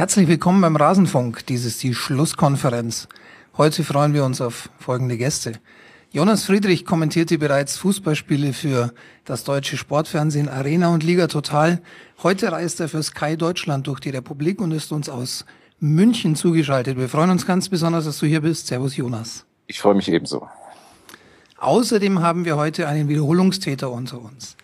Herzlich willkommen beim Rasenfunk. Dies ist die Schlusskonferenz. Heute freuen wir uns auf folgende Gäste. Jonas Friedrich kommentierte bereits Fußballspiele für das deutsche Sportfernsehen Arena und Liga Total. Heute reist er für Sky Deutschland durch die Republik und ist uns aus München zugeschaltet. Wir freuen uns ganz besonders, dass du hier bist. Servus Jonas. Ich freue mich ebenso. Außerdem haben wir heute einen Wiederholungstäter unter uns.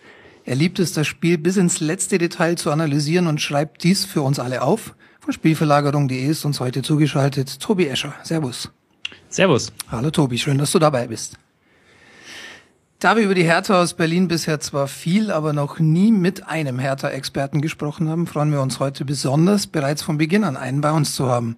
Er liebt es, das Spiel bis ins letzte Detail zu analysieren und schreibt dies für uns alle auf. Von Spielverlagerung.de ist uns heute zugeschaltet Tobi Escher. Servus. Servus. Hallo Tobi, schön, dass du dabei bist. Da wir über die Hertha aus Berlin bisher zwar viel, aber noch nie mit einem Hertha-Experten gesprochen haben, freuen wir uns heute besonders, bereits von Beginn an einen bei uns zu haben.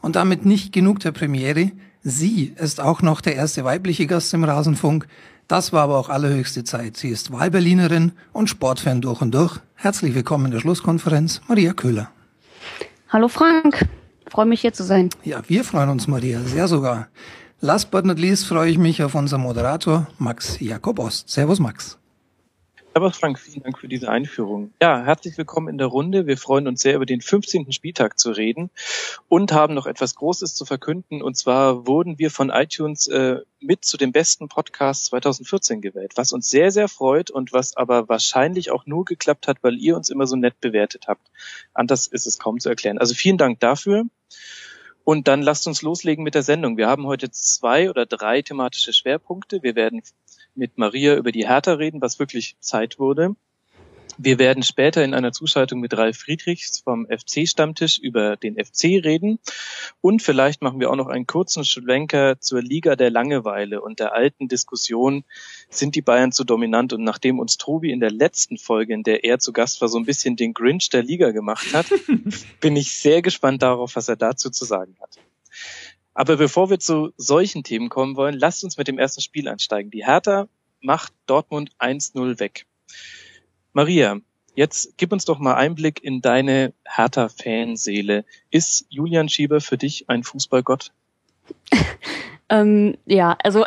Und damit nicht genug der Premiere. Sie ist auch noch der erste weibliche Gast im Rasenfunk. Das war aber auch allerhöchste Zeit. Sie ist Wahlberlinerin und Sportfan durch und durch. Herzlich willkommen in der Schlusskonferenz, Maria Köhler. Hallo Frank, freue mich hier zu sein. Ja, wir freuen uns, Maria, sehr sogar. Last but not least freue ich mich auf unseren Moderator Max Jakob Ost. Servus Max. Servus Frank, vielen Dank für diese Einführung. Ja, herzlich willkommen in der Runde. Wir freuen uns sehr, über den 15. Spieltag zu reden und haben noch etwas Großes zu verkünden. Und zwar wurden wir von iTunes äh, mit zu den besten Podcasts 2014 gewählt, was uns sehr, sehr freut und was aber wahrscheinlich auch nur geklappt hat, weil ihr uns immer so nett bewertet habt. Anders ist es kaum zu erklären. Also vielen Dank dafür. Und dann lasst uns loslegen mit der Sendung. Wir haben heute zwei oder drei thematische Schwerpunkte. Wir werden mit Maria über die Hertha reden, was wirklich Zeit wurde. Wir werden später in einer Zuschaltung mit Ralf Friedrichs vom FC-Stammtisch über den FC reden. Und vielleicht machen wir auch noch einen kurzen Schwenker zur Liga der Langeweile und der alten Diskussion, sind die Bayern zu dominant? Und nachdem uns Tobi in der letzten Folge, in der er zu Gast war, so ein bisschen den Grinch der Liga gemacht hat, bin ich sehr gespannt darauf, was er dazu zu sagen hat. Aber bevor wir zu solchen Themen kommen wollen, lasst uns mit dem ersten Spiel einsteigen. Die Hertha macht Dortmund 1-0 weg. Maria, jetzt gib uns doch mal Einblick in deine Hertha-Fanseele. Ist Julian Schieber für dich ein Fußballgott? ähm, ja, also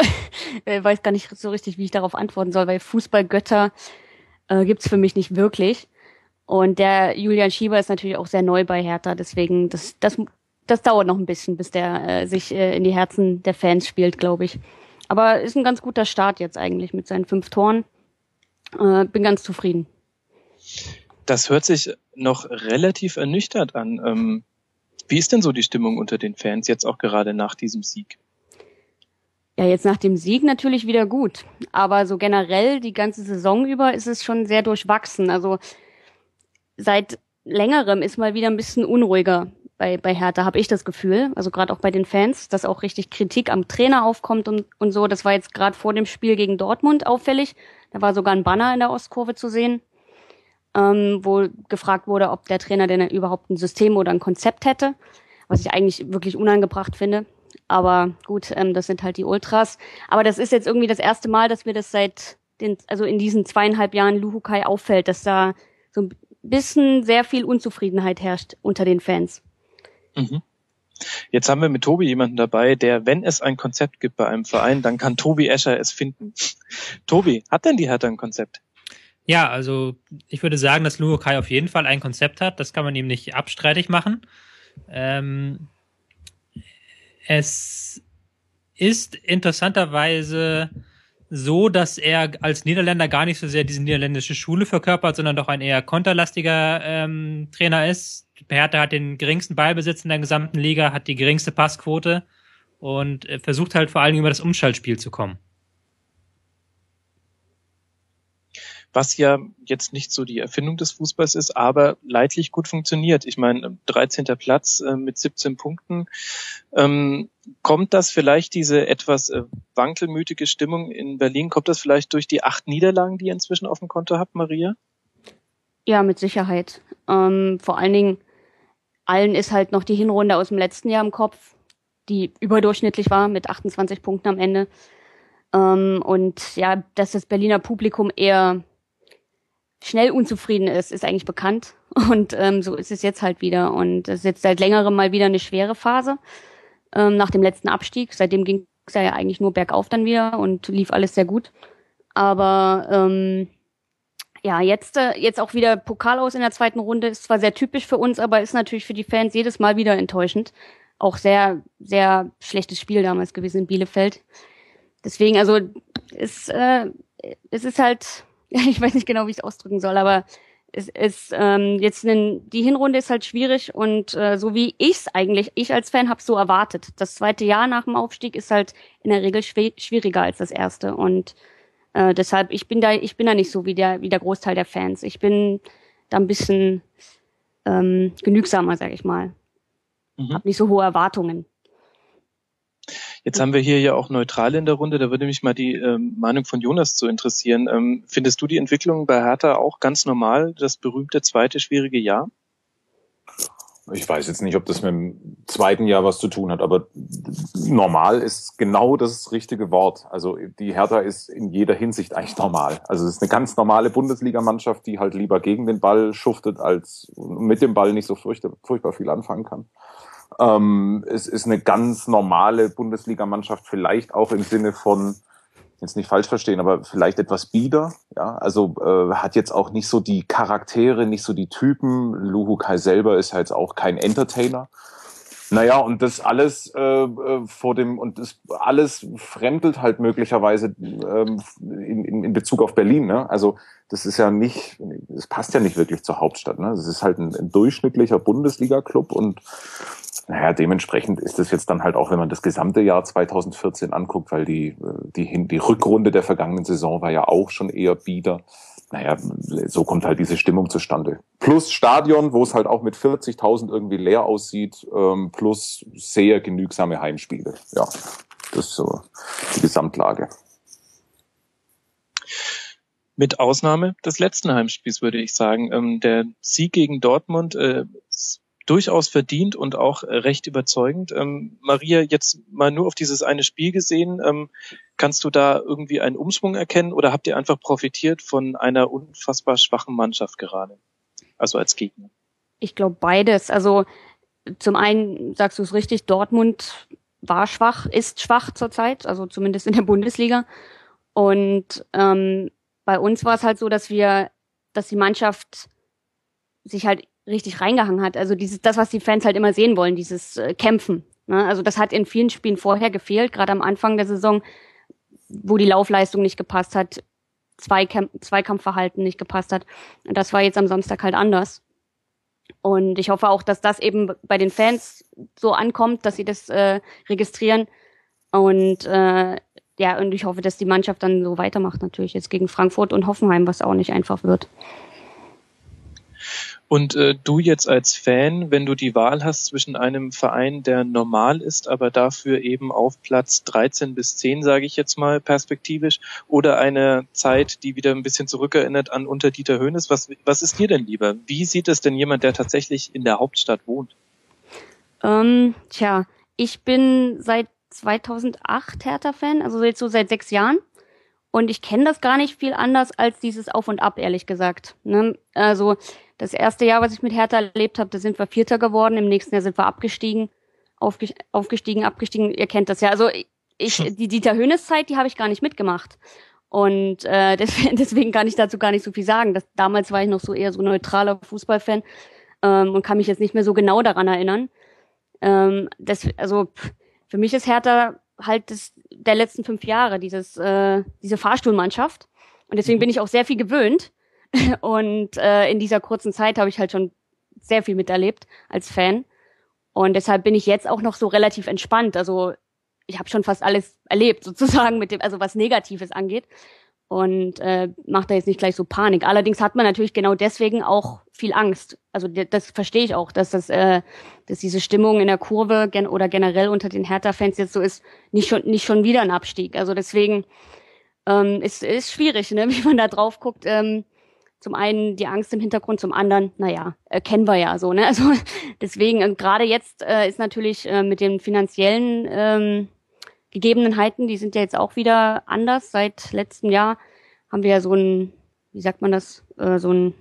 ich weiß gar nicht so richtig, wie ich darauf antworten soll, weil Fußballgötter äh, gibt's für mich nicht wirklich. Und der Julian Schieber ist natürlich auch sehr neu bei Hertha, deswegen das, das, das dauert noch ein bisschen, bis der äh, sich äh, in die Herzen der Fans spielt, glaube ich. Aber ist ein ganz guter Start jetzt eigentlich mit seinen fünf Toren. Äh, bin ganz zufrieden. Das hört sich noch relativ ernüchtert an. Ähm, wie ist denn so die Stimmung unter den Fans jetzt auch gerade nach diesem Sieg? Ja, jetzt nach dem Sieg natürlich wieder gut. Aber so generell die ganze Saison über ist es schon sehr durchwachsen. Also seit längerem ist mal wieder ein bisschen unruhiger bei, bei Hertha, habe ich das Gefühl. Also gerade auch bei den Fans, dass auch richtig Kritik am Trainer aufkommt und, und so. Das war jetzt gerade vor dem Spiel gegen Dortmund auffällig. Da war sogar ein Banner in der Ostkurve zu sehen, ähm, wo gefragt wurde, ob der Trainer denn überhaupt ein System oder ein Konzept hätte, was ich eigentlich wirklich unangebracht finde. Aber gut, ähm, das sind halt die Ultras. Aber das ist jetzt irgendwie das erste Mal, dass wir das seit den, also in diesen zweieinhalb Jahren Luhukai auffällt, dass da so ein bisschen sehr viel Unzufriedenheit herrscht unter den Fans. Mhm. Jetzt haben wir mit Tobi jemanden dabei, der, wenn es ein Konzept gibt bei einem Verein, dann kann Tobi Escher es finden. Tobi, hat denn die Hertha ein Konzept? Ja, also ich würde sagen, dass Luokai auf jeden Fall ein Konzept hat. Das kann man ihm nicht abstreitig machen. Ähm, es ist interessanterweise so, dass er als Niederländer gar nicht so sehr diese niederländische Schule verkörpert, sondern doch ein eher konterlastiger ähm, Trainer ist. Hertha hat den geringsten Ballbesitz in der gesamten Liga, hat die geringste Passquote und äh, versucht halt vor allen Dingen über das Umschaltspiel zu kommen. was ja jetzt nicht so die Erfindung des Fußballs ist, aber leidlich gut funktioniert. Ich meine, 13. Platz äh, mit 17 Punkten. Ähm, kommt das vielleicht, diese etwas äh, wankelmütige Stimmung in Berlin, kommt das vielleicht durch die acht Niederlagen, die ihr inzwischen auf dem Konto habt, Maria? Ja, mit Sicherheit. Ähm, vor allen Dingen, allen ist halt noch die Hinrunde aus dem letzten Jahr im Kopf, die überdurchschnittlich war mit 28 Punkten am Ende. Ähm, und ja, dass das Berliner Publikum eher schnell unzufrieden ist, ist eigentlich bekannt. Und ähm, so ist es jetzt halt wieder. Und es ist jetzt seit längerem mal wieder eine schwere Phase ähm, nach dem letzten Abstieg. Seitdem ging es ja eigentlich nur bergauf dann wieder und lief alles sehr gut. Aber ähm, ja, jetzt, äh, jetzt auch wieder Pokal aus in der zweiten Runde. Ist zwar sehr typisch für uns, aber ist natürlich für die Fans jedes Mal wieder enttäuschend. Auch sehr, sehr schlechtes Spiel damals gewesen in Bielefeld. Deswegen, also, es, äh, es ist halt, ich weiß nicht genau, wie ich es ausdrücken soll, aber es ist ähm, jetzt ein, die Hinrunde ist halt schwierig und äh, so wie ich es eigentlich, ich als Fan habe so erwartet. Das zweite Jahr nach dem Aufstieg ist halt in der Regel schwieriger als das erste und äh, deshalb, ich bin da, ich bin da nicht so wie der, wie der Großteil der Fans. Ich bin da ein bisschen ähm, genügsamer, sag ich mal. Mhm. Hab nicht so hohe Erwartungen. Jetzt haben wir hier ja auch Neutrale in der Runde. Da würde mich mal die ähm, Meinung von Jonas zu interessieren. Ähm, findest du die Entwicklung bei Hertha auch ganz normal, das berühmte zweite schwierige Jahr? Ich weiß jetzt nicht, ob das mit dem zweiten Jahr was zu tun hat, aber normal ist genau das richtige Wort. Also die Hertha ist in jeder Hinsicht eigentlich normal. Also es ist eine ganz normale Bundesligamannschaft, die halt lieber gegen den Ball schuftet, als mit dem Ball nicht so furchtbar, viel anfangen kann. Ähm, es ist eine ganz normale Bundesligamannschaft, vielleicht auch im Sinne von jetzt nicht falsch verstehen, aber vielleicht etwas bieder. Ja, also äh, hat jetzt auch nicht so die Charaktere, nicht so die Typen. Luhu Kai selber ist ja jetzt auch kein Entertainer. Naja, und das alles äh, äh, vor dem, und das alles fremdelt halt möglicherweise ähm, in, in, in Bezug auf Berlin. Ne? Also das ist ja nicht, das passt ja nicht wirklich zur Hauptstadt. Ne? Das ist halt ein, ein durchschnittlicher Bundesliga-Club und naja, dementsprechend ist es jetzt dann halt auch, wenn man das gesamte Jahr 2014 anguckt, weil die, die, die Rückrunde der vergangenen Saison war ja auch schon eher bieder. Naja, so kommt halt diese Stimmung zustande. Plus Stadion, wo es halt auch mit 40.000 irgendwie leer aussieht, ähm, plus sehr genügsame Heimspiele. Ja, das ist so die Gesamtlage. Mit Ausnahme des letzten Heimspiels würde ich sagen. Ähm, der Sieg gegen Dortmund äh, durchaus verdient und auch äh, recht überzeugend. Ähm, Maria, jetzt mal nur auf dieses eine Spiel gesehen, ähm, kannst du da irgendwie einen Umschwung erkennen oder habt ihr einfach profitiert von einer unfassbar schwachen Mannschaft gerade? Also als Gegner? Ich glaube beides. Also zum einen sagst du es richtig, Dortmund war schwach, ist schwach zurzeit, also zumindest in der Bundesliga. Und ähm, bei uns war es halt so, dass wir, dass die Mannschaft sich halt richtig reingehangen hat. Also dieses, das, was die Fans halt immer sehen wollen, dieses äh, Kämpfen. Ne? Also das hat in vielen Spielen vorher gefehlt, gerade am Anfang der Saison, wo die Laufleistung nicht gepasst hat, Zweikämp Zweikampfverhalten nicht gepasst hat. Und das war jetzt am Samstag halt anders. Und ich hoffe auch, dass das eben bei den Fans so ankommt, dass sie das äh, registrieren. Und äh, ja, und ich hoffe, dass die Mannschaft dann so weitermacht, natürlich jetzt gegen Frankfurt und Hoffenheim, was auch nicht einfach wird. Und äh, du jetzt als Fan, wenn du die Wahl hast zwischen einem Verein, der normal ist, aber dafür eben auf Platz 13 bis 10, sage ich jetzt mal perspektivisch, oder eine Zeit, die wieder ein bisschen zurückerinnert an unter Dieter Höhnes, was, was ist dir denn lieber? Wie sieht es denn jemand, der tatsächlich in der Hauptstadt wohnt? Ähm, tja, ich bin seit 2008 Hertha-Fan, also jetzt so seit sechs Jahren. Und ich kenne das gar nicht viel anders als dieses Auf und Ab, ehrlich gesagt. Ne? Also das erste Jahr, was ich mit Hertha erlebt habe, da sind wir Vierter geworden. Im nächsten Jahr sind wir abgestiegen, aufgestiegen, abgestiegen. Ihr kennt das ja. Also ich, die Dieter Höhnes Zeit, die habe ich gar nicht mitgemacht. Und äh, deswegen, deswegen kann ich dazu gar nicht so viel sagen. Das, damals war ich noch so eher so neutraler Fußballfan ähm, und kann mich jetzt nicht mehr so genau daran erinnern. Ähm, das, also für mich ist Hertha halt das, der letzten fünf Jahre, dieses, äh, diese Fahrstuhlmannschaft. Und deswegen bin ich auch sehr viel gewöhnt. Und äh, in dieser kurzen Zeit habe ich halt schon sehr viel miterlebt als Fan. Und deshalb bin ich jetzt auch noch so relativ entspannt. Also ich habe schon fast alles erlebt, sozusagen, mit dem, also was Negatives angeht und äh, macht da jetzt nicht gleich so Panik. Allerdings hat man natürlich genau deswegen auch viel Angst. Also das verstehe ich auch, dass das, äh, dass diese Stimmung in der Kurve gen oder generell unter den Hertha-Fans jetzt so ist, nicht schon nicht schon wieder ein Abstieg. Also deswegen ähm, ist ist schwierig, ne, wie man da drauf guckt. Ähm, zum einen die Angst im Hintergrund, zum anderen, naja, äh, kennen wir ja so, ne? Also deswegen, gerade jetzt äh, ist natürlich äh, mit den finanziellen ähm, Gegebenheiten, die sind ja jetzt auch wieder anders. Seit letztem Jahr haben wir ja so ein, wie sagt man das, äh, so ein,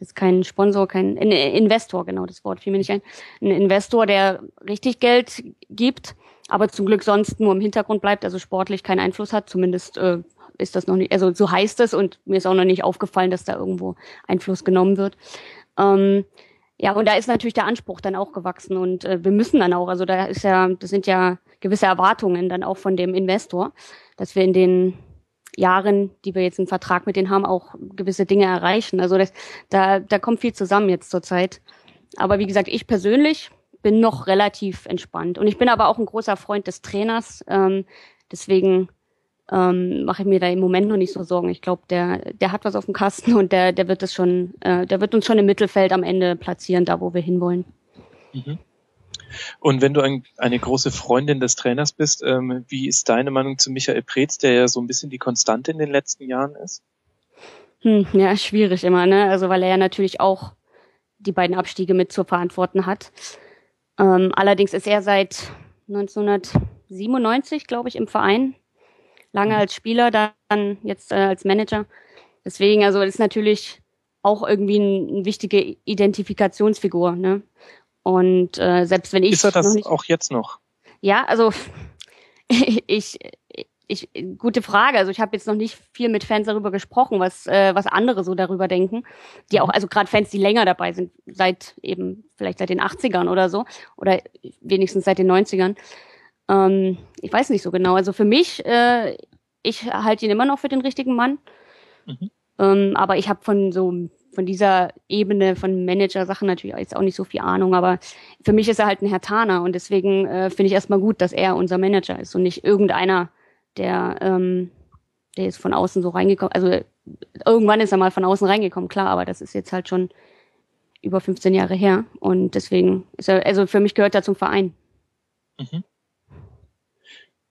ist kein Sponsor, kein ein Investor, genau, das Wort fiel mir nicht ein. Ein Investor, der richtig Geld gibt, aber zum Glück sonst nur im Hintergrund bleibt, also sportlich keinen Einfluss hat, zumindest äh, ist das noch nicht, also so heißt es und mir ist auch noch nicht aufgefallen, dass da irgendwo Einfluss genommen wird. Ähm, ja, und da ist natürlich der Anspruch dann auch gewachsen und äh, wir müssen dann auch, also da ist ja, das sind ja gewisse Erwartungen dann auch von dem Investor, dass wir in den Jahren, die wir jetzt einen Vertrag mit denen haben, auch gewisse Dinge erreichen. Also das, da, da kommt viel zusammen jetzt zurzeit. Aber wie gesagt, ich persönlich bin noch relativ entspannt. Und ich bin aber auch ein großer Freund des Trainers. Ähm, deswegen ähm, mache ich mir da im Moment noch nicht so Sorgen. Ich glaube, der, der hat was auf dem Kasten und der, der wird das schon, äh, der wird uns schon im Mittelfeld am Ende platzieren, da wo wir hinwollen. Mhm. Und wenn du ein, eine große Freundin des Trainers bist, ähm, wie ist deine Meinung zu Michael Preetz, der ja so ein bisschen die Konstante in den letzten Jahren ist? Hm, ja, schwierig immer, ne? Also weil er ja natürlich auch die beiden Abstiege mit zu verantworten hat. Ähm, allerdings ist er seit 1997, glaube ich, im Verein. Lange als Spieler, dann jetzt äh, als Manager. Deswegen, also ist natürlich auch irgendwie eine ein wichtige Identifikationsfigur. Ne? Und äh, selbst wenn ich. Ist er das nicht, auch jetzt noch? Ja, also ich, ich, gute Frage. Also ich habe jetzt noch nicht viel mit Fans darüber gesprochen, was, äh, was andere so darüber denken. Die auch, mhm. also gerade Fans, die länger dabei sind, seit eben vielleicht seit den 80ern oder so, oder wenigstens seit den 90ern. Ähm, ich weiß nicht so genau. Also für mich, äh, ich halte ihn immer noch für den richtigen Mann. Mhm. Ähm, aber ich habe von so von dieser Ebene von Manager-Sachen natürlich jetzt auch nicht so viel Ahnung, aber für mich ist er halt ein Herr Taner und deswegen äh, finde ich erstmal gut, dass er unser Manager ist und nicht irgendeiner, der, ähm, der ist von außen so reingekommen. Also irgendwann ist er mal von außen reingekommen, klar, aber das ist jetzt halt schon über 15 Jahre her und deswegen ist er, also für mich gehört er zum Verein. Mhm.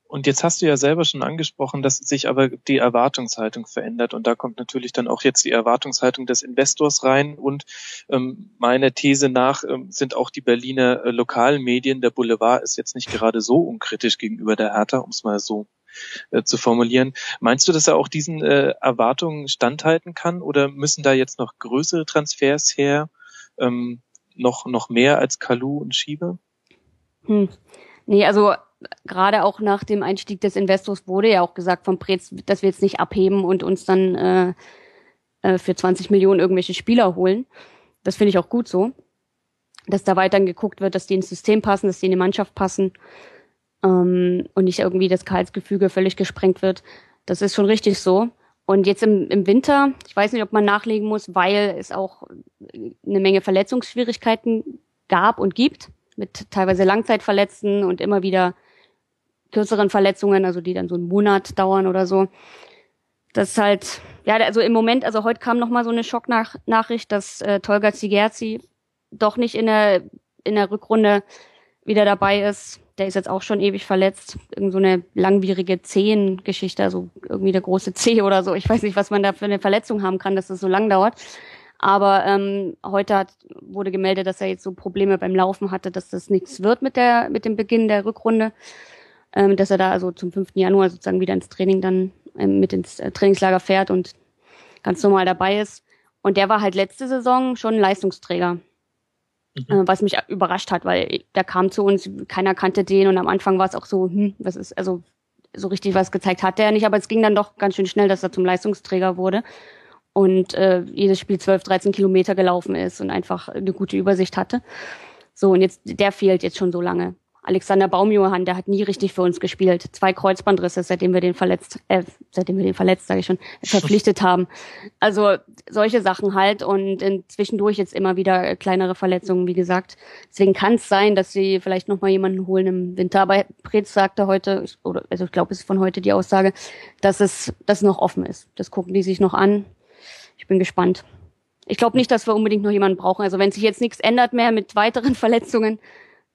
Und jetzt hast du ja selber schon angesprochen, dass sich aber die Erwartungshaltung verändert. Und da kommt natürlich dann auch jetzt die Erwartungshaltung des Investors rein. Und ähm, meiner These nach ähm, sind auch die Berliner äh, lokalen Medien, der Boulevard ist jetzt nicht gerade so unkritisch gegenüber der Hertha, um es mal so äh, zu formulieren. Meinst du, dass er auch diesen äh, Erwartungen standhalten kann? Oder müssen da jetzt noch größere Transfers her? Ähm, noch, noch mehr als Kalu und Schiebe? Hm. Nee, also gerade auch nach dem Einstieg des Investors wurde ja auch gesagt vom Prez, dass wir jetzt nicht abheben und uns dann äh, äh, für 20 Millionen irgendwelche Spieler holen. Das finde ich auch gut so. Dass da weiterhin geguckt wird, dass die ins System passen, dass die in die Mannschaft passen ähm, und nicht irgendwie das Gehaltsgefüge völlig gesprengt wird. Das ist schon richtig so. Und jetzt im, im Winter, ich weiß nicht, ob man nachlegen muss, weil es auch eine Menge Verletzungsschwierigkeiten gab und gibt, mit teilweise Langzeitverletzten und immer wieder kürzeren Verletzungen, also die dann so einen Monat dauern oder so. Das ist halt, ja, also im Moment, also heute kam noch mal so eine Schocknachricht, dass äh, Tolga Zigerzi doch nicht in der, in der Rückrunde wieder dabei ist. Der ist jetzt auch schon ewig verletzt. Irgend so eine langwierige Zehengeschichte, also irgendwie der große Zeh oder so. Ich weiß nicht, was man da für eine Verletzung haben kann, dass das so lang dauert. Aber ähm, heute hat, wurde gemeldet, dass er jetzt so Probleme beim Laufen hatte, dass das nichts wird mit der mit dem Beginn der Rückrunde ähm, dass er da also zum 5. Januar sozusagen wieder ins Training dann ähm, mit ins äh, Trainingslager fährt und ganz normal dabei ist. Und der war halt letzte Saison schon Leistungsträger. Mhm. Äh, was mich überrascht hat, weil der kam zu uns, keiner kannte den und am Anfang war es auch so, hm, was ist, also so richtig was gezeigt hat der nicht, aber es ging dann doch ganz schön schnell, dass er zum Leistungsträger wurde und äh, jedes Spiel 12, 13 Kilometer gelaufen ist und einfach eine gute Übersicht hatte. So, und jetzt, der fehlt jetzt schon so lange. Alexander Baumjohann, der hat nie richtig für uns gespielt. Zwei Kreuzbandrisse, seitdem wir den verletzt, äh, seitdem wir den verletzt, sage ich schon, verpflichtet haben. Also solche Sachen halt und zwischendurch jetzt immer wieder kleinere Verletzungen, wie gesagt. Deswegen kann es sein, dass sie vielleicht noch mal jemanden holen im Winter. Aber Pretz sagte heute, oder also ich glaube, es ist von heute die Aussage, dass es, dass es noch offen ist. Das gucken die sich noch an. Ich bin gespannt. Ich glaube nicht, dass wir unbedingt noch jemanden brauchen. Also wenn sich jetzt nichts ändert mehr mit weiteren Verletzungen,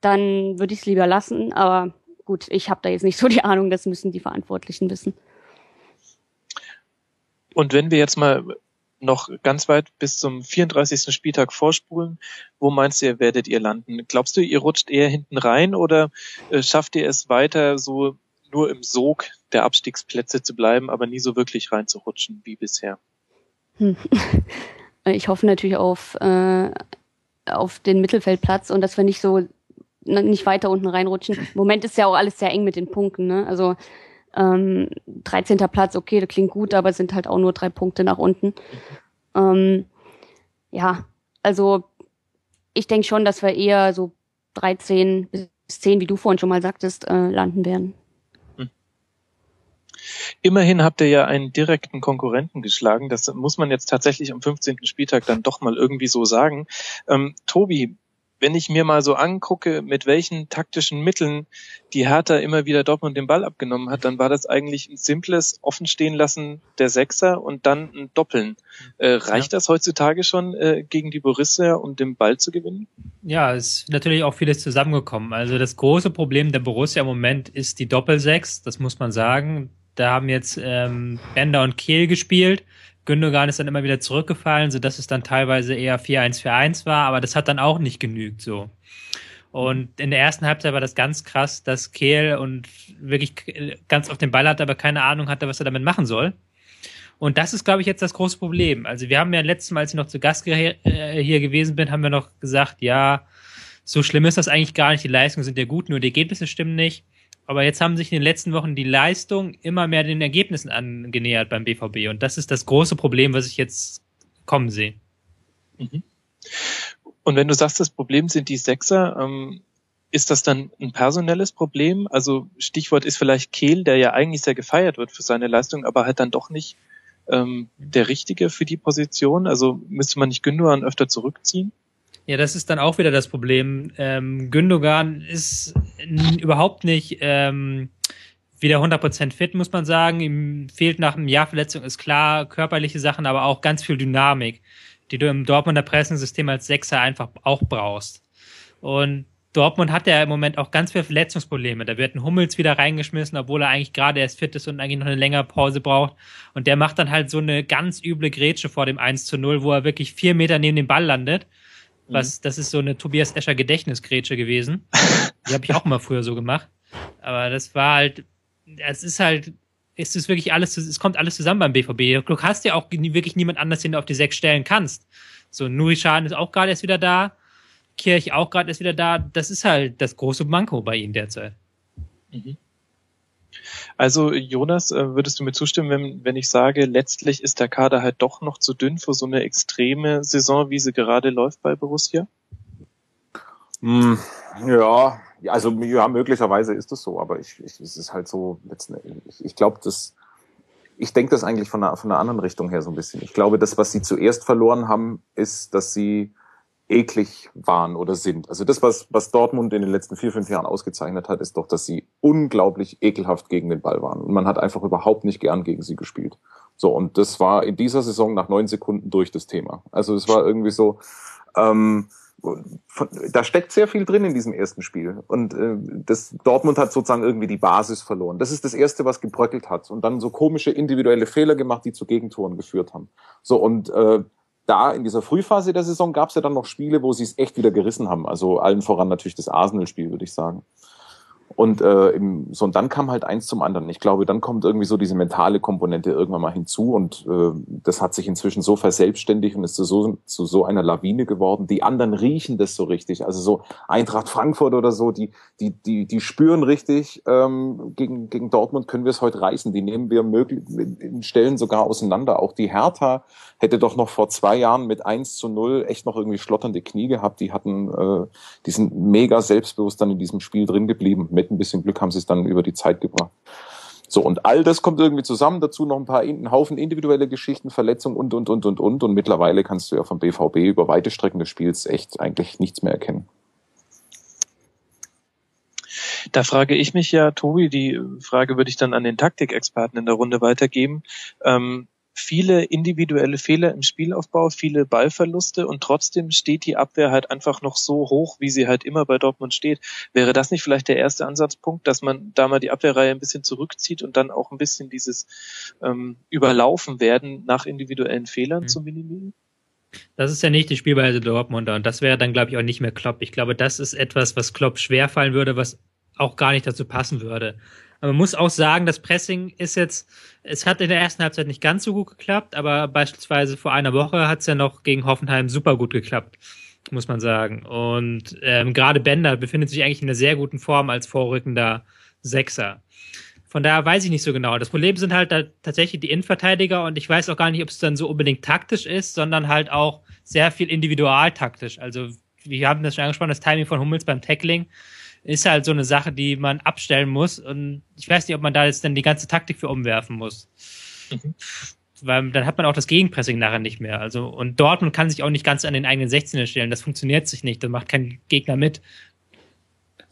dann würde ich es lieber lassen. Aber gut, ich habe da jetzt nicht so die Ahnung, das müssen die Verantwortlichen wissen. Und wenn wir jetzt mal noch ganz weit bis zum 34. Spieltag vorspulen, wo meinst du, werdet ihr landen? Glaubst du, ihr rutscht eher hinten rein oder äh, schafft ihr es weiter so nur im Sog der Abstiegsplätze zu bleiben, aber nie so wirklich reinzurutschen wie bisher? Hm. Ich hoffe natürlich auf, äh, auf den Mittelfeldplatz und dass wir nicht so nicht weiter unten reinrutschen. Im Moment ist ja auch alles sehr eng mit den Punkten. Ne? Also Ähm, 13. Platz, okay, das klingt gut, aber sind halt auch nur drei Punkte nach unten. Ähm, ja, also ich denke schon, dass wir eher so 13 bis 10, wie du vorhin schon mal sagtest, äh, landen werden. Immerhin habt ihr ja einen direkten Konkurrenten geschlagen. Das muss man jetzt tatsächlich am 15. Spieltag dann doch mal irgendwie so sagen. Ähm, Tobi, wenn ich mir mal so angucke, mit welchen taktischen Mitteln die Hertha immer wieder Dortmund den Ball abgenommen hat, dann war das eigentlich ein simples Offenstehen lassen der Sechser und dann ein Doppeln. Äh, reicht ja. das heutzutage schon äh, gegen die Borussia, um den Ball zu gewinnen? Ja, es ist natürlich auch vieles zusammengekommen. Also das große Problem der Borussia im Moment ist die Doppelsechs, das muss man sagen. Da haben jetzt ähm, Bender und Kehl gespielt. Gündogan ist dann immer wieder zurückgefallen, so dass es dann teilweise eher 4-1-4-1 war, aber das hat dann auch nicht genügt so. Und in der ersten Halbzeit war das ganz krass, dass Kehl und wirklich ganz auf den Ball hatte, aber keine Ahnung hatte, was er damit machen soll. Und das ist, glaube ich, jetzt das große Problem. Also wir haben ja letztes Mal, als ich noch zu Gast äh, hier gewesen bin, haben wir noch gesagt, ja, so schlimm ist das eigentlich gar nicht. Die Leistungen sind ja gut, nur die Ergebnisse stimmen nicht. Aber jetzt haben sich in den letzten Wochen die Leistungen immer mehr den Ergebnissen angenähert beim BVB. Und das ist das große Problem, was ich jetzt kommen sehe. Mhm. Und wenn du sagst, das Problem sind die Sechser, ähm, ist das dann ein personelles Problem? Also Stichwort ist vielleicht Kehl, der ja eigentlich sehr gefeiert wird für seine Leistung, aber halt dann doch nicht ähm, der Richtige für die Position. Also müsste man nicht Gündogan öfter zurückziehen? Ja, das ist dann auch wieder das Problem. Ähm, Gündogan ist überhaupt nicht ähm, wieder 100% fit, muss man sagen. Ihm fehlt nach einem Jahr Verletzung, ist klar, körperliche Sachen, aber auch ganz viel Dynamik, die du im Dortmunder Pressensystem als Sechser einfach auch brauchst. Und Dortmund hat ja im Moment auch ganz viele Verletzungsprobleme. Da wird ein Hummels wieder reingeschmissen, obwohl er eigentlich gerade erst fit ist und eigentlich noch eine längere Pause braucht. Und der macht dann halt so eine ganz üble Grätsche vor dem 1 zu 0, wo er wirklich vier Meter neben dem Ball landet was, mhm. das ist so eine Tobias Escher Gedächtnisgrätsche gewesen. Die habe ich auch mal früher so gemacht. Aber das war halt, es ist halt, es ist wirklich alles, es kommt alles zusammen beim BVB. Du hast ja auch wirklich niemand anders, den du auf die sechs stellen kannst. So, Nuri Schaden ist auch gerade erst wieder da. Kirch auch gerade erst wieder da. Das ist halt das große Manko bei ihnen derzeit. Mhm. Also Jonas, äh, würdest du mir zustimmen, wenn, wenn ich sage, letztlich ist der Kader halt doch noch zu dünn für so eine extreme Saison, wie sie gerade läuft bei Borussia? Mm, ja, also ja, möglicherweise ist es so, aber ich, ich, es ist halt so, ich, ich glaube, dass ich denke das eigentlich von einer, von einer anderen Richtung her so ein bisschen. Ich glaube, das, was sie zuerst verloren haben, ist, dass sie eklig waren oder sind. Also das, was, was Dortmund in den letzten vier, fünf Jahren ausgezeichnet hat, ist doch, dass sie unglaublich ekelhaft gegen den Ball waren. Und man hat einfach überhaupt nicht gern gegen sie gespielt. So, und das war in dieser Saison nach neun Sekunden durch das Thema. Also es war irgendwie so, ähm, von, da steckt sehr viel drin in diesem ersten Spiel. Und äh, das Dortmund hat sozusagen irgendwie die Basis verloren. Das ist das Erste, was gebröckelt hat. Und dann so komische individuelle Fehler gemacht, die zu Gegentoren geführt haben. So, und äh, da in dieser Frühphase der Saison gab es ja dann noch Spiele, wo sie es echt wieder gerissen haben. Also allen voran natürlich das Arsenal-Spiel, würde ich sagen. Und, äh, im, so, und dann kam halt eins zum anderen. Ich glaube, dann kommt irgendwie so diese mentale Komponente irgendwann mal hinzu und äh, das hat sich inzwischen so verselbstständigt und ist so, zu so einer Lawine geworden. Die anderen riechen das so richtig. Also so Eintracht Frankfurt oder so, die, die, die, die spüren richtig, ähm, gegen, gegen Dortmund können wir es heute reißen. Die nehmen wir möglich, Stellen sogar auseinander. Auch die Hertha hätte doch noch vor zwei Jahren mit 1 zu 0 echt noch irgendwie schlotternde Knie gehabt. Die hatten, äh, die sind mega selbstbewusst dann in diesem Spiel drin geblieben mit ein bisschen Glück haben sie es dann über die Zeit gebracht. So, und all das kommt irgendwie zusammen. Dazu noch ein paar, ein Haufen individuelle Geschichten, Verletzungen und, und, und, und, und. Und mittlerweile kannst du ja vom BVB über weite Strecken des Spiels echt eigentlich nichts mehr erkennen. Da frage ich mich ja, Tobi, die Frage würde ich dann an den Taktikexperten in der Runde weitergeben. Ähm, viele individuelle Fehler im Spielaufbau, viele Ballverluste und trotzdem steht die Abwehr halt einfach noch so hoch, wie sie halt immer bei Dortmund steht. Wäre das nicht vielleicht der erste Ansatzpunkt, dass man da mal die Abwehrreihe ein bisschen zurückzieht und dann auch ein bisschen dieses ähm, Überlaufen werden nach individuellen Fehlern mhm. zu minimieren? Das ist ja nicht die Spielweise Dortmunder und das wäre dann, glaube ich, auch nicht mehr Klopp. Ich glaube, das ist etwas, was Klopp schwerfallen würde, was auch gar nicht dazu passen würde. Aber man muss auch sagen, das Pressing ist jetzt, es hat in der ersten Halbzeit nicht ganz so gut geklappt, aber beispielsweise vor einer Woche hat es ja noch gegen Hoffenheim super gut geklappt, muss man sagen. Und ähm, gerade Bender befindet sich eigentlich in einer sehr guten Form als vorrückender Sechser. Von daher weiß ich nicht so genau. Das Problem sind halt da tatsächlich die Innenverteidiger und ich weiß auch gar nicht, ob es dann so unbedingt taktisch ist, sondern halt auch sehr viel individualtaktisch. Also wir haben das schon angesprochen, das Timing von Hummels beim Tackling ist halt so eine Sache, die man abstellen muss. Und ich weiß nicht, ob man da jetzt dann die ganze Taktik für umwerfen muss. Mhm. Weil dann hat man auch das Gegenpressing nachher nicht mehr. Also, und Dortmund kann sich auch nicht ganz an den eigenen 16er stellen. Das funktioniert sich nicht. Das macht kein Gegner mit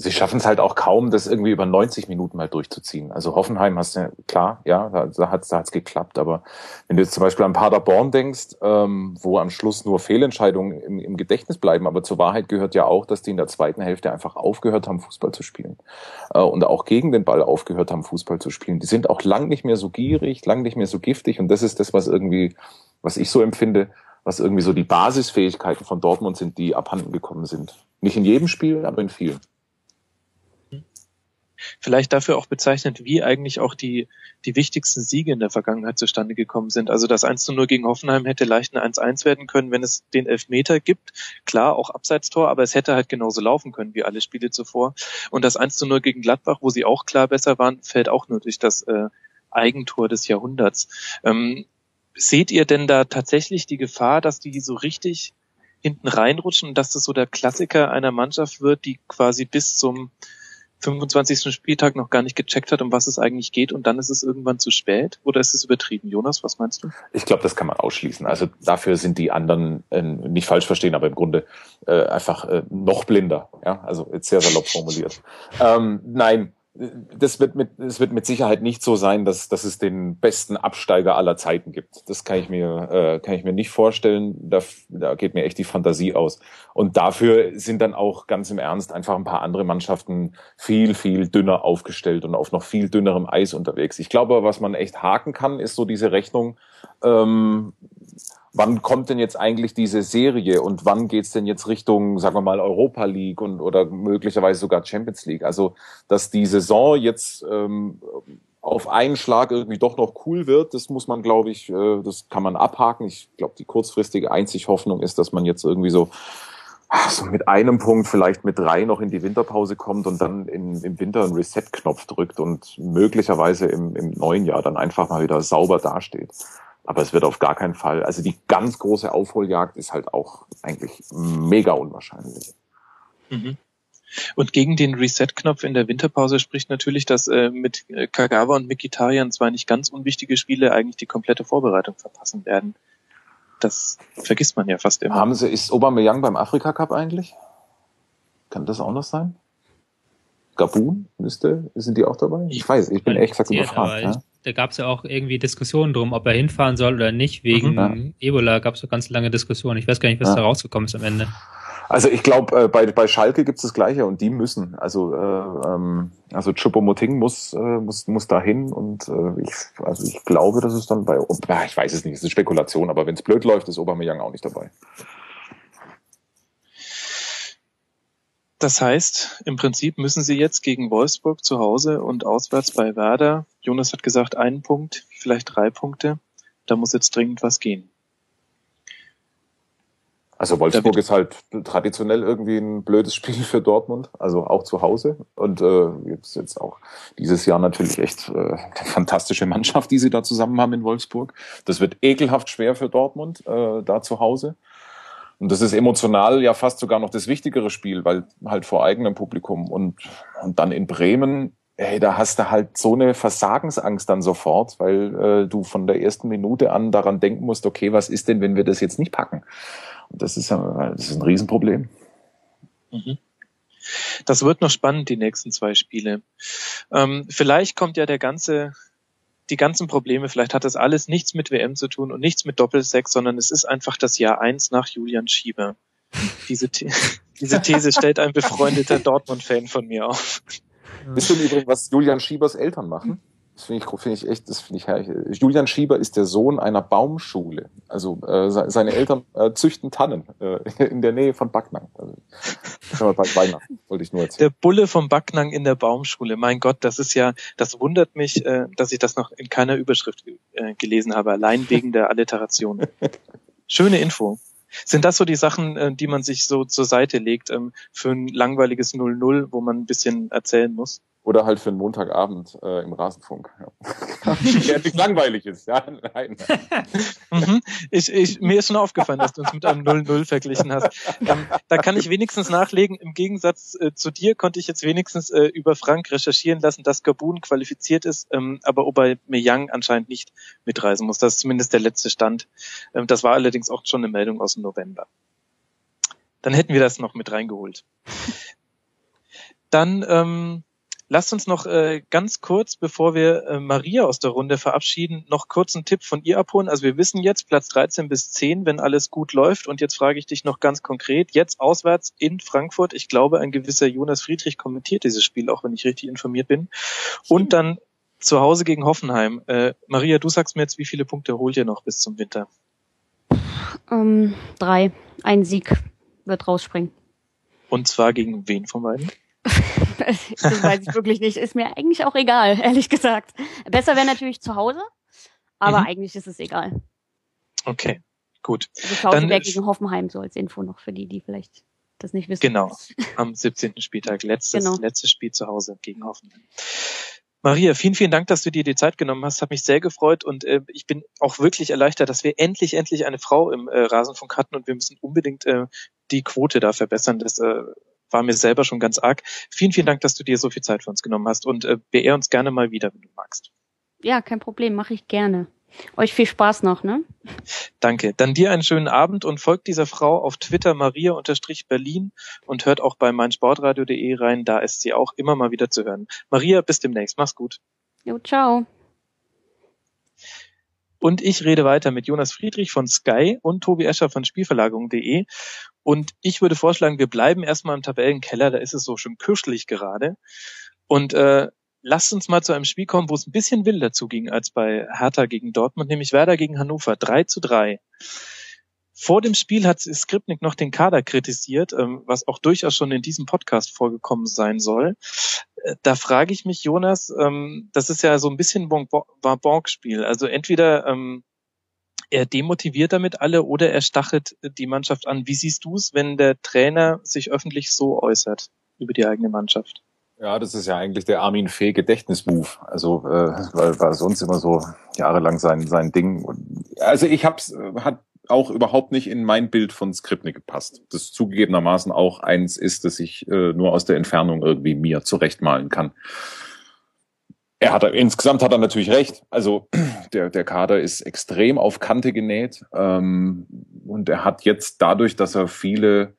sie schaffen es halt auch kaum, das irgendwie über 90 Minuten mal durchzuziehen. Also Hoffenheim hast du, klar, ja, da hat es da hat's geklappt, aber wenn du jetzt zum Beispiel an Paderborn denkst, ähm, wo am Schluss nur Fehlentscheidungen im, im Gedächtnis bleiben, aber zur Wahrheit gehört ja auch, dass die in der zweiten Hälfte einfach aufgehört haben, Fußball zu spielen. Äh, und auch gegen den Ball aufgehört haben, Fußball zu spielen. Die sind auch lang nicht mehr so gierig, lang nicht mehr so giftig und das ist das, was irgendwie, was ich so empfinde, was irgendwie so die Basisfähigkeiten von Dortmund sind, die abhanden gekommen sind. Nicht in jedem Spiel, aber in vielen vielleicht dafür auch bezeichnet, wie eigentlich auch die, die wichtigsten Siege in der Vergangenheit zustande gekommen sind. Also das 1 zu 0 gegen Hoffenheim hätte leicht ein 1-1 werden können, wenn es den Elfmeter gibt. Klar, auch Abseitstor, aber es hätte halt genauso laufen können wie alle Spiele zuvor. Und das 1 zu 0 gegen Gladbach, wo sie auch klar besser waren, fällt auch nur durch das äh, Eigentor des Jahrhunderts. Ähm, seht ihr denn da tatsächlich die Gefahr, dass die so richtig hinten reinrutschen dass das so der Klassiker einer Mannschaft wird, die quasi bis zum 25. Spieltag noch gar nicht gecheckt hat, um was es eigentlich geht und dann ist es irgendwann zu spät? Oder ist es übertrieben? Jonas, was meinst du? Ich glaube, das kann man ausschließen. Also dafür sind die anderen äh, nicht falsch verstehen, aber im Grunde äh, einfach äh, noch blinder. Ja, also jetzt sehr salopp formuliert. ähm, nein, das wird mit, es wird mit Sicherheit nicht so sein, dass, dass es den besten Absteiger aller Zeiten gibt. Das kann ich mir, äh, kann ich mir nicht vorstellen. Da, da geht mir echt die Fantasie aus. Und dafür sind dann auch ganz im Ernst einfach ein paar andere Mannschaften viel, viel dünner aufgestellt und auf noch viel dünnerem Eis unterwegs. Ich glaube, was man echt haken kann, ist so diese Rechnung, ähm, wann kommt denn jetzt eigentlich diese Serie und wann geht's denn jetzt Richtung, sagen wir mal, Europa League und oder möglicherweise sogar Champions League? Also, dass die Saison jetzt ähm, auf einen Schlag irgendwie doch noch cool wird, das muss man, glaube ich, äh, das kann man abhaken. Ich glaube, die kurzfristige einzig Hoffnung ist, dass man jetzt irgendwie so so mit einem Punkt, vielleicht mit drei noch in die Winterpause kommt und dann in, im Winter einen Reset-Knopf drückt und möglicherweise im, im neuen Jahr dann einfach mal wieder sauber dasteht. Aber es wird auf gar keinen Fall, also die ganz große Aufholjagd ist halt auch eigentlich mega unwahrscheinlich. Mhm. Und gegen den Reset-Knopf in der Winterpause spricht natürlich, dass äh, mit äh, Kagawa und Mikitarian zwei nicht ganz unwichtige Spiele eigentlich die komplette Vorbereitung verpassen werden. Das vergisst man ja fast immer. Haben Sie, ist Aubameyang beim Afrika Cup eigentlich? Kann das auch noch sein? Gabun müsste, sind die auch dabei? Ich weiß, ich bin echt gesagt überfragt. Ja? Da gab es ja auch irgendwie Diskussionen drum, ob er hinfahren soll oder nicht. Wegen mhm. Ebola gab es so ganz lange Diskussionen. Ich weiß gar nicht, was ja. da rausgekommen ist am Ende. Also ich glaube, äh, bei, bei Schalke gibt es das Gleiche und die müssen. Also äh, ähm, also Chupomoting muss, äh, muss, muss dahin und äh, ich, also ich glaube, das ist dann bei, ja, ich weiß es nicht, es ist Spekulation, aber wenn es blöd läuft, ist Aubameyang auch nicht dabei. Das heißt, im Prinzip müssen sie jetzt gegen Wolfsburg zu Hause und auswärts bei Werder, Jonas hat gesagt, einen Punkt, vielleicht drei Punkte, da muss jetzt dringend was gehen. Also Wolfsburg ist halt traditionell irgendwie ein blödes Spiel für Dortmund, also auch zu Hause. Und äh, jetzt, jetzt auch dieses Jahr natürlich echt äh, eine fantastische Mannschaft, die sie da zusammen haben in Wolfsburg. Das wird ekelhaft schwer für Dortmund äh, da zu Hause. Und das ist emotional ja fast sogar noch das wichtigere Spiel, weil halt vor eigenem Publikum und, und dann in Bremen, ey, da hast du halt so eine Versagensangst dann sofort, weil äh, du von der ersten Minute an daran denken musst, okay, was ist denn, wenn wir das jetzt nicht packen? Und das ist, das ist ein Riesenproblem. Mhm. Das wird noch spannend, die nächsten zwei Spiele. Ähm, vielleicht kommt ja der ganze die ganzen Probleme, vielleicht hat das alles nichts mit WM zu tun und nichts mit Doppelsex, sondern es ist einfach das Jahr eins nach Julian Schieber. Diese, The diese These stellt ein befreundeter Dortmund-Fan von mir auf. Wisst ihr im Übrigen, was Julian Schiebers Eltern machen? Das finde ich, finde ich echt, das finde ich herrlich. Julian Schieber ist der Sohn einer Baumschule. Also äh, seine Eltern äh, züchten Tannen äh, in der Nähe von Backnang. Also, bei Weihnachten wollte ich nur erzählen. Der Bulle vom Backnang in der Baumschule. Mein Gott, das ist ja, das wundert mich, äh, dass ich das noch in keiner Überschrift äh, gelesen habe, allein wegen der Alliteration. Schöne Info. Sind das so die Sachen, äh, die man sich so zur Seite legt ähm, für ein langweiliges 0-0, wo man ein bisschen erzählen muss? Oder halt für einen Montagabend äh, im Rasenfunk. Ja. Der langweilig ist. Ja, nein. mhm. ich, ich, mir ist schon aufgefallen, dass du uns mit einem 0-0 verglichen hast. Ähm, da kann ich wenigstens nachlegen, im Gegensatz äh, zu dir konnte ich jetzt wenigstens äh, über Frank recherchieren lassen, dass Gabun qualifiziert ist, ähm, aber Aubameyang anscheinend nicht mitreisen muss. Das ist zumindest der letzte Stand. Ähm, das war allerdings auch schon eine Meldung aus dem November. Dann hätten wir das noch mit reingeholt. Dann ähm, Lasst uns noch äh, ganz kurz, bevor wir äh, Maria aus der Runde verabschieden, noch kurz einen Tipp von ihr abholen. Also wir wissen jetzt Platz 13 bis 10, wenn alles gut läuft. Und jetzt frage ich dich noch ganz konkret, jetzt auswärts in Frankfurt. Ich glaube, ein gewisser Jonas Friedrich kommentiert dieses Spiel, auch wenn ich richtig informiert bin. Und dann zu Hause gegen Hoffenheim. Äh, Maria, du sagst mir jetzt, wie viele Punkte holt ihr noch bis zum Winter? Ähm, drei. Ein Sieg wird rausspringen. Und zwar gegen wen von beiden? das weiß ich wirklich nicht. Ist mir eigentlich auch egal, ehrlich gesagt. Besser wäre natürlich zu Hause, aber mhm. eigentlich ist es egal. Okay, gut. Also wäre gegen Hoffenheim so als Info noch für die, die vielleicht das nicht wissen. Genau, am 17. Spieltag, letztes, genau. letztes Spiel zu Hause gegen Hoffenheim. Maria, vielen, vielen Dank, dass du dir die Zeit genommen hast. Hat mich sehr gefreut und äh, ich bin auch wirklich erleichtert, dass wir endlich, endlich eine Frau im äh, Rasenfunk hatten und wir müssen unbedingt äh, die Quote da verbessern. Das äh, war mir selber schon ganz arg. Vielen, vielen Dank, dass du dir so viel Zeit für uns genommen hast und äh, beehr uns gerne mal wieder, wenn du magst. Ja, kein Problem, mache ich gerne. Euch viel Spaß noch, ne? Danke. Dann dir einen schönen Abend und folgt dieser Frau auf Twitter Maria-Berlin und hört auch bei meinsportradio.de rein, da ist sie auch immer mal wieder zu hören. Maria, bis demnächst. Mach's gut. Jo, ciao. Und ich rede weiter mit Jonas Friedrich von Sky und Tobi Escher von Spielverlagerung.de. Und ich würde vorschlagen, wir bleiben erstmal im Tabellenkeller, da ist es so schön kuschelig gerade. Und äh, lasst uns mal zu einem Spiel kommen, wo es ein bisschen wilder zuging als bei Hertha gegen Dortmund, nämlich Werder gegen Hannover, 3 zu 3. Vor dem Spiel hat Skripnik noch den Kader kritisiert, ähm, was auch durchaus schon in diesem Podcast vorgekommen sein soll. Äh, da frage ich mich, Jonas, ähm, das ist ja so ein bisschen Bonbon-Spiel. Also entweder ähm, er demotiviert damit alle oder er stachelt die Mannschaft an. Wie siehst du es, wenn der Trainer sich öffentlich so äußert über die eigene Mannschaft? Ja, das ist ja eigentlich der Armin Fee Gedächtnismove. Also äh, weil war sonst immer so jahrelang sein sein Ding. Also ich hab's hat auch überhaupt nicht in mein Bild von Skripnik gepasst. Das zugegebenermaßen auch eins ist, dass ich äh, nur aus der Entfernung irgendwie mir zurechtmalen kann. Er hat insgesamt hat er natürlich recht. Also der der Kader ist extrem auf Kante genäht ähm, und er hat jetzt dadurch, dass er viele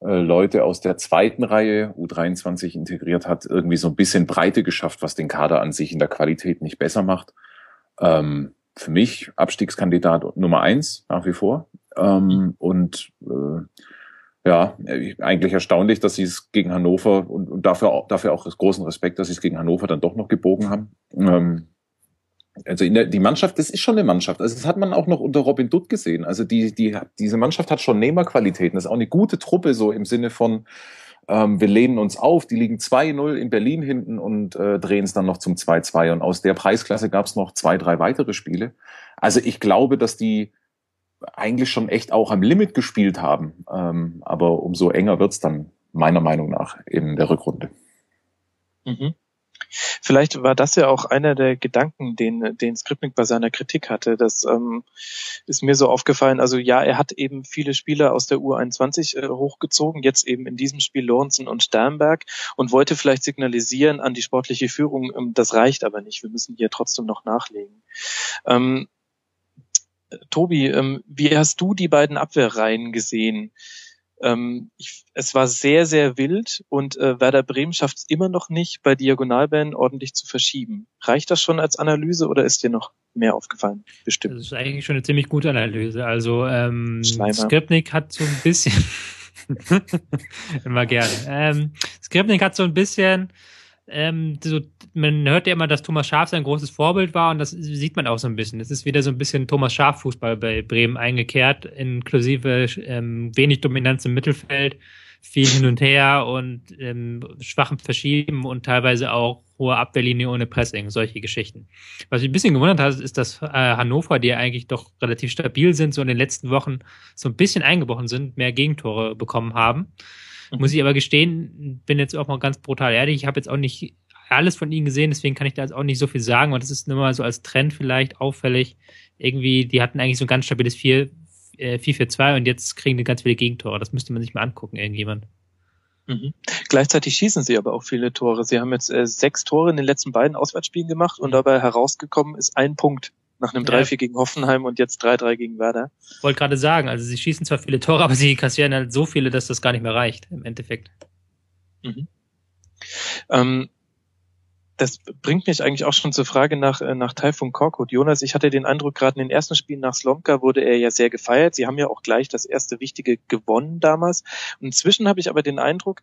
äh, Leute aus der zweiten Reihe U23 integriert hat, irgendwie so ein bisschen Breite geschafft, was den Kader an sich in der Qualität nicht besser macht. Ähm, für mich Abstiegskandidat Nummer eins nach wie vor. Ähm, und äh, ja, eigentlich erstaunlich, dass sie es gegen Hannover und, und dafür, auch, dafür auch großen Respekt, dass sie es gegen Hannover dann doch noch gebogen haben. Ähm, also in der, die Mannschaft, das ist schon eine Mannschaft. Also das hat man auch noch unter Robin Dutt gesehen. Also die, die, diese Mannschaft hat schon Nehmerqualitäten. Das ist auch eine gute Truppe so im Sinne von, ähm, wir lehnen uns auf, die liegen 2-0 in Berlin hinten und äh, drehen es dann noch zum 2-2. Und aus der Preisklasse gab es noch zwei, drei weitere Spiele. Also ich glaube, dass die eigentlich schon echt auch am Limit gespielt haben. Ähm, aber umso enger wird's dann meiner Meinung nach in der Rückrunde. Mhm. Vielleicht war das ja auch einer der Gedanken, den, den Skripnik bei seiner Kritik hatte. Das ähm, ist mir so aufgefallen. Also ja, er hat eben viele Spieler aus der U21 äh, hochgezogen, jetzt eben in diesem Spiel Lorenzen und Sternberg und wollte vielleicht signalisieren an die sportliche Führung, ähm, das reicht aber nicht. Wir müssen hier trotzdem noch nachlegen. Ähm, Tobi, ähm, wie hast du die beiden Abwehrreihen gesehen? Ähm, ich, es war sehr, sehr wild und äh, Werder Bremen schafft es immer noch nicht, bei Diagonalbällen ordentlich zu verschieben. Reicht das schon als Analyse oder ist dir noch mehr aufgefallen? Bestimmt. Das ist eigentlich schon eine ziemlich gute Analyse. Also ähm, Skripnik hat so ein bisschen immer gerne. Ähm, Skripnik hat so ein bisschen ähm, so, man hört ja immer, dass Thomas Schaf sein großes Vorbild war und das sieht man auch so ein bisschen. Es ist wieder so ein bisschen Thomas Schaf Fußball bei Bremen eingekehrt, inklusive ähm, wenig Dominanz im Mittelfeld, viel hin und her und ähm, schwachem Verschieben und teilweise auch hohe Abwehrlinie ohne Pressing, solche Geschichten. Was mich ein bisschen gewundert hat, ist, dass äh, Hannover, die ja eigentlich doch relativ stabil sind, so in den letzten Wochen so ein bisschen eingebrochen sind, mehr Gegentore bekommen haben. Mhm. Muss ich aber gestehen, bin jetzt auch mal ganz brutal ehrlich, ich habe jetzt auch nicht alles von ihnen gesehen, deswegen kann ich da jetzt auch nicht so viel sagen. Und das ist nur mal so als Trend vielleicht auffällig. Irgendwie, die hatten eigentlich so ein ganz stabiles 4, äh, 4-4-2 und jetzt kriegen die ganz viele Gegentore. Das müsste man sich mal angucken, irgendjemand. Mhm. Gleichzeitig schießen sie aber auch viele Tore. Sie haben jetzt äh, sechs Tore in den letzten beiden Auswärtsspielen gemacht und dabei herausgekommen ist ein Punkt nach einem 3-4 gegen Hoffenheim und jetzt 3-3 gegen Werder. Wollte gerade sagen, also sie schießen zwar viele Tore, aber sie kassieren halt so viele, dass das gar nicht mehr reicht im Endeffekt. Mhm. Ähm, das bringt mich eigentlich auch schon zur Frage nach, äh, nach Taifun Korkut. Jonas, ich hatte den Eindruck, gerade in den ersten Spielen nach Slomka wurde er ja sehr gefeiert. Sie haben ja auch gleich das erste Wichtige gewonnen damals. Und inzwischen habe ich aber den Eindruck,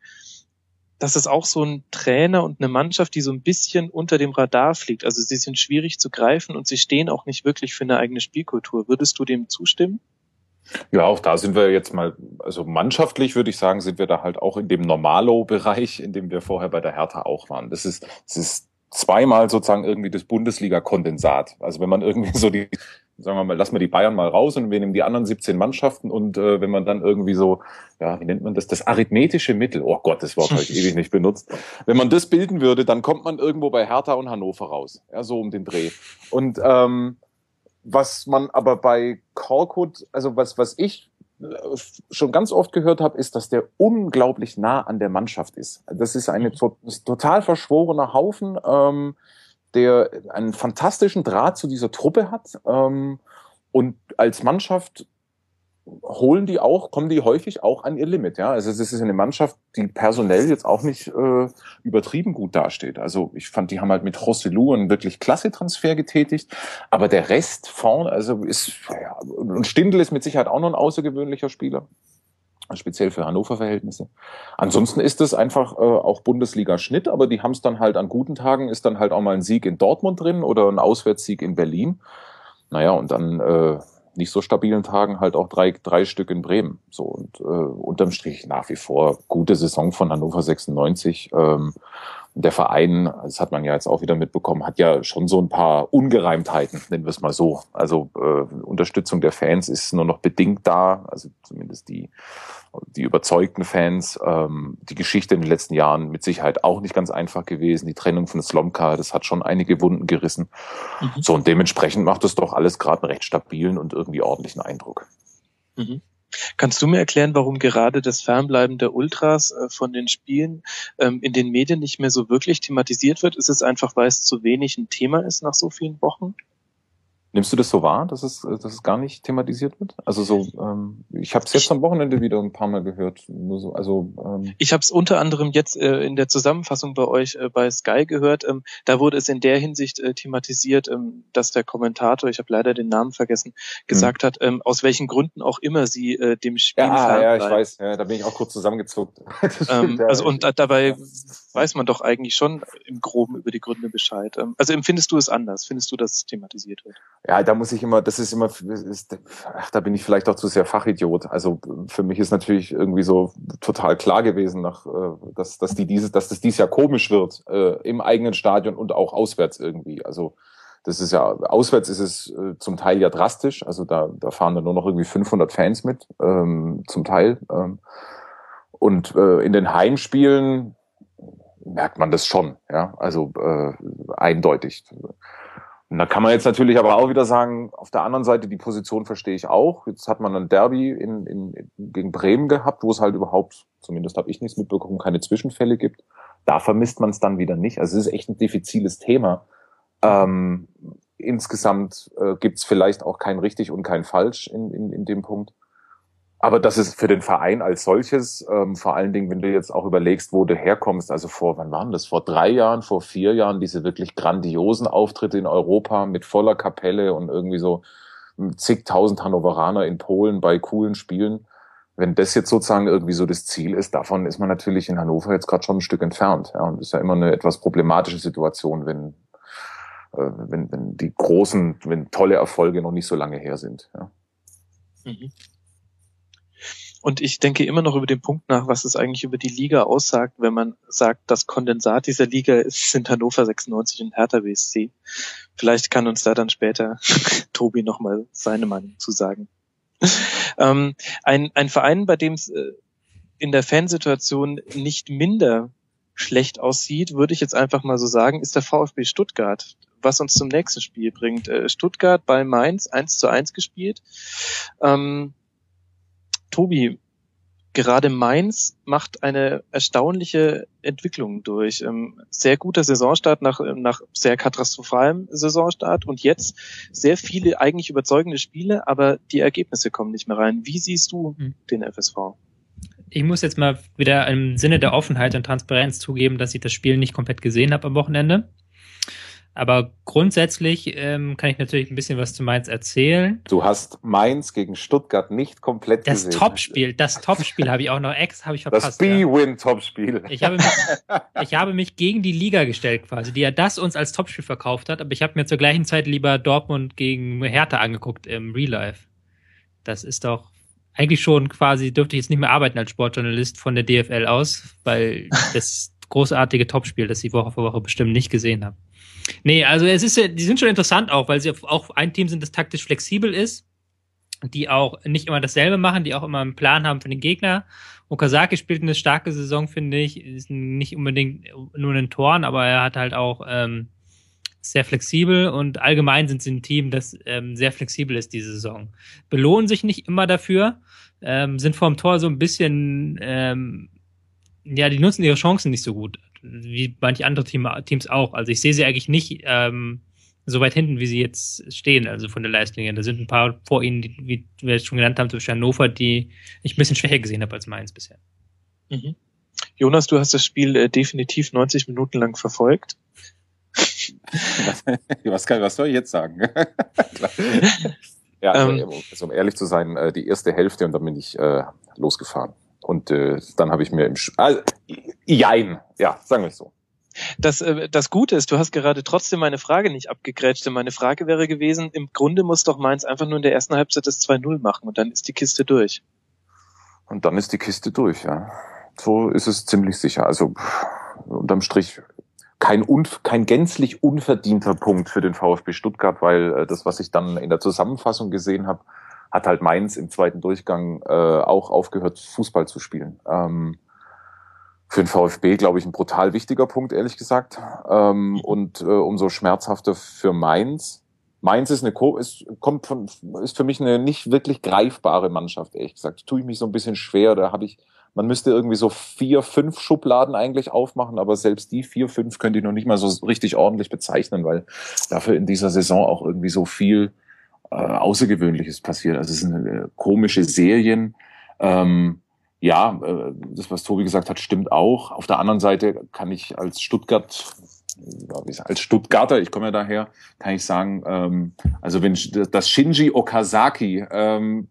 dass es auch so ein Trainer und eine Mannschaft, die so ein bisschen unter dem Radar fliegt. Also sie sind schwierig zu greifen und sie stehen auch nicht wirklich für eine eigene Spielkultur. Würdest du dem zustimmen? Ja, auch da sind wir jetzt mal, also mannschaftlich würde ich sagen, sind wir da halt auch in dem Normalo-Bereich, in dem wir vorher bei der Hertha auch waren. Das ist, das ist zweimal sozusagen irgendwie das Bundesliga-Kondensat. Also wenn man irgendwie so die, sagen wir mal, lassen wir die Bayern mal raus und wir nehmen die anderen 17 Mannschaften und äh, wenn man dann irgendwie so, ja, wie nennt man das, das arithmetische Mittel, oh Gott, das Wort habe ich ewig nicht benutzt. Wenn man das bilden würde, dann kommt man irgendwo bei Hertha und Hannover raus. Ja, so um den Dreh. Und ähm, was man aber bei Korkut, also was, was ich äh, schon ganz oft gehört habe, ist, dass der unglaublich nah an der Mannschaft ist. Das ist eine mhm. total verschworener Haufen, ähm, der einen fantastischen Draht zu dieser Truppe hat ähm, und als Mannschaft holen die auch, kommen die häufig auch an ihr Limit. Ja, also es ist eine Mannschaft, die personell jetzt auch nicht äh, übertrieben gut dasteht. Also ich fand, die haben halt mit Rossellou einen wirklich klasse Transfer getätigt, aber der Rest vorne, also ist ja, und Stindl ist mit Sicherheit auch noch ein außergewöhnlicher Spieler, speziell für Hannover-Verhältnisse. Ansonsten ist es einfach äh, auch Bundesliga-Schnitt, aber die haben es dann halt an guten Tagen ist dann halt auch mal ein Sieg in Dortmund drin oder ein Auswärtssieg in Berlin. Naja, und dann äh, nicht so stabilen Tagen halt auch drei, drei Stück in Bremen. So und äh, unterm Strich nach wie vor gute Saison von Hannover 96. Ähm, der Verein, das hat man ja jetzt auch wieder mitbekommen, hat ja schon so ein paar Ungereimtheiten, nennen wir es mal so. Also äh, Unterstützung der Fans ist nur noch bedingt da, also zumindest die die überzeugten Fans. Ähm, die Geschichte in den letzten Jahren mit Sicherheit auch nicht ganz einfach gewesen. Die Trennung von Slomka, das hat schon einige Wunden gerissen. Mhm. So und dementsprechend macht das doch alles gerade einen recht stabilen und irgendwie ordentlichen Eindruck. Mhm. Kannst du mir erklären, warum gerade das Fernbleiben der Ultras äh, von den Spielen ähm, in den Medien nicht mehr so wirklich thematisiert wird? Ist es einfach, weil es zu wenig ein Thema ist nach so vielen Wochen? Nimmst du das so wahr, dass es, dass es gar nicht thematisiert wird? Also so, ähm, ich habe es jetzt am Wochenende wieder ein paar Mal gehört. Nur so, also ähm ich habe es unter anderem jetzt äh, in der Zusammenfassung bei euch äh, bei Sky gehört. Ähm, da wurde es in der Hinsicht äh, thematisiert, ähm, dass der Kommentator, ich habe leider den Namen vergessen, gesagt hm. hat, ähm, aus welchen Gründen auch immer sie äh, dem Spiel ja, ja, ich weiß, ja, da bin ich auch kurz zusammengezuckt. ähm, also und dabei ja. Weiß man doch eigentlich schon im Groben über die Gründe Bescheid. Ähm, also empfindest du es anders? Findest du, dass es thematisiert wird? Ja, da muss ich immer, das ist immer, ist, ach, da bin ich vielleicht auch zu sehr Fachidiot. Also für mich ist natürlich irgendwie so total klar gewesen, nach, äh, dass, dass die dieses, dass das dieses Jahr komisch wird äh, im eigenen Stadion und auch auswärts irgendwie. Also das ist ja auswärts ist es äh, zum Teil ja drastisch. Also da, da fahren dann nur noch irgendwie 500 Fans mit, ähm, zum Teil. Ähm, und äh, in den Heimspielen merkt man das schon, ja, also äh, eindeutig. Und da kann man jetzt natürlich aber auch wieder sagen, auf der anderen Seite, die Position verstehe ich auch. Jetzt hat man ein Derby in, in, gegen Bremen gehabt, wo es halt überhaupt, zumindest habe ich nichts mitbekommen, keine Zwischenfälle gibt. Da vermisst man es dann wieder nicht. Also es ist echt ein diffiziles Thema. Ähm, insgesamt äh, gibt es vielleicht auch kein richtig und kein falsch in, in, in dem Punkt. Aber das ist für den Verein als solches, ähm, vor allen Dingen, wenn du jetzt auch überlegst, wo du herkommst, also vor, wann waren das? Vor drei Jahren, vor vier Jahren, diese wirklich grandiosen Auftritte in Europa mit voller Kapelle und irgendwie so zigtausend Hannoveraner in Polen bei coolen Spielen. Wenn das jetzt sozusagen irgendwie so das Ziel ist, davon ist man natürlich in Hannover jetzt gerade schon ein Stück entfernt. Ja, und ist ja immer eine etwas problematische Situation, wenn, äh, wenn, wenn die großen, wenn tolle Erfolge noch nicht so lange her sind. Ja. Mhm. Und ich denke immer noch über den Punkt nach, was es eigentlich über die Liga aussagt, wenn man sagt, das Kondensat dieser Liga ist, sind Hannover 96 und Hertha BSC. Vielleicht kann uns da dann später Tobi nochmal seine Meinung zu sagen. ähm, ein, ein Verein, bei dem es äh, in der Fansituation nicht minder schlecht aussieht, würde ich jetzt einfach mal so sagen, ist der VfB Stuttgart, was uns zum nächsten Spiel bringt. Äh, Stuttgart bei Mainz 1 zu 1 gespielt. Ähm, Tobi, gerade Mainz macht eine erstaunliche Entwicklung durch. Ähm, sehr guter Saisonstart nach, nach sehr katastrophalem Saisonstart und jetzt sehr viele eigentlich überzeugende Spiele, aber die Ergebnisse kommen nicht mehr rein. Wie siehst du mhm. den FSV? Ich muss jetzt mal wieder im Sinne der Offenheit und Transparenz zugeben, dass ich das Spiel nicht komplett gesehen habe am Wochenende. Aber grundsätzlich ähm, kann ich natürlich ein bisschen was zu Mainz erzählen. Du hast Mainz gegen Stuttgart nicht komplett das gesehen. Das Topspiel, das Topspiel habe ich auch noch ex, habe ich verpasst. Das B-Win-Topspiel. Ich habe, mich, ich habe mich gegen die Liga gestellt quasi, die ja das uns als Topspiel verkauft hat, aber ich habe mir zur gleichen Zeit lieber Dortmund gegen Hertha angeguckt im Real Life. Das ist doch eigentlich schon quasi, dürfte ich jetzt nicht mehr arbeiten als Sportjournalist von der DFL aus, weil das großartige Topspiel, das ich Woche für Woche bestimmt nicht gesehen habe. Nee, also es ist die sind schon interessant auch, weil sie auch ein Team sind, das taktisch flexibel ist, die auch nicht immer dasselbe machen, die auch immer einen Plan haben für den Gegner. Okazaki spielt eine starke Saison, finde ich. Ist nicht unbedingt nur in Toren, aber er hat halt auch ähm, sehr flexibel und allgemein sind sie ein Team, das ähm, sehr flexibel ist diese Saison. Belohnen sich nicht immer dafür, ähm, sind vor dem Tor so ein bisschen, ähm, ja, die nutzen ihre Chancen nicht so gut wie manche andere Team, Teams auch. Also ich sehe sie eigentlich nicht ähm, so weit hinten, wie sie jetzt stehen, also von der Leistung her. Da sind ein paar vor ihnen, die, wie wir es schon genannt haben, zum Beispiel Hannover, die ich ein bisschen schwächer gesehen habe als Mainz bisher. Mhm. Jonas, du hast das Spiel äh, definitiv 90 Minuten lang verfolgt. was, kann, was soll ich jetzt sagen? ja, also, ähm, also, um ehrlich zu sein, äh, die erste Hälfte und dann bin ich äh, losgefahren. Und äh, dann habe ich mir im Sch also, Jein, ja, sagen wir es so. Das, äh, das Gute ist, du hast gerade trotzdem meine Frage nicht abgegrätscht. Meine Frage wäre gewesen, im Grunde muss doch Mainz einfach nur in der ersten Halbzeit das 2-0 machen und dann ist die Kiste durch. Und dann ist die Kiste durch, ja. So ist es ziemlich sicher. Also unterm Strich kein, unf kein gänzlich unverdienter Punkt für den VfB Stuttgart, weil äh, das, was ich dann in der Zusammenfassung gesehen habe, hat halt Mainz im zweiten Durchgang äh, auch aufgehört, Fußball zu spielen. Ähm, für den VfB, glaube ich, ein brutal wichtiger Punkt, ehrlich gesagt. Ähm, und äh, umso schmerzhafter für Mainz. Mainz ist eine ist, kommt von, ist für mich eine nicht wirklich greifbare Mannschaft, ehrlich gesagt. Tue ich mich so ein bisschen schwer. Da habe ich, man müsste irgendwie so vier, fünf Schubladen eigentlich aufmachen, aber selbst die vier, fünf könnte ich noch nicht mal so richtig ordentlich bezeichnen, weil dafür in dieser Saison auch irgendwie so viel äh, Außergewöhnliches passiert. Also es sind äh, komische Serien. Ähm, ja, äh, das, was Tobi gesagt hat, stimmt auch. Auf der anderen Seite kann ich als Stuttgart, als Stuttgarter, ich komme ja daher, kann ich sagen, ähm, also wenn das Shinji Okazaki ähm,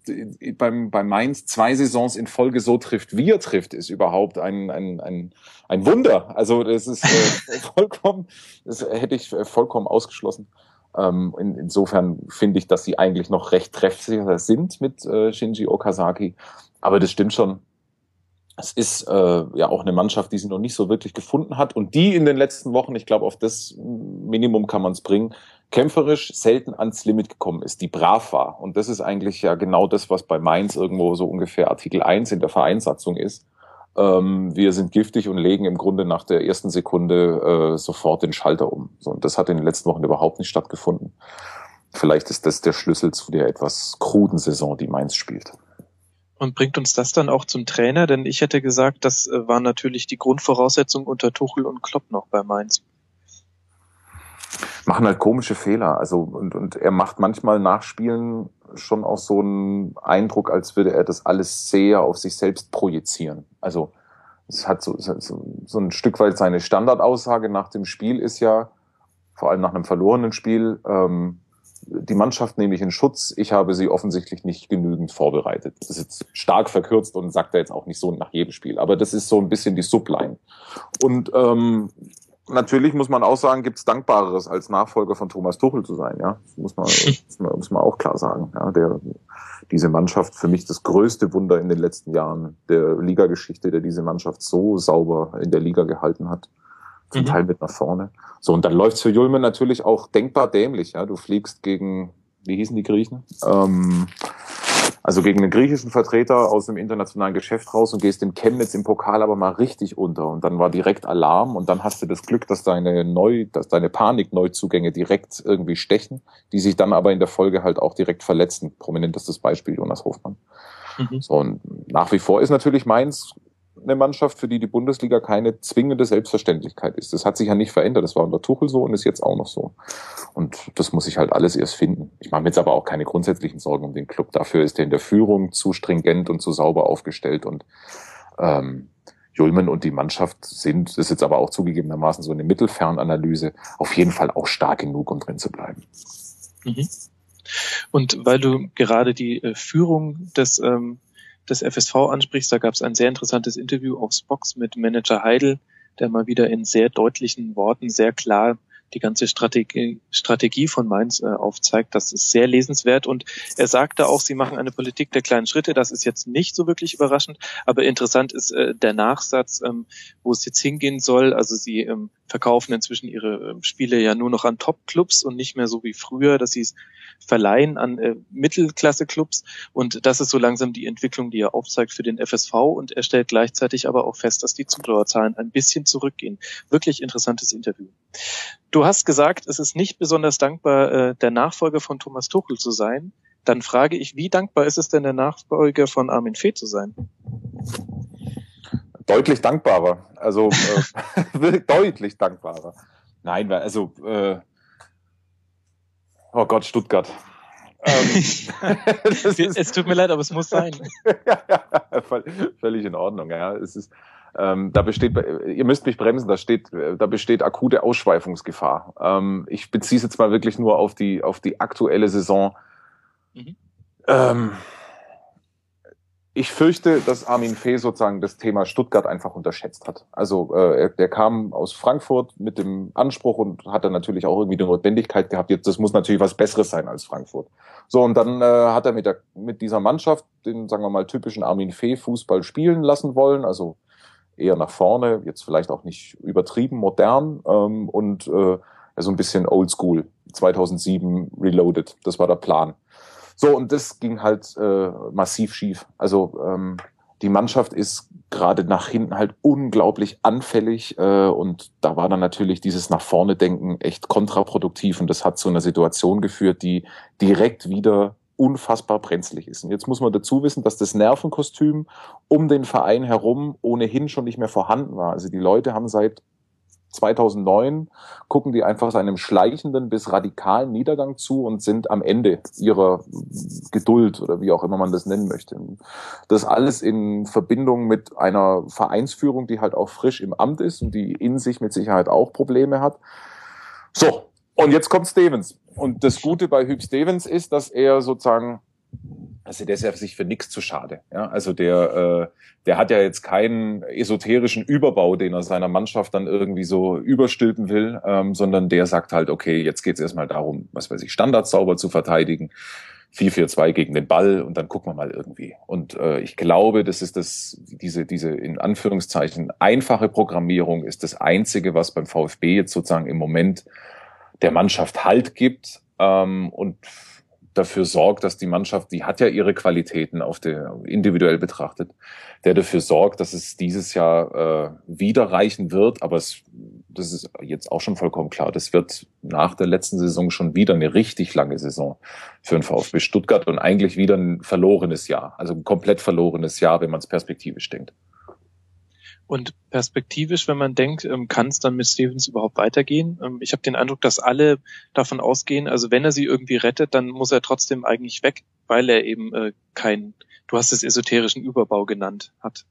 beim, bei Mainz zwei Saisons in Folge so trifft, wie er trifft, ist überhaupt ein, ein, ein, ein Wunder. Also das ist äh, vollkommen, das hätte ich vollkommen ausgeschlossen. Ähm, in, insofern finde ich, dass sie eigentlich noch recht treffsicher sind mit äh, Shinji Okazaki. Aber das stimmt schon. Es ist äh, ja auch eine Mannschaft, die sie noch nicht so wirklich gefunden hat und die in den letzten Wochen, ich glaube, auf das Minimum kann man es bringen, kämpferisch selten ans Limit gekommen ist, die brav war. Und das ist eigentlich ja genau das, was bei Mainz irgendwo so ungefähr Artikel 1 in der Vereinssatzung ist ähm, wir sind giftig und legen im Grunde nach der ersten Sekunde äh, sofort den Schalter um. So, und das hat in den letzten Wochen überhaupt nicht stattgefunden. Vielleicht ist das der Schlüssel zu der etwas kruden Saison, die Mainz spielt. Und bringt uns das dann auch zum Trainer? Denn ich hätte gesagt, das äh, war natürlich die Grundvoraussetzung unter Tuchel und Klopp noch bei Mainz. Machen halt komische Fehler. Also, und, und er macht manchmal Nachspielen schon auch so einen Eindruck, als würde er das alles sehr auf sich selbst projizieren. Also es hat so, so, ein Stück weit seine Standardaussage nach dem Spiel ist ja, vor allem nach einem verlorenen Spiel, ähm, die Mannschaft nehme ich in Schutz, ich habe sie offensichtlich nicht genügend vorbereitet. Das ist jetzt stark verkürzt und sagt er jetzt auch nicht so nach jedem Spiel, aber das ist so ein bisschen die Subline. Und ähm, natürlich muss man auch sagen, gibt es Dankbareres, als Nachfolger von Thomas Tuchel zu sein. Ja, das muss man, muss man, muss man auch klar sagen. Ja, der, diese Mannschaft für mich das größte Wunder in den letzten Jahren der Ligageschichte, der diese Mannschaft so sauber in der Liga gehalten hat. Zum mhm. Teil mit nach vorne. So, und dann läuft's für Julme natürlich auch denkbar dämlich. Ja, du fliegst gegen, wie hießen die Griechen? Ähm, Also gegen einen griechischen Vertreter aus dem internationalen Geschäft raus und gehst in Chemnitz im Pokal aber mal richtig unter. Und dann war direkt Alarm und dann hast du das Glück, dass deine Neu, dass deine Panik-Neuzugänge direkt irgendwie stechen, die sich dann aber in der Folge halt auch direkt verletzen. Prominentestes Beispiel Jonas Hofmann. Mhm. So, und nach wie vor ist natürlich Mainz eine Mannschaft, für die die Bundesliga keine zwingende Selbstverständlichkeit ist. Das hat sich ja nicht verändert. Das war unter Tuchel so und ist jetzt auch noch so. Und das muss ich halt alles erst finden. Ich mache mir jetzt aber auch keine grundsätzlichen Sorgen um den Club. Dafür ist er in der Führung zu stringent und zu sauber aufgestellt und ähm, Julmen und die Mannschaft sind, das ist jetzt aber auch zugegebenermaßen so eine Mittelfernanalyse, auf jeden Fall auch stark genug, um drin zu bleiben. Mhm. Und weil du gerade die äh, Führung des ähm, des FSV ansprichst, da gab es ein sehr interessantes Interview auf Spox mit Manager Heidel, der mal wieder in sehr deutlichen Worten sehr klar die ganze Strategie, Strategie von Mainz äh, aufzeigt. Das ist sehr lesenswert. Und er sagte auch, sie machen eine Politik der kleinen Schritte. Das ist jetzt nicht so wirklich überraschend, aber interessant ist äh, der Nachsatz, ähm, wo es jetzt hingehen soll. Also sie ähm, verkaufen inzwischen ihre ähm, Spiele ja nur noch an Top-Clubs und nicht mehr so wie früher, dass sie es verleihen an äh, Mittelklasse-Clubs. Und das ist so langsam die Entwicklung, die er aufzeigt für den FSV. Und er stellt gleichzeitig aber auch fest, dass die Zuschauerzahlen ein bisschen zurückgehen. Wirklich interessantes Interview. Du hast gesagt, es ist nicht besonders dankbar, äh, der Nachfolger von Thomas Tuchel zu sein. Dann frage ich, wie dankbar ist es denn, der Nachfolger von Armin Fee zu sein? Deutlich dankbarer. Also äh, deutlich dankbarer. Nein, also äh, Oh Gott, Stuttgart. ähm, es tut mir leid, aber es muss sein. ja, ja, völlig in Ordnung. Ja, es ist, ähm, da besteht, ihr müsst mich bremsen. Da steht, da besteht akute Ausschweifungsgefahr. Ähm, ich beziehe es jetzt mal wirklich nur auf die auf die aktuelle Saison. Mhm. Ähm, ich fürchte, dass Armin Fee sozusagen das Thema Stuttgart einfach unterschätzt hat. Also äh, er, der kam aus Frankfurt mit dem Anspruch und hat dann natürlich auch irgendwie die Notwendigkeit gehabt, jetzt das muss natürlich was Besseres sein als Frankfurt. So und dann äh, hat er mit der mit dieser Mannschaft den sagen wir mal typischen Armin Fee Fußball spielen lassen wollen, also eher nach vorne, jetzt vielleicht auch nicht übertrieben modern ähm, und äh, so ein bisschen Oldschool 2007 Reloaded. Das war der Plan. So, und das ging halt äh, massiv schief. Also ähm, die Mannschaft ist gerade nach hinten halt unglaublich anfällig äh, und da war dann natürlich dieses nach vorne denken echt kontraproduktiv und das hat zu einer Situation geführt, die direkt wieder unfassbar brenzlig ist. Und jetzt muss man dazu wissen, dass das Nervenkostüm um den Verein herum ohnehin schon nicht mehr vorhanden war. Also die Leute haben seit 2009 gucken die einfach seinem schleichenden bis radikalen Niedergang zu und sind am Ende ihrer Geduld oder wie auch immer man das nennen möchte. Das alles in Verbindung mit einer Vereinsführung, die halt auch frisch im Amt ist und die in sich mit Sicherheit auch Probleme hat. So, und jetzt kommt Stevens. Und das Gute bei Hüb Stevens ist, dass er sozusagen also der ist ja sich für nichts zu schade. Ja? Also der, äh, der hat ja jetzt keinen esoterischen Überbau, den er seiner Mannschaft dann irgendwie so überstülpen will, ähm, sondern der sagt halt, okay, jetzt geht es erstmal darum, was weiß ich, Standards sauber zu verteidigen. 4-4-2 gegen den Ball und dann gucken wir mal irgendwie. Und äh, ich glaube, das ist das, diese, diese in Anführungszeichen einfache Programmierung ist das Einzige, was beim VfB jetzt sozusagen im Moment der Mannschaft Halt gibt. Ähm, und dafür sorgt, dass die Mannschaft, die hat ja ihre Qualitäten auf der individuell betrachtet, der dafür sorgt, dass es dieses Jahr äh, wieder reichen wird. Aber es, das ist jetzt auch schon vollkommen klar. Das wird nach der letzten Saison schon wieder eine richtig lange Saison für den VfB Stuttgart und eigentlich wieder ein verlorenes Jahr, also ein komplett verlorenes Jahr, wenn man es perspektivisch denkt. Und perspektivisch, wenn man denkt, ähm, kann es dann mit Stevens überhaupt weitergehen? Ähm, ich habe den Eindruck, dass alle davon ausgehen, also wenn er sie irgendwie rettet, dann muss er trotzdem eigentlich weg, weil er eben äh, kein, du hast es esoterischen Überbau genannt, hat.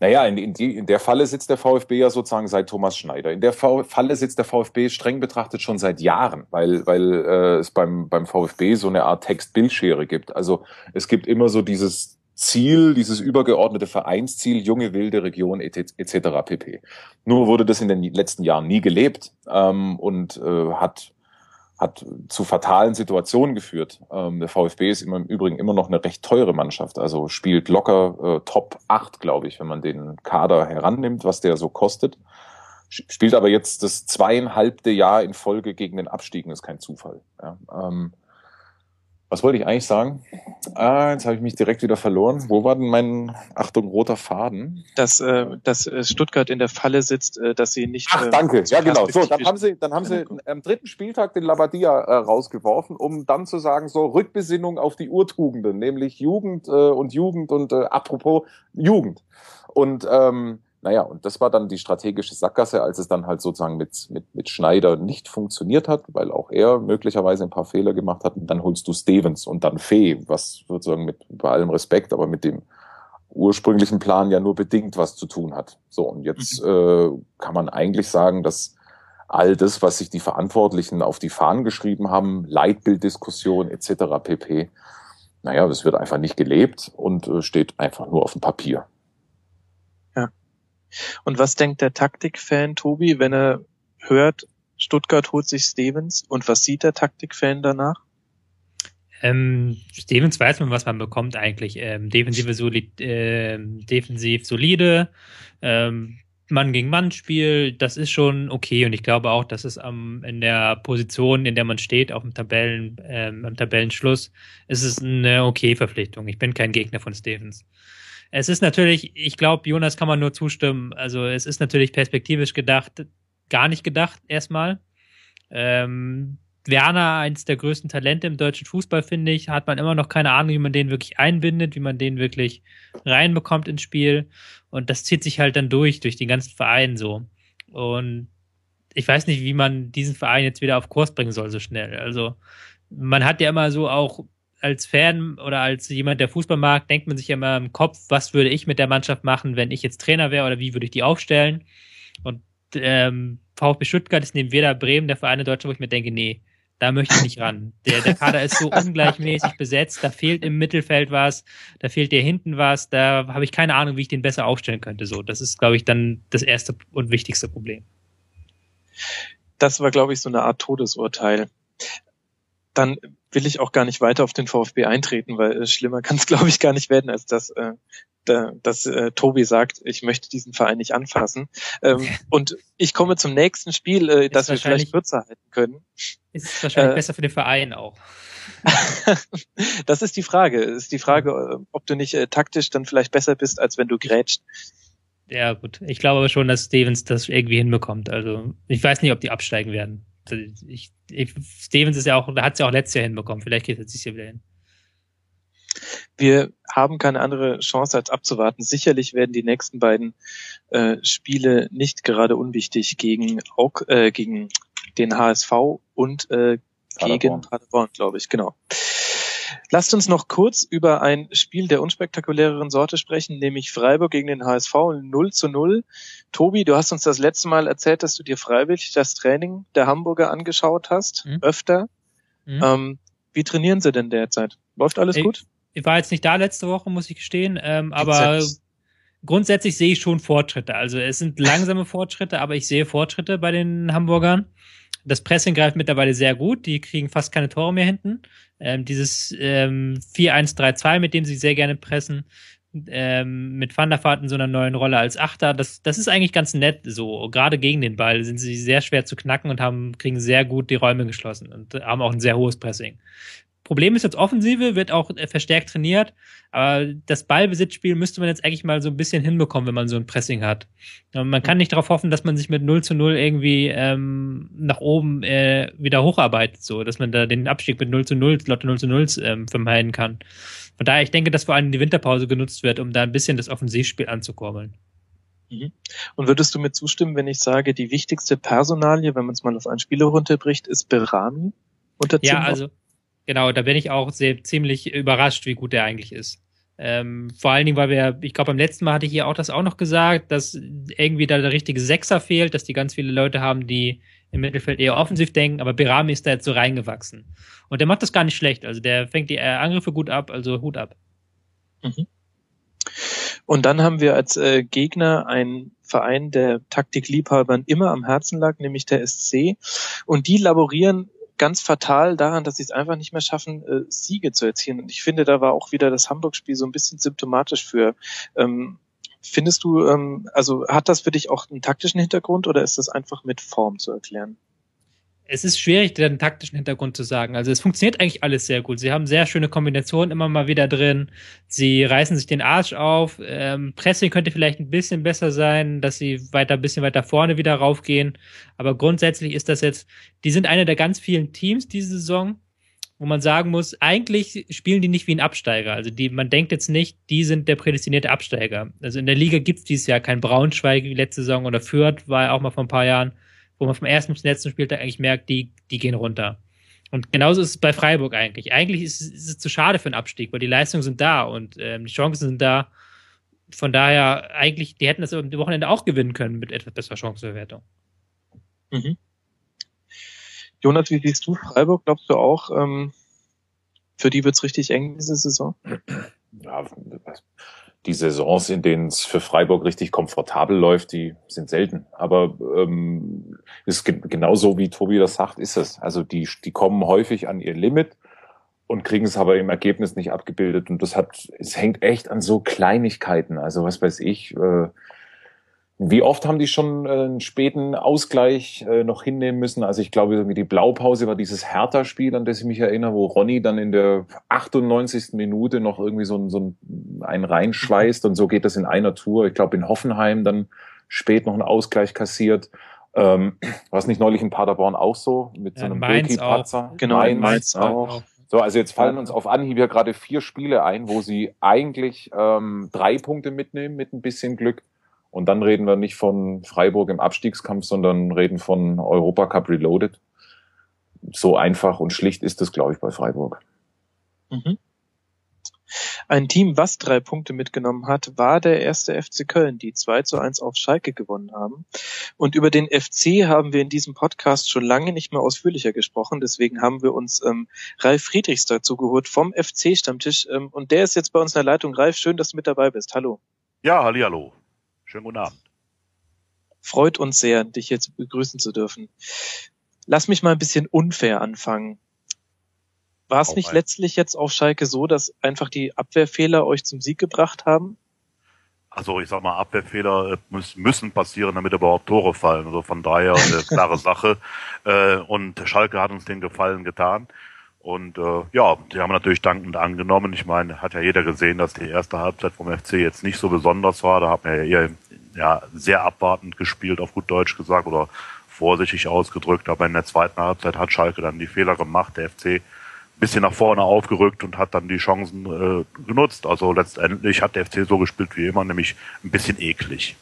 Naja, in, in, die, in der Falle sitzt der VfB ja sozusagen seit Thomas Schneider. In der v Falle sitzt der VfB streng betrachtet schon seit Jahren, weil, weil äh, es beim, beim VfB so eine Art Text-Bildschere gibt. Also es gibt immer so dieses Ziel, dieses übergeordnete Vereinsziel, junge wilde Region etc. pp. Nur wurde das in den letzten Jahren nie gelebt ähm, und äh, hat hat zu fatalen Situationen geführt. Ähm, der VfB ist im Übrigen immer noch eine recht teure Mannschaft, also spielt locker äh, Top 8, glaube ich, wenn man den Kader herannimmt, was der so kostet. Spielt aber jetzt das zweieinhalbte Jahr in Folge gegen den Abstieg, das ist kein Zufall. Ja. Ähm, Was wollte ich eigentlich sagen? Ah, jetzt habe ich mich direkt wieder verloren. Wo war denn mein, Achtung, roter Faden? Dass, äh, dass äh, Stuttgart in der Falle sitzt, äh, dass sie nicht. Ach, äh, danke. Ja, genau. So, dann haben sie, dann haben sie am dritten Spieltag den Labadia äh, rausgeworfen, um dann zu sagen, so Rückbesinnung auf die Urtugenden, nämlich Jugend äh, und Jugend und äh, apropos Jugend. Und ähm, naja, und das war dann die strategische Sackgasse, als es dann halt sozusagen mit, mit, mit Schneider nicht funktioniert hat, weil auch er möglicherweise ein paar Fehler gemacht hat. Und dann holst du Stevens und dann Fee, was sozusagen mit bei allem Respekt, aber mit dem ursprünglichen Plan ja nur bedingt was zu tun hat. So, und jetzt äh, kann man eigentlich sagen, dass all das, was sich die Verantwortlichen auf die Fahnen geschrieben haben, Leitbilddiskussion etc. pp., naja, das wird einfach nicht gelebt und äh, steht einfach nur auf dem Papier. Und was denkt der Taktikfan Tobi, wenn er hört, Stuttgart holt sich Stevens und was sieht der Taktikfan danach? Ähm, Stevens weiß man, was man bekommt eigentlich. Ähm, defensive soli ähm, defensiv solide, ähm, Mann gegen Mann Spiel, das ist schon okay und ich glaube auch, dass es am in der Position, in der man steht, auf dem Tabellen, ähm, am Tabellenschluss, ist es eine okay Verpflichtung. Ich bin kein Gegner von Stevens. Es ist natürlich, ich glaube, Jonas kann man nur zustimmen. Also es ist natürlich perspektivisch gedacht, gar nicht gedacht erstmal. Ähm, Werner, eins der größten Talente im deutschen Fußball, finde ich, hat man immer noch keine Ahnung, wie man den wirklich einbindet, wie man den wirklich reinbekommt ins Spiel. Und das zieht sich halt dann durch, durch den ganzen Verein so. Und ich weiß nicht, wie man diesen Verein jetzt wieder auf Kurs bringen soll so schnell. Also man hat ja immer so auch als Fan oder als jemand, der Fußball mag, denkt man sich ja immer im Kopf, was würde ich mit der Mannschaft machen, wenn ich jetzt Trainer wäre oder wie würde ich die aufstellen? Und ähm, VfB Stuttgart ist neben Werder Bremen der Verein in Deutschland, wo ich mir denke, nee, da möchte ich nicht ran. Der, der Kader ist so ungleichmäßig besetzt, da fehlt im Mittelfeld was, da fehlt dir hinten was, da habe ich keine Ahnung, wie ich den besser aufstellen könnte. So, das ist, glaube ich, dann das erste und wichtigste Problem. Das war, glaube ich, so eine Art Todesurteil. Dann will ich auch gar nicht weiter auf den VfB eintreten, weil äh, schlimmer kann es, glaube ich, gar nicht werden, als dass, äh, da, dass äh, Tobi sagt, ich möchte diesen Verein nicht anfassen. Ähm, und ich komme zum nächsten Spiel, äh, das wir vielleicht kürzer halten können. Ist wahrscheinlich Äh, besser für den Verein auch. das ist die Frage. Ist die Frage, äh, ob du nicht äh, taktisch dann vielleicht besser bist, als wenn du grätscht. Ja, gut. Ich glaube aber schon, dass Stevens das irgendwie hinbekommt. Also, ich weiß nicht, ob die absteigen werden. Also, Ich, ich, Stevens ist ja auch, da hat es ja auch letztes Jahr hinbekommen. Vielleicht geht es jetzt Jahr wieder hin. Wir haben keine andere Chance als abzuwarten. Sicherlich werden die nächsten beiden äh, Spiele nicht gerade unwichtig gegen, Aug, äh, gegen den HSV und äh, gegen Paderborn. Paderborn, glaube ich, genau. Lasst uns noch kurz über ein Spiel der unspektakuläreren Sorte sprechen, nämlich Freiburg gegen den HSV 0 zu 0. Tobi, du hast uns das letzte Mal erzählt, dass du dir freiwillig das Training der Hamburger angeschaut hast, Mhm. öfter. Mhm. Ähm, wie trainieren sie denn derzeit? Läuft alles Ey, gut? Ich war jetzt nicht da letzte Woche, muss ich gestehen, ähm, aber grundsätzlich sehe ich schon Fortschritte. Also es sind langsame Fortschritte, aber ich sehe Fortschritte bei den Hamburgern. Das Pressing greift mittlerweile sehr gut. Die kriegen fast keine Tore mehr hinten. Ähm, dieses ähm, 4-1-3-2, mit dem sie sehr gerne pressen, ähm, mit Van der Vaart in so einer neuen Rolle als Achter, das, das ist eigentlich ganz nett so. Gerade gegen den Ball sind sie sehr schwer zu knacken und haben, kriegen sehr gut die Räume geschlossen und haben auch ein sehr hohes Pressing. Problem ist jetzt Offensive, wird auch äh, verstärkt trainiert, aber das Ballbesitzspiel müsste man jetzt eigentlich mal so ein bisschen hinbekommen, wenn man so ein Pressing hat. Und man kann nicht darauf hoffen, dass man sich mit 0 zu 0 irgendwie ähm, nach oben äh, wieder hocharbeitet, so, dass man da den Abstieg mit 0 zu 0, Lotte 0 zu 0 ähm, vermeiden kann. Von daher, ich denke, dass vor allem die Winterpause genutzt wird, um da ein bisschen das Offensivspiel anzukurbeln. Und würdest du mir zustimmen, wenn ich sage, die wichtigste Personalie, wenn man es mal auf einen Spieler runterbricht, ist Berami unter Ja, also genau, da bin ich auch sehr ziemlich überrascht, wie gut der eigentlich ist. Ähm, vor allen Dingen, weil wir, ich glaube, beim letzten Mal hatte ich hier auch das auch noch gesagt, dass irgendwie da der richtige Sechser fehlt, dass die ganz viele Leute haben, die im Mittelfeld eher offensiv denken, aber Berami ist da jetzt so reingewachsen. Und der macht das gar nicht schlecht. Also der fängt die äh, Angriffe gut ab, also Hut ab. Und dann haben wir als äh, Gegner einen Verein, der Taktikliebhabern immer am Herzen lag, nämlich der SC. Und die laborieren ganz fatal daran, dass sie es einfach nicht mehr schaffen, äh, Siege zu erzielen. Und ich finde, da war auch wieder das Hamburg-Spiel so ein bisschen symptomatisch für. Ähm, findest du, ähm, also hat das für dich auch einen taktischen Hintergrund oder ist das einfach mit Form zu erklären? Es ist schwierig, den taktischen Hintergrund zu sagen. Also es funktioniert eigentlich alles sehr gut. Sie haben sehr schöne Kombinationen immer mal wieder drin. Sie reißen sich den Arsch auf. Ähm, Pressing könnte vielleicht ein bisschen besser sein, dass sie weiter, ein bisschen weiter vorne wieder raufgehen. Aber grundsätzlich ist das jetzt, die sind eine der ganz vielen Teams diese Saison, wo man sagen muss, eigentlich spielen die nicht wie ein Absteiger. Also die, man denkt jetzt nicht, die sind der prädestinierte Absteiger. Also in der Liga gibt es dieses Jahr kein Braunschweig wie letzte Saison oder Fürth war ja auch mal vor ein paar Jahren wo man vom ersten bis zum letzten Spieltag eigentlich merkt, die, die gehen runter. Und genauso ist es bei Freiburg eigentlich. Eigentlich ist, ist es zu schade für einen Abstieg, weil die Leistungen sind da und ähm, die Chancen sind da. Von daher, eigentlich, die hätten das am Wochenende auch gewinnen können mit etwas besserer Chancenbewertung. Mhm. Jonas, wie siehst du Freiburg? Glaubst du auch, ähm, für die wird's richtig eng diese Saison? Ja, die Saisons, in denen es für Freiburg richtig komfortabel läuft, die sind selten. Aber ähm, ist genauso wie Tobi das sagt, ist es. Also die, die kommen häufig an ihr Limit und kriegen es aber im Ergebnis nicht abgebildet. Und das hat, es hängt echt an so Kleinigkeiten. Also was weiß ich, äh, wie oft haben die schon äh, einen späten Ausgleich äh, noch hinnehmen müssen? Also ich glaube, die Blaupause war dieses Hertha-Spiel, an das ich mich erinnere, wo Ronny dann in der 98. Minute noch irgendwie so, ein, so ein, einen reinschweißt und so geht das in einer Tour. Ich glaube, in Hoffenheim dann spät noch einen Ausgleich kassiert. Ähm, war es nicht neulich in Paderborn auch so mit Ja, so einem Mainz Birki-Patzer? Genau, Mainz, Mainz auch. So, also jetzt fallen uns auf Anhieb ja gerade vier Spiele ein, wo sie eigentlich ähm, drei Punkte mitnehmen mit ein bisschen Glück. Und dann reden wir nicht von Freiburg im Abstiegskampf, sondern reden von Europacup Reloaded. So einfach und schlicht ist es, glaube ich, bei Freiburg. Mhm. Ein Team, was drei Punkte mitgenommen hat, war der erste FC Köln, die 2 zu 1 auf Schalke gewonnen haben. Und über den FC haben wir in diesem Podcast schon lange nicht mehr ausführlicher gesprochen. Deswegen haben wir uns ähm, Ralf Friedrichs dazu geholt vom FC-Stammtisch. Ähm, und der ist jetzt bei uns in der Leitung. Ralf, schön, dass du mit dabei bist. Hallo. Ja, hallihallo. Schönen guten Abend. Freut uns sehr, dich jetzt begrüßen zu dürfen. Lass mich mal ein bisschen unfair anfangen. War es nicht letztlich jetzt auf Schalke so, dass einfach die Abwehrfehler euch zum Sieg gebracht haben? Also ich sag mal, Abwehrfehler äh, müssen, passieren, damit überhaupt Tore fallen. Also von daher eine klare Sache. Äh, und Schalke hat uns den Gefallen getan. Und äh, ja, die haben natürlich dankend angenommen. Ich meine, hat ja jeder gesehen, dass die erste Halbzeit vom FC jetzt nicht so besonders war. Da hat man ja eher ja, sehr abwartend gespielt, auf gut Deutsch gesagt, oder vorsichtig ausgedrückt. Aber in der zweiten Halbzeit hat Schalke dann die Fehler gemacht. Der FC ein bisschen nach vorne aufgerückt und hat dann die Chancen äh, genutzt. Also letztendlich hat der FC so gespielt wie immer, nämlich ein bisschen eklig.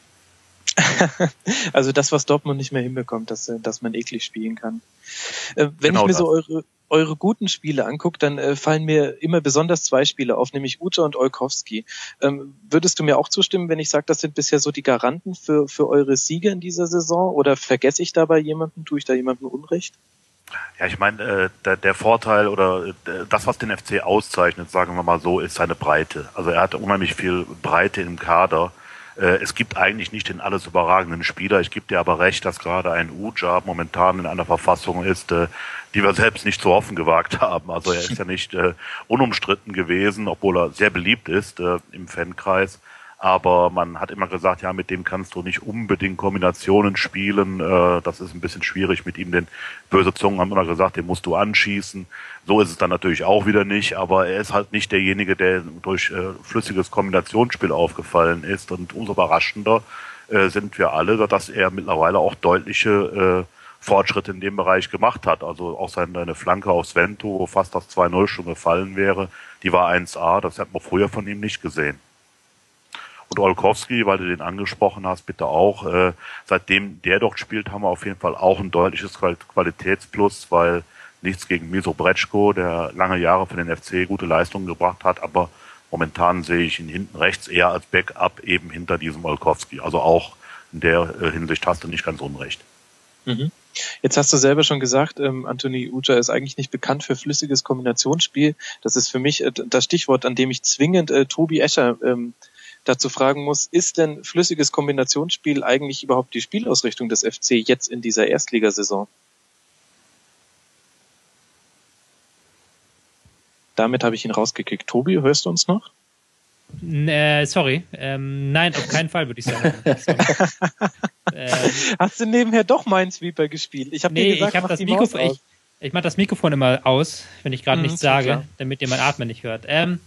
also das, was Dortmund nicht mehr hinbekommt, dass, äh, dass man eklig spielen kann. Äh, wenn Genau ich mir das. so eure, eure guten Spiele angucke, dann äh, fallen mir immer besonders zwei Spiele auf, nämlich Uta und Olkowski. Ähm, würdest du mir auch zustimmen, wenn ich sage, das sind bisher so die Garanten für, für eure Siege in dieser Saison? Oder vergesse ich dabei jemanden? Tue ich da jemandem Unrecht? Ja, ich meine, äh, der, der Vorteil oder äh, das, was den FC auszeichnet, sagen wir mal so, ist seine Breite. Also er hat unheimlich viel Breite im Kader. Äh, es gibt eigentlich nicht den alles überragenden Spieler. Ich gebe dir aber recht, dass gerade ein Uja momentan in einer Verfassung ist, äh, die wir selbst nicht zu hoffen gewagt haben. Also er ist ja nicht äh, unumstritten gewesen, obwohl er sehr beliebt ist im Fankreis. Aber man hat immer gesagt, ja, mit dem kannst du nicht unbedingt Kombinationen spielen. Äh, das ist ein bisschen schwierig mit ihm, denn böse Zungen haben immer gesagt, den musst du anschießen. So ist es dann natürlich auch wieder nicht, aber er ist halt nicht derjenige, der durch äh, flüssiges Kombinationsspiel aufgefallen ist. Und umso überraschender äh, sind wir alle, dass er mittlerweile auch deutliche äh, Fortschritte in dem Bereich gemacht hat. Also auch seine eine Flanke aufs Vento, wo fast das 2-0 schon gefallen wäre, die war 1A. Das hat man früher von ihm nicht gesehen. Und Olkowski, weil du den angesprochen hast, bitte auch. Äh, seitdem der dort spielt, haben wir auf jeden Fall auch ein deutliches Qual- Qualitätsplus, weil nichts gegen Miso Bretschko, der lange Jahre für den FC gute Leistungen gebracht hat, aber momentan sehe ich ihn hinten rechts eher als Backup eben hinter diesem Olkowski. Also auch in der äh, Hinsicht hast du nicht ganz unrecht. Mhm. Jetzt hast du selber schon gesagt, ähm, Anthony Uja ist eigentlich nicht bekannt für flüssiges Kombinationsspiel. Das ist für mich äh, das Stichwort, an dem ich zwingend äh, Tobi Escher ähm, dazu fragen muss, ist denn flüssiges Kombinationsspiel eigentlich überhaupt die Spielausrichtung des FC jetzt in dieser Erstligasaison? Damit habe ich ihn rausgekickt. Tobi, hörst du uns noch? Äh, sorry. Ähm, nein, auf keinen Fall würde ich sagen. ähm, Hast du nebenher doch Minesweeper gespielt? Ich habe nee, gesagt, ich habe das Mikrofon. Ich, ich mache das Mikrofon immer aus, wenn ich gerade mhm, nichts sage, klar. damit ihr mein Atmen nicht hört. Ähm,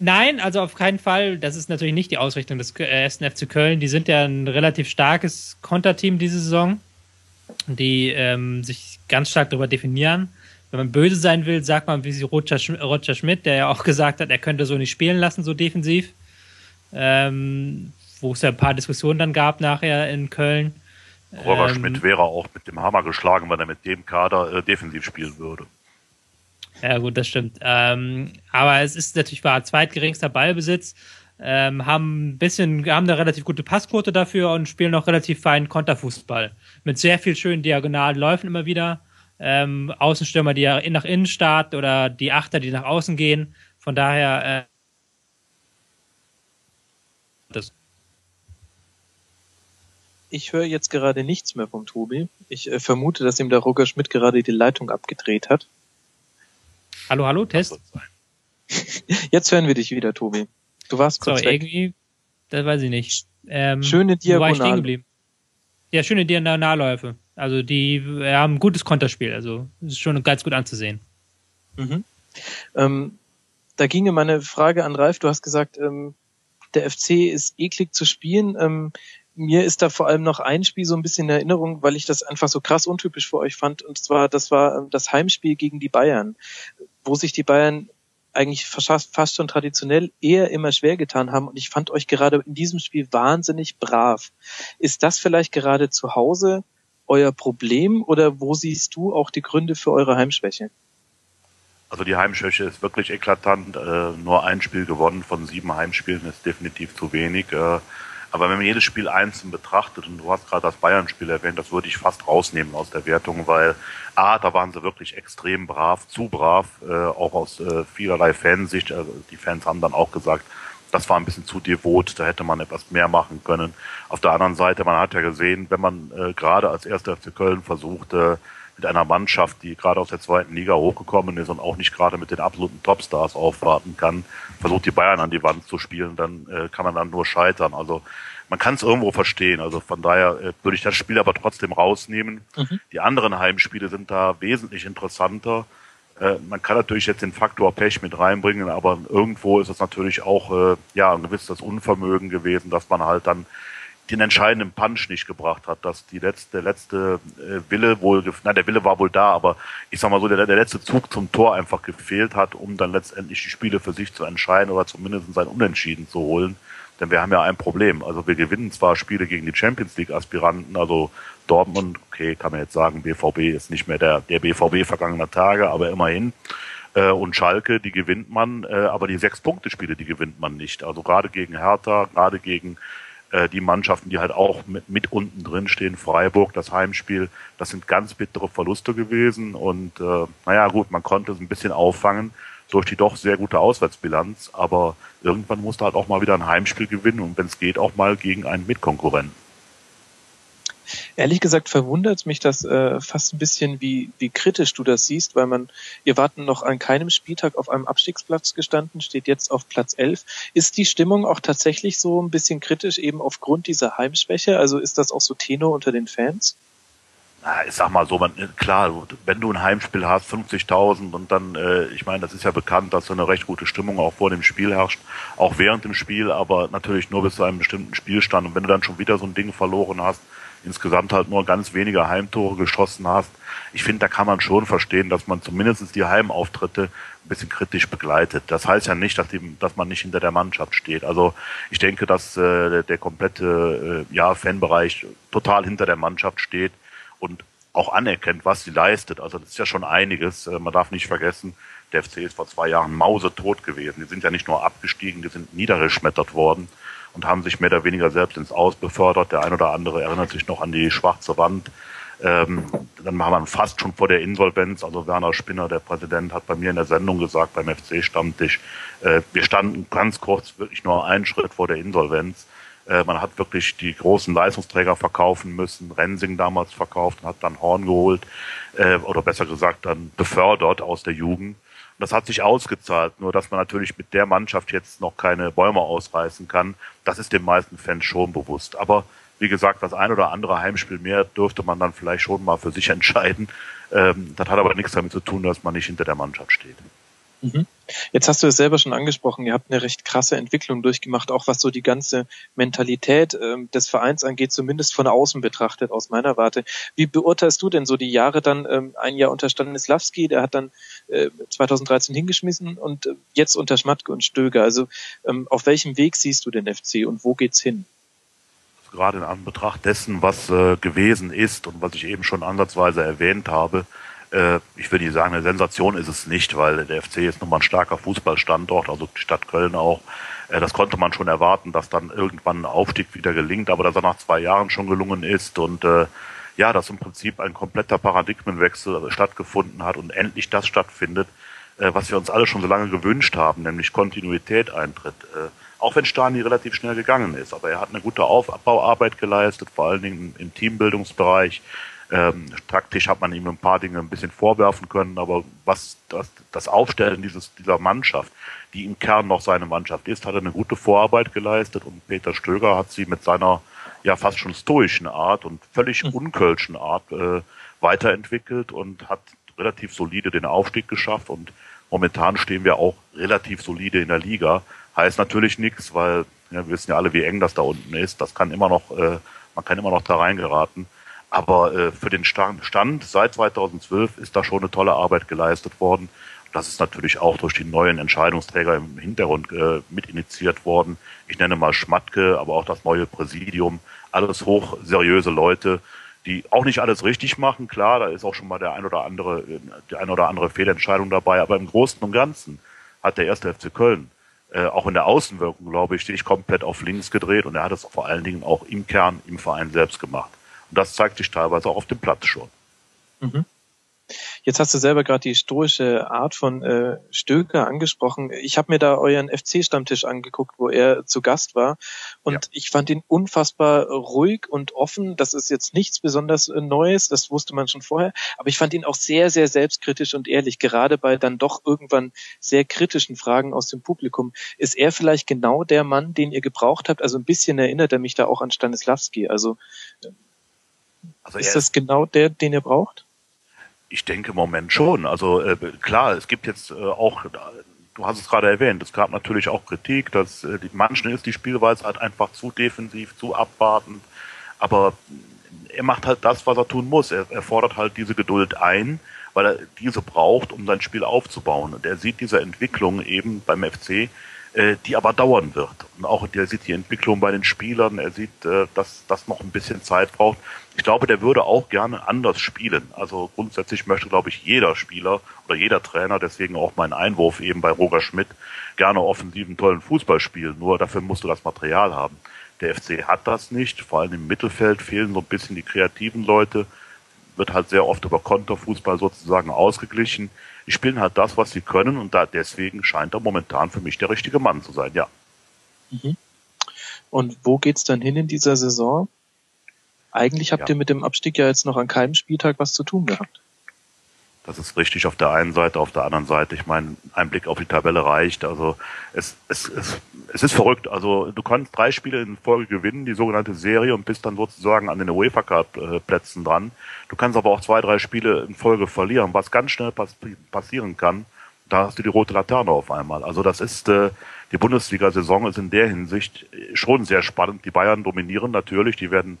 nein, also auf keinen Fall. Das ist natürlich nicht die Ausrichtung des ersten FC Köln. Die sind ja ein relativ starkes Konterteam diese Saison, die ähm, sich ganz stark darüber definieren wenn man böse sein will, sagt man wie Roger, Roger Schmidt, der ja auch gesagt hat, er könnte so nicht spielen lassen, so defensiv. Ähm, wo es ja ein paar Diskussionen dann gab nachher in Köln. Roger ähm, Schmidt wäre auch mit dem Hammer geschlagen, wenn er mit dem Kader äh, defensiv spielen würde. Ja, gut, das stimmt. Ähm, aber es ist natürlich war zweitgeringster Ballbesitz, ähm, haben ein bisschen, haben eine relativ gute Passquote dafür und spielen noch relativ feinen Konterfußball. Mit sehr viel schönen diagonalen Läufen immer wieder ähm, Außenstürmer, die ja nach innen starten oder die Achter, die nach außen gehen. Von daher äh, das. Ich höre jetzt gerade nichts mehr vom Tobi. Ich äh, vermute, dass ihm der Roger Schmidt gerade die Leitung abgedreht hat. Hallo, hallo, Test. Jetzt hören wir dich wieder, Tobi. Du warst kurz so, weg. irgendwie, das weiß ich nicht. Ähm, schöne Diagonale. Wo war ich stehen geblieben? Ja, schöne Diagonalläufe. Also die haben ein gutes Konterspiel, also ist schon ganz gut anzusehen. Mhm. Ähm, da ginge meine Frage an Ralf. Du hast gesagt, ähm, der FC ist eklig zu spielen. Ähm, mir ist da vor allem noch ein Spiel so ein bisschen in Erinnerung, weil ich das einfach so krass untypisch für euch fand. Und zwar, das war ähm, das Heimspiel gegen die Bayern, wo sich die Bayern eigentlich fast, fast schon traditionell eher immer schwer getan haben. Und ich fand euch gerade in diesem Spiel wahnsinnig brav. Ist das vielleicht gerade zu Hause euer Problem oder wo siehst du auch die Gründe für eure Heimschwäche? Also die Heimschwäche ist wirklich eklatant. Äh, nur ein Spiel gewonnen von sieben Heimspielen ist definitiv zu wenig. Äh, aber wenn man jedes Spiel einzeln betrachtet, und du hast gerade das Bayern-Spiel erwähnt, das würde ich fast rausnehmen aus der Wertung, weil A, da waren sie wirklich extrem brav, zu brav, äh, auch aus äh, vielerlei Fansicht. Also die Fans haben dann auch gesagt, das war ein bisschen zu devot, da hätte man etwas mehr machen können. Auf der anderen Seite, man hat ja gesehen, wenn man äh, gerade als erster FC Köln versuchte, mit einer Mannschaft, die gerade aus der zweiten Liga hochgekommen ist und auch nicht gerade mit den absoluten Topstars aufwarten kann, versucht die Bayern an die Wand zu spielen, dann äh, kann man dann nur scheitern. Also man kann es irgendwo verstehen. Also von daher äh, würde ich das Spiel aber trotzdem rausnehmen. Mhm. Die anderen Heimspiele sind da wesentlich interessanter. Äh, man kann natürlich jetzt den Faktor Pech mit reinbringen, aber irgendwo ist es natürlich auch äh, ja ein gewisses Unvermögen gewesen, dass man halt dann den entscheidenden Punch nicht gebracht hat, dass die letzte letzte äh, Wille wohl, nein, der Wille war wohl da, aber ich sag mal so, der, der letzte Zug zum Tor einfach gefehlt hat, um dann letztendlich die Spiele für sich zu entscheiden oder zumindest sein Unentschieden zu holen. Denn wir haben ja ein Problem. Also wir gewinnen zwar Spiele gegen die Champions League Aspiranten, also Dortmund, okay, kann man jetzt sagen, BVB ist nicht mehr der, der BVB vergangener Tage, aber immerhin. Äh, und Schalke, die gewinnt man, äh, aber die Sechs-Punkte-Spiele, die gewinnt man nicht. Also gerade gegen Hertha, gerade gegen äh, die Mannschaften, die halt auch mit, mit unten drin stehen, Freiburg, das Heimspiel, das sind ganz bittere Verluste gewesen. Und äh, naja gut, man konnte es ein bisschen auffangen durch die doch sehr gute Auswärtsbilanz, aber irgendwann musste halt auch mal wieder ein Heimspiel gewinnen und wenn es geht, auch mal gegen einen Mitkonkurrenten. Ehrlich gesagt verwundert mich das äh, fast ein bisschen, wie, wie kritisch du das siehst, weil man, ihr warten noch an keinem Spieltag auf einem Abstiegsplatz gestanden, steht jetzt auf Platz 11. Ist die Stimmung auch tatsächlich so ein bisschen kritisch, eben aufgrund dieser Heimschwäche? Also ist das auch so Tenor unter den Fans? Na, ich sag mal so, man, klar, wenn du ein Heimspiel hast, 50.000 und dann, äh, ich meine, das ist ja bekannt, dass so eine recht gute Stimmung auch vor dem Spiel herrscht, auch während dem Spiel, aber natürlich nur bis zu einem bestimmten Spielstand. Und wenn du dann schon wieder so ein Ding verloren hast, insgesamt halt nur ganz wenige Heimtore geschossen hast. Ich finde, da kann man schon verstehen, dass man zumindest die Heimauftritte ein bisschen kritisch begleitet. Das heißt ja nicht, dass, die, dass man nicht hinter der Mannschaft steht. Also ich denke, dass äh, der komplette äh, ja, Fanbereich total hinter der Mannschaft steht und auch anerkennt, was sie leistet. Also das ist ja schon einiges. Äh, man darf nicht vergessen, der FC ist vor zwei Jahren mausetot gewesen. Die sind ja nicht nur abgestiegen, die sind niedergeschmettert worden und haben sich mehr oder weniger selbst ins Aus befördert. Der ein oder andere erinnert sich noch an die schwarze Wand. Ähm, dann war man fast schon vor der Insolvenz. Also Werner Spinner, der Präsident, hat bei mir in der Sendung gesagt, beim FC-Stammtisch, äh, wir standen ganz kurz wirklich nur einen Schritt vor der Insolvenz. Äh, man hat wirklich die großen Leistungsträger verkaufen müssen, Rensing damals verkauft und hat dann Horn geholt, äh, oder besser gesagt dann befördert aus der Jugend. Das hat sich ausgezahlt. Nur, dass man natürlich mit der Mannschaft jetzt noch keine Bäume ausreißen kann, das ist den meisten Fans schon bewusst. Aber wie gesagt, das ein oder andere Heimspiel mehr dürfte man dann vielleicht schon mal für sich entscheiden. Ähm, das hat aber nichts damit zu tun, dass man nicht hinter der Mannschaft steht. Mhm. Jetzt hast du es selber schon angesprochen, ihr habt eine recht krasse Entwicklung durchgemacht, auch was so die ganze Mentalität äh, des Vereins angeht, zumindest von außen betrachtet, aus meiner Warte. Wie beurteilst du denn so die Jahre dann, ähm, ein Jahr unter Stanislawski, der hat dann äh, 2013 hingeschmissen und äh, jetzt unter Schmatke und Stöger. Also ähm, auf welchem Weg siehst du den FC und wo geht's hin? Gerade in Anbetracht dessen, was äh, gewesen ist und was ich eben schon ansatzweise erwähnt habe, ich würde sagen, eine Sensation ist es nicht, weil der FC ist nun mal ein starker Fußballstandort, also die Stadt Köln auch. Äh, das konnte man schon erwarten, dass dann irgendwann ein Aufstieg wieder gelingt, aber dass er nach zwei Jahren schon gelungen ist und äh, ja, dass im Prinzip ein kompletter Paradigmenwechsel stattgefunden hat und endlich das stattfindet, äh, was wir uns alle schon so lange gewünscht haben, nämlich Kontinuität eintritt. Äh, auch wenn Stani relativ schnell gegangen ist, aber er hat eine gute Aufbauarbeit geleistet, vor allen Dingen im Teambildungsbereich. Ähm, taktisch hat man ihm ein paar Dinge ein bisschen vorwerfen können, aber was das, das Aufstellen dieses, dieser Mannschaft, die im Kern noch seine Mannschaft ist, hat er eine gute Vorarbeit geleistet und Peter Stöger hat sie mit seiner ja fast schon stoischen Art und völlig mhm. unkölschen Art äh, weiterentwickelt und hat relativ solide den Aufstieg geschafft und momentan stehen wir auch relativ solide in der Liga. Heißt natürlich nichts, weil ja, wir wissen ja alle, wie eng das da unten ist. Das kann immer noch, äh, man kann immer noch da reingeraten. Aber äh, für den Stand, seit 2012 ist da schon eine tolle Arbeit geleistet worden. Das ist natürlich auch durch die neuen Entscheidungsträger im Hintergrund äh, mit initiiert worden. Ich nenne mal Schmatke, aber auch das neue Präsidium. Alles hochseriöse Leute, die auch nicht alles richtig machen. Klar, da ist auch schon mal der ein oder andere, die ein oder andere Fehlentscheidung dabei. Aber im Großen und Ganzen hat der erste FC Köln äh, auch in der Außenwirkung, glaube ich, sich komplett auf links gedreht und er hat es vor allen Dingen auch im Kern im Verein selbst gemacht. Und das zeigt sich teilweise auch auf dem Platz schon. Mhm. Jetzt hast du selber gerade die stoische Art von äh, Stöger angesprochen. Ich habe mir da euren FC-Stammtisch angeguckt, wo er zu Gast war. Und ja. ich fand ihn unfassbar ruhig und offen. Das ist jetzt nichts besonders äh, Neues, das wusste man schon vorher. Aber ich fand ihn auch sehr, sehr selbstkritisch und ehrlich, gerade bei dann doch irgendwann sehr kritischen Fragen aus dem Publikum. Ist er vielleicht genau der Mann, den ihr gebraucht habt? Also ein bisschen erinnert er mich da auch an Stanislawski. Also, also ist das genau der, den ihr braucht? Ich denke im Moment schon. Also äh, klar, es gibt jetzt äh, auch, du hast es gerade erwähnt, es gab natürlich auch Kritik, dass äh, die, manchen ist die Spielweise halt einfach zu defensiv, zu abwartend. Aber er macht halt das, was er tun muss. Er, er fordert halt diese Geduld ein, weil er diese braucht, um sein Spiel aufzubauen. Und er sieht diese Entwicklung eben beim FC die aber dauern wird. Und auch der sieht die Entwicklung bei den Spielern, er sieht, äh, dass das noch ein bisschen Zeit braucht. Ich glaube, der würde auch gerne anders spielen. Also grundsätzlich möchte, glaube ich, jeder Spieler oder jeder Trainer, deswegen auch mein Einwurf eben bei Roger Schmidt, gerne offensiven, tollen Fußball spielen. Nur dafür musst du das Material haben. Der FC hat das nicht. Vor allem im Mittelfeld fehlen so ein bisschen die kreativen Leute. Wird halt sehr oft über Konterfußball sozusagen ausgeglichen die spielen halt das, was sie können und da deswegen scheint er momentan für mich der richtige Mann zu sein, ja. Mhm. Und wo geht's dann hin in dieser Saison? Eigentlich habt ja. ihr mit dem Abstieg ja jetzt noch an keinem Spieltag was zu tun gehabt. Das ist richtig auf der einen Seite, auf der anderen Seite. Ich meine, ein Blick auf die Tabelle reicht. Also es, es, es, es ist verrückt. Also du kannst drei Spiele in Folge gewinnen, die sogenannte Serie, und bist dann sozusagen an den UEFA Cup äh, Plätzen dran. Du kannst aber auch zwei, drei Spiele in Folge verlieren, was ganz schnell pass passieren kann. Da hast du die rote Laterne auf einmal. Also das ist äh, die Bundesliga-Saison ist in der Hinsicht schon sehr spannend. Die Bayern dominieren natürlich, die werden,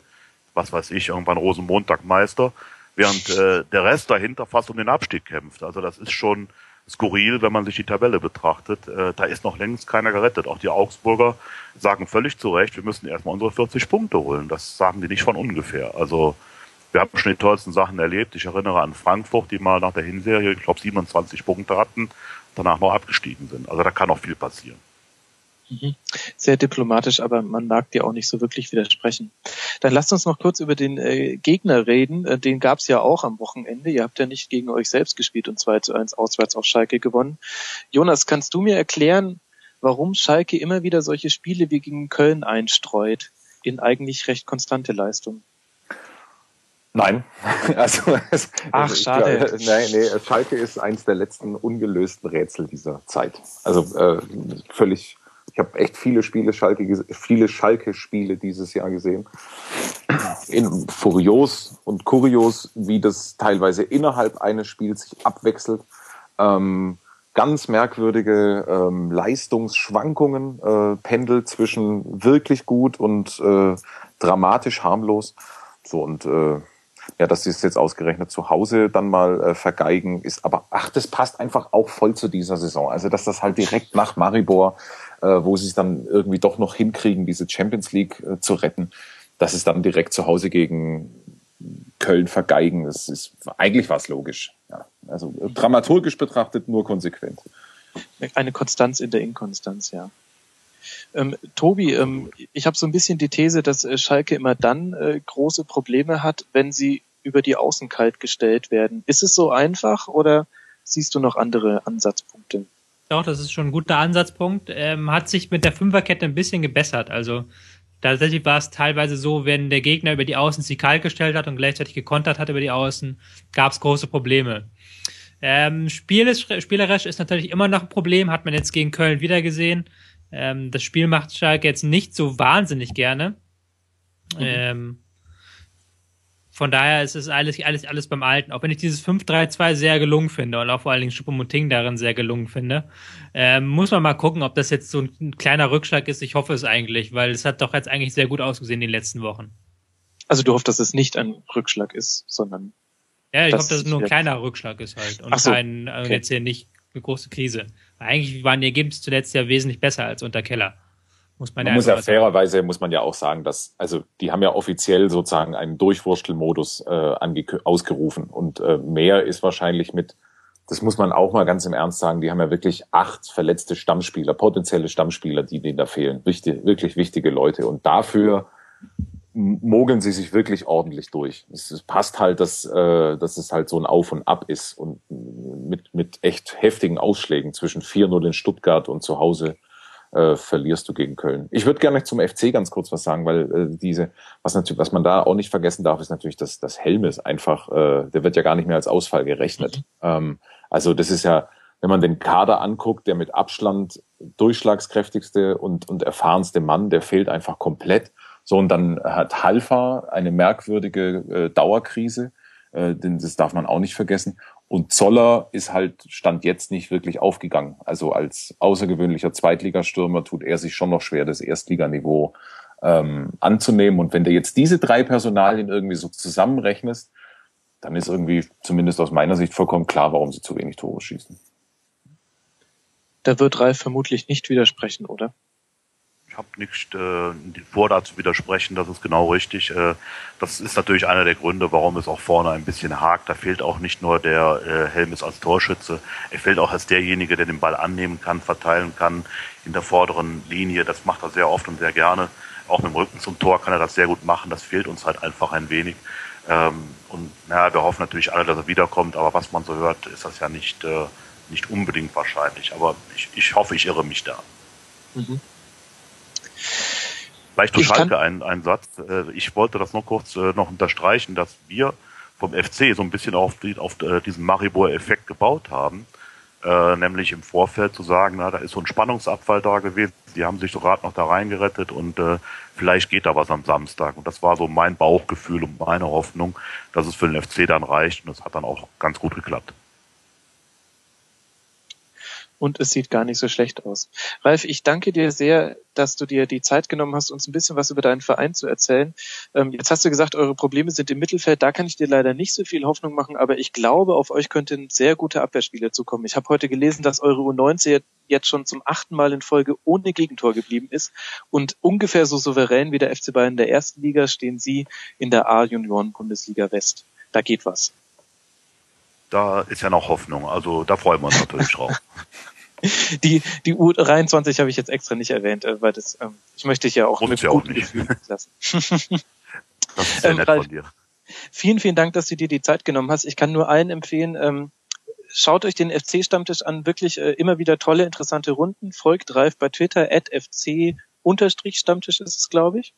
was weiß ich, irgendwann Rosenmontag Meister während äh, der Rest dahinter fast um den Abstieg kämpft. Also das ist schon skurril, wenn man sich die Tabelle betrachtet. Äh, da ist noch längst keiner gerettet. Auch die Augsburger sagen völlig zu Recht, wir müssen erstmal unsere 40 Punkte holen. Das sagen die nicht von ungefähr. Also wir haben schon die tollsten Sachen erlebt. Ich erinnere an Frankfurt, die mal nach der Hinserie, ich glaube, 27 Punkte hatten, danach noch abgestiegen sind. Also da kann noch viel passieren. Mhm. Sehr diplomatisch, aber man mag dir auch nicht so wirklich widersprechen. Dann lasst uns noch kurz über den äh, Gegner reden. Äh, den gab es ja auch am Wochenende. Ihr habt ja nicht gegen euch selbst gespielt und 2 zu 1 auswärts auf Schalke gewonnen. Jonas, kannst du mir erklären, warum Schalke immer wieder solche Spiele wie gegen Köln einstreut in eigentlich recht konstante Leistung? Nein, also es, Ach, schade. Glaube, nein, nee, Schalke ist eins der letzten ungelösten Rätsel dieser Zeit. Also äh, völlig. Ich habe echt viele Spiele Schalke, viele Schalke-Spiele dieses Jahr gesehen. In, furios und kurios, wie das teilweise innerhalb eines Spiels sich abwechselt. Ähm, ganz merkwürdige ähm, Leistungsschwankungen, äh, Pendel zwischen wirklich gut und äh, dramatisch harmlos. So und äh, ja, dass sie es jetzt ausgerechnet zu Hause dann mal äh, vergeigen, ist aber, ach, das passt einfach auch voll zu dieser Saison. Also, dass das halt direkt nach Maribor, äh, wo sie es dann irgendwie doch noch hinkriegen, diese Champions League äh, zu retten, dass es dann direkt zu Hause gegen Köln vergeigen, das ist, eigentlich was logisch. Ja, also dramaturgisch betrachtet nur konsequent. Eine Konstanz in der Inkonstanz, ja. Ähm, Tobi, ähm, ich habe so ein bisschen die These, dass äh, Schalke immer dann äh, große Probleme hat, wenn sie über die Außen kalt gestellt werden. Ist es so einfach oder siehst du noch andere Ansatzpunkte? Doch, das ist schon ein guter Ansatzpunkt. Ähm, hat sich mit der Fünferkette ein bisschen gebessert. Also tatsächlich war es teilweise so, wenn der Gegner über die Außen sie kalt gestellt hat und gleichzeitig gekontert hat über die Außen, gab es große Probleme. Ähm, spielerisch, spielerisch ist natürlich immer noch ein Problem, hat man jetzt gegen Köln wieder gesehen. Ähm, das Spiel macht Schalke jetzt nicht so wahnsinnig gerne. Mhm. Ähm, von daher ist es alles, alles, alles beim Alten. Auch wenn ich dieses 5-3-2 sehr gelungen finde und auch vor allen Dingen Schuppemuting darin sehr gelungen finde, ähm, muss man mal gucken, ob das jetzt so ein kleiner Rückschlag ist. Ich hoffe es eigentlich, weil es hat doch jetzt eigentlich sehr gut ausgesehen in den letzten Wochen. Also du hoffst, dass es nicht ein Rückschlag ist, sondern. Ja, ich hoffe, dass es nur ein kleiner Rückschlag ist halt und so, kein, äh, okay. jetzt hier nicht eine große Krise. Eigentlich waren die Ergebnisse zuletzt ja wesentlich besser als unter Keller. Muss man, man ja muss ja fairerweise muss man ja auch sagen, dass also die haben ja offiziell sozusagen einen Durchwurstelmodus äh, ausgerufen und äh, mehr ist wahrscheinlich mit das muss man auch mal ganz im Ernst sagen, die haben ja wirklich acht verletzte Stammspieler, potenzielle Stammspieler, die denen da fehlen. Wichtig, wirklich wichtige Leute. Und dafür mogeln sie sich wirklich ordentlich durch. Es, passt halt, dass, äh, dass es halt so ein Auf und Ab ist und mit, mit echt heftigen Ausschlägen zwischen 4-0 in Stuttgart und zu Hause äh, verlierst du gegen Köln. Ich würde gerne zum FC ganz kurz was sagen, weil äh, diese, was natürlich, was man da auch nicht vergessen darf, ist natürlich, dass das Helmes einfach, äh, der wird ja gar nicht mehr als Ausfall gerechnet. Mhm. Ähm, also das ist ja, wenn man den Kader anguckt, der mit Abstand durchschlagskräftigste und, und erfahrenste Mann, der fehlt einfach komplett. So, und dann hat Halfa eine merkwürdige äh, Dauerkrise, äh, denn das darf man auch nicht vergessen. Und Zoller ist halt, stand jetzt nicht wirklich aufgegangen. Also als außergewöhnlicher Zweitligastürmer tut er sich schon noch schwer, das Erstliganiveau ähm, anzunehmen. Und wenn du jetzt diese drei Personalien irgendwie so zusammenrechnest, dann ist irgendwie zumindest aus meiner Sicht vollkommen klar, warum sie zu wenig Tore schießen. Da wird Ralf vermutlich nicht widersprechen, oder? Ich habe nicht äh, vor, da zu widersprechen, das ist genau richtig. Äh, das ist natürlich einer der Gründe, warum es auch vorne ein bisschen hakt. Da fehlt auch nicht nur der äh, Helmes als Torschütze, er fehlt auch als derjenige, der den Ball annehmen kann, verteilen kann in der vorderen Linie. Das macht er sehr oft und sehr gerne. Auch mit dem Rücken zum Tor kann er das sehr gut machen. Das fehlt uns halt einfach ein wenig. Ähm, und naja, wir hoffen natürlich alle, dass er wiederkommt, aber was man so hört, ist das ja nicht, äh, nicht unbedingt wahrscheinlich. Aber ich, ich hoffe, ich irre mich da. Mhm. Vielleicht zu Schalke ein, ein Satz. Äh, ich wollte das noch kurz äh, noch unterstreichen, dass wir vom FC so ein bisschen auf, die, auf äh, diesen Maribor-Effekt gebaut haben. Äh, nämlich im Vorfeld zu sagen, na, da ist so ein Spannungsabfall da gewesen. Die haben sich so gerade noch da reingerettet und äh, vielleicht geht da was am Samstag. Und das war so mein Bauchgefühl und meine Hoffnung, dass es für den FC dann reicht. Und das hat dann auch ganz gut geklappt und es sieht gar nicht so schlecht aus. Ralf, ich danke dir sehr, dass du dir die Zeit genommen hast, uns ein bisschen was über deinen Verein zu erzählen. Ähm, jetzt hast du gesagt, eure Probleme sind im Mittelfeld. Da kann ich dir leider nicht so viel Hoffnung machen, aber ich glaube, auf euch könnten sehr gute Abwehrspieler zukommen. Ich habe heute gelesen, dass eure U19 jetzt schon zum achten Mal in Folge ohne Gegentor geblieben ist und ungefähr so souverän wie der FC Bayern in der ersten Liga stehen sie in der A-Junioren-Bundesliga West. Da geht was da ist ja noch Hoffnung. Also da freuen wir uns natürlich drauf. Die, die U23 habe ich jetzt extra nicht erwähnt, äh, weil das, ähm, ich möchte dich ja auch Muss mit ja guten Gefühlen lassen. das ist sehr ähm, nett von dir. Vielen, vielen Dank, dass du dir die Zeit genommen hast. Ich kann nur allen empfehlen, ähm, schaut euch den FC-Stammtisch an. Wirklich äh, immer wieder tolle, interessante Runden. Folgt Ralf bei Twitter, at FC-Stammtisch ist es, glaube ich.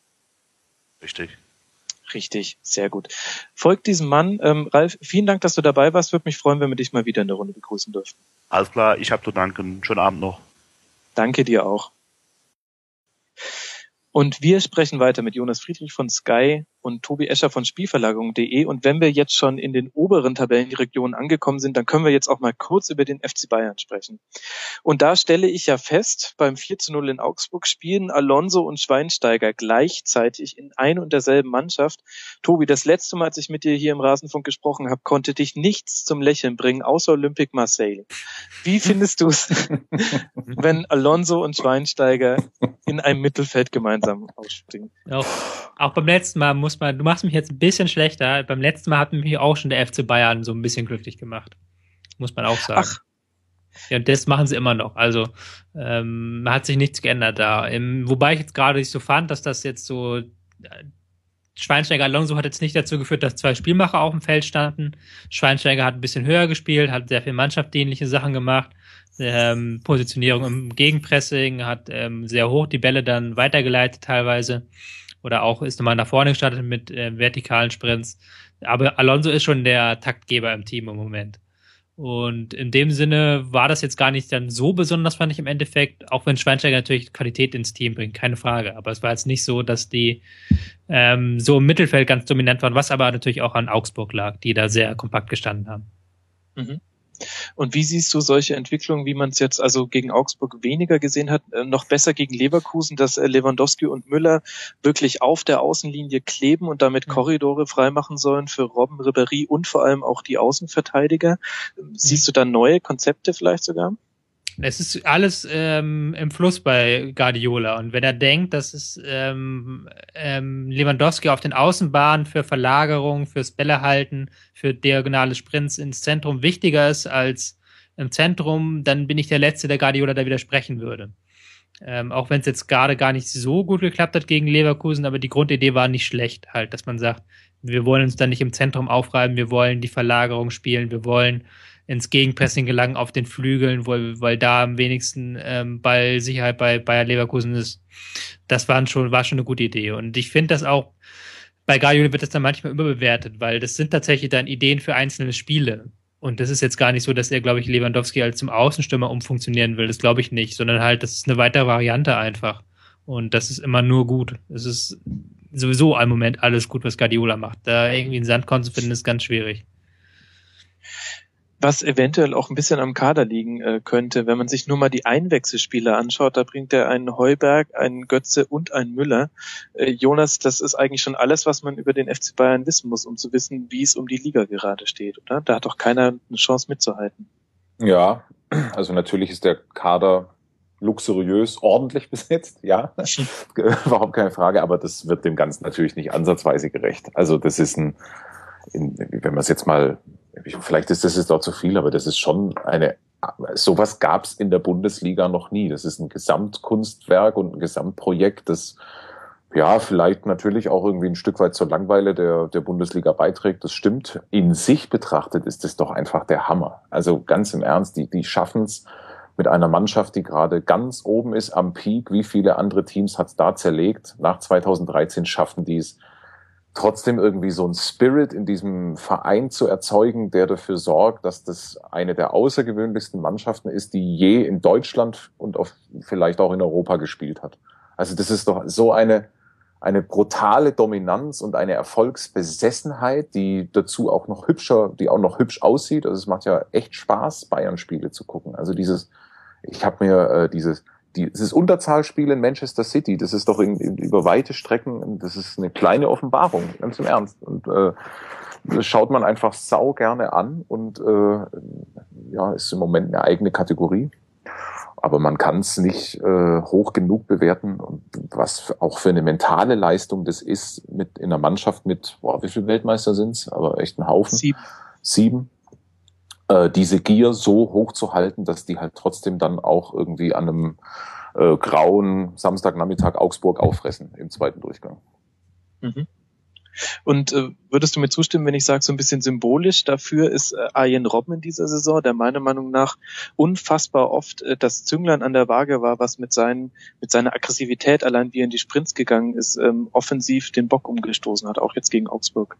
Richtig. Richtig, sehr gut. Folgt diesem Mann. Ähm, Ralf, vielen Dank, dass du dabei warst. Würde mich freuen, wenn wir dich mal wieder in der Runde begrüßen dürfen. Alles klar, ich habe zu danken. Schönen Abend noch. Danke dir auch. Und wir sprechen weiter mit Jonas Friedrich von Sky und Tobi Escher von Spielverlagerung.de. Und wenn wir jetzt schon in den oberen Tabellenregionen angekommen sind, dann können wir jetzt auch mal kurz über den FC Bayern sprechen. Und da stelle ich ja fest, beim 4 zu 0 in Augsburg spielen Alonso und Schweinsteiger gleichzeitig in ein und derselben Mannschaft. Tobi, das letzte Mal, als ich mit dir hier im Rasenfunk gesprochen habe, konnte dich nichts zum Lächeln bringen, außer Olympique Marseille. Wie findest du es, wenn Alonso und Schweinsteiger in einem Mittelfeld gemeinsam ausspringen? Auch, auch beim letzten Mal muss muss man, du machst mich jetzt ein bisschen schlechter. Beim letzten Mal hat mich auch schon der FC Bayern so ein bisschen glücklich gemacht. Muss man auch sagen. Ach. Ja, und das machen sie immer noch. Also ähm, hat sich nichts geändert da. Im, wobei ich jetzt gerade nicht so fand, dass das jetzt so äh, Schweinsteiger Alonso hat jetzt nicht dazu geführt, dass zwei Spielmacher auf dem Feld standen. Schweinsteiger hat ein bisschen höher gespielt, hat sehr viel mannschaftsdienliche Sachen gemacht. Ähm, Positionierung im Gegenpressing, hat ähm, sehr hoch die Bälle dann weitergeleitet teilweise oder auch ist nochmal nach vorne gestartet mit äh, vertikalen Sprints. Aber Alonso ist schon der Taktgeber im Team im Moment. Und in dem Sinne war das jetzt gar nicht dann so besonders, fand ich im Endeffekt, auch wenn Schweinsteiger natürlich Qualität ins Team bringt, keine Frage. Aber es war jetzt nicht so, dass die ähm, so im Mittelfeld ganz dominant waren, was aber natürlich auch an Augsburg lag, die da sehr kompakt gestanden haben. Mhm. Und wie siehst du solche Entwicklungen, wie man es jetzt also gegen Augsburg weniger gesehen hat, äh, noch besser gegen Leverkusen, dass äh, Lewandowski und Müller wirklich auf der Außenlinie kleben und damit mhm. Korridore freimachen sollen für Robben, Ribéry und vor allem auch die Außenverteidiger? Siehst du da neue Konzepte vielleicht sogar? Es ist alles ähm, im Fluss bei Guardiola. Und wenn er denkt, dass es ähm, ähm, Lewandowski auf den Außenbahnen für Verlagerung, fürs Bällehalten, für diagonale Sprints ins Zentrum wichtiger ist als im Zentrum, dann bin ich der Letzte, der Guardiola da widersprechen würde. Ähm, auch wenn es jetzt gerade gar nicht so gut geklappt hat gegen Leverkusen, aber die Grundidee war nicht schlecht, halt, dass man sagt, wir wollen uns da nicht im Zentrum aufreiben, wir wollen die Verlagerung spielen, wir wollen ins Gegenpressing gelangen auf den Flügeln, weil, weil da am wenigsten ähm, Ballsicherheit bei Bayer Leverkusen ist. Das war schon, war schon eine gute Idee. Und ich finde das auch, bei Guardiola wird das dann manchmal überbewertet, weil das sind tatsächlich dann Ideen für einzelne Spiele. Und das ist jetzt gar nicht so, dass er, glaube ich, Lewandowski als zum Außenstürmer umfunktionieren will. Das glaube ich nicht, sondern halt, das ist eine weitere Variante einfach. Und das ist immer nur gut. Es ist sowieso im Moment alles gut, was Guardiola macht. Da irgendwie einen Sandkorn zu finden, ist ganz schwierig was eventuell auch ein bisschen am Kader liegen äh, könnte, wenn man sich nur mal die Einwechselspieler anschaut, da bringt er einen Heuberg, einen Götze und einen Müller. Äh, Jonas, das ist eigentlich schon alles, was man über den FC Bayern wissen muss, um zu wissen, wie es um die Liga gerade steht, oder? Da hat doch keiner eine Chance mitzuhalten. Ja, also natürlich ist der Kader luxuriös, ordentlich besetzt, ja, überhaupt keine Frage, aber das wird dem Ganzen natürlich nicht ansatzweise gerecht. Also das ist ein, in, wenn man es jetzt mal vielleicht ist das jetzt auch zu viel, aber das ist schon eine, sowas gab es in der Bundesliga noch nie. Das ist ein Gesamtkunstwerk und ein Gesamtprojekt, das ja vielleicht natürlich auch irgendwie ein Stück weit zur Langweile der, der Bundesliga beiträgt. Das stimmt. In sich betrachtet ist es doch einfach der Hammer. Also ganz im Ernst, die, die schaffen es mit einer Mannschaft, die gerade ganz oben ist am Peak. Wie viele andere Teams hat es da zerlegt? Nach 2013 schaffen die es trotzdem irgendwie so ein Spirit in diesem Verein zu erzeugen, der dafür sorgt, dass das eine der außergewöhnlichsten Mannschaften ist, die je in Deutschland und auf, vielleicht auch in Europa gespielt hat. Also das ist doch so eine, eine brutale Dominanz und eine Erfolgsbesessenheit, die dazu auch noch hübscher, die auch noch hübsch aussieht. Also es macht ja echt Spaß, Bayern-Spiele zu gucken. Also dieses, ich habe mir äh, dieses die, dieses Unterzahlspiel in Manchester City, das ist doch in, in, über weite Strecken, das ist eine kleine Offenbarung, ganz im Ernst. Und äh, das schaut man einfach sau gerne an und äh, ja, ist im Moment eine eigene Kategorie. Aber man kann es nicht äh, hoch genug bewerten, und was auch für eine mentale Leistung das ist, mit in einer Mannschaft mit, boah, wie viele Weltmeister sind's? Aber echt ein Haufen. Sieben. Sieben äh, diese Gier so hoch zu halten, dass die halt trotzdem dann auch irgendwie an einem äh, grauen Samstagnachmittag Augsburg auffressen im zweiten Durchgang. Mhm. Und äh, würdest du mir zustimmen, wenn ich sage, so ein bisschen symbolisch dafür ist äh, Arjen Robben in dieser Saison, der meiner Meinung nach unfassbar oft äh, das Zünglein an der Waage war, was mit, seinen, mit seiner Aggressivität, allein wie er in die Sprints gegangen ist, ähm, offensiv den Bock umgestoßen hat, auch jetzt gegen Augsburg.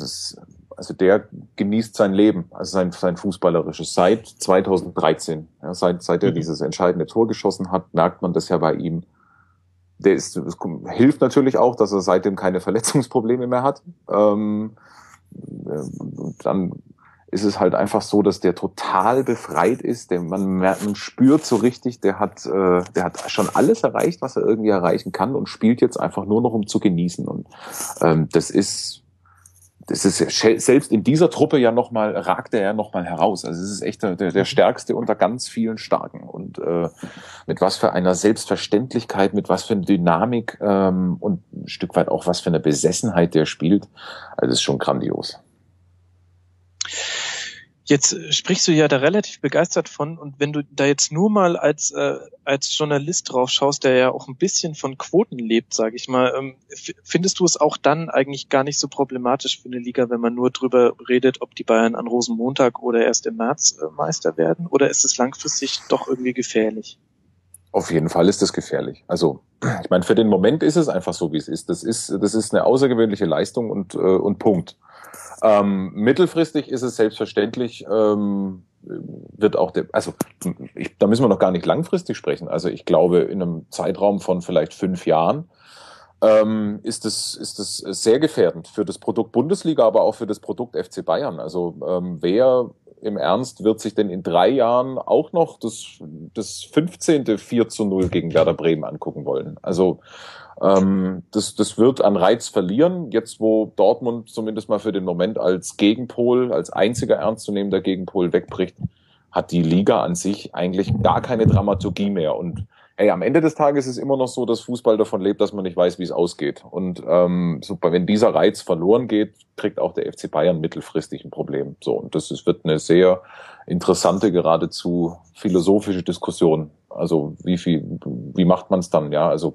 Ist, also der genießt sein Leben, also sein, sein fußballerisches. Seit 2013, ja, seit, seit er mhm. dieses entscheidende Tor geschossen hat, merkt man das ja bei ihm der ist, es hilft natürlich auch, dass er seitdem keine Verletzungsprobleme mehr hat. Ähm, äh, dann ist es halt einfach so, dass der total befreit ist. Der, man, merkt, man spürt so richtig, der hat, äh, der hat schon alles erreicht, was er irgendwie erreichen kann und spielt jetzt einfach nur noch, um zu genießen. Und ähm, das ist das ist selbst in dieser Truppe ja nochmal, ragt er ja nochmal heraus. Also es ist echt der, der stärkste unter ganz vielen Starken. Und äh, mit was für einer Selbstverständlichkeit, mit was für einer Dynamik ähm, und ein Stück weit auch was für eine Besessenheit der spielt. Also das ist schon grandios. Jetzt sprichst du ja da relativ begeistert von und wenn du da jetzt nur mal als äh, als Journalist drauf schaust, der ja auch ein bisschen von Quoten lebt, sage ich mal, ähm, findest du es auch dann eigentlich gar nicht so problematisch für eine Liga, wenn man nur drüber redet, ob die Bayern an Rosenmontag oder erst im März äh, Meister werden, oder ist es langfristig doch irgendwie gefährlich? Auf jeden Fall ist das gefährlich. Also ich meine, für den Moment ist es einfach so, wie es ist. Das ist das ist eine außergewöhnliche Leistung und äh, und Punkt. Ähm, mittelfristig ist es selbstverständlich, ähm, wird auch der, also ich, da müssen wir noch gar nicht langfristig sprechen. Also ich glaube, in einem Zeitraum von vielleicht fünf Jahren ähm, ist es ist es sehr gefährdend für das Produkt Bundesliga, aber auch für das Produkt FC Bayern. Also ähm, wer im Ernst wird sich denn in drei Jahren auch noch das, das 15. 4 zu 0 gegen Werder Bremen angucken wollen? Also ähm, das, das wird an Reiz verlieren, jetzt wo Dortmund zumindest mal für den Moment als Gegenpol, als einziger ernstzunehmender Gegenpol wegbricht, hat die Liga an sich eigentlich gar keine Dramaturgie mehr. Und hey, am Ende des Tages ist immer noch so, dass Fußball davon lebt, dass man nicht weiß, wie es ausgeht. Und ähm, super, wenn dieser Reiz verloren geht, kriegt auch der FC Bayern mittelfristig ein Problem. So, und das ist, wird eine sehr interessante, geradezu philosophische Diskussion. Also wie viel, wie macht man es dann? Ja, also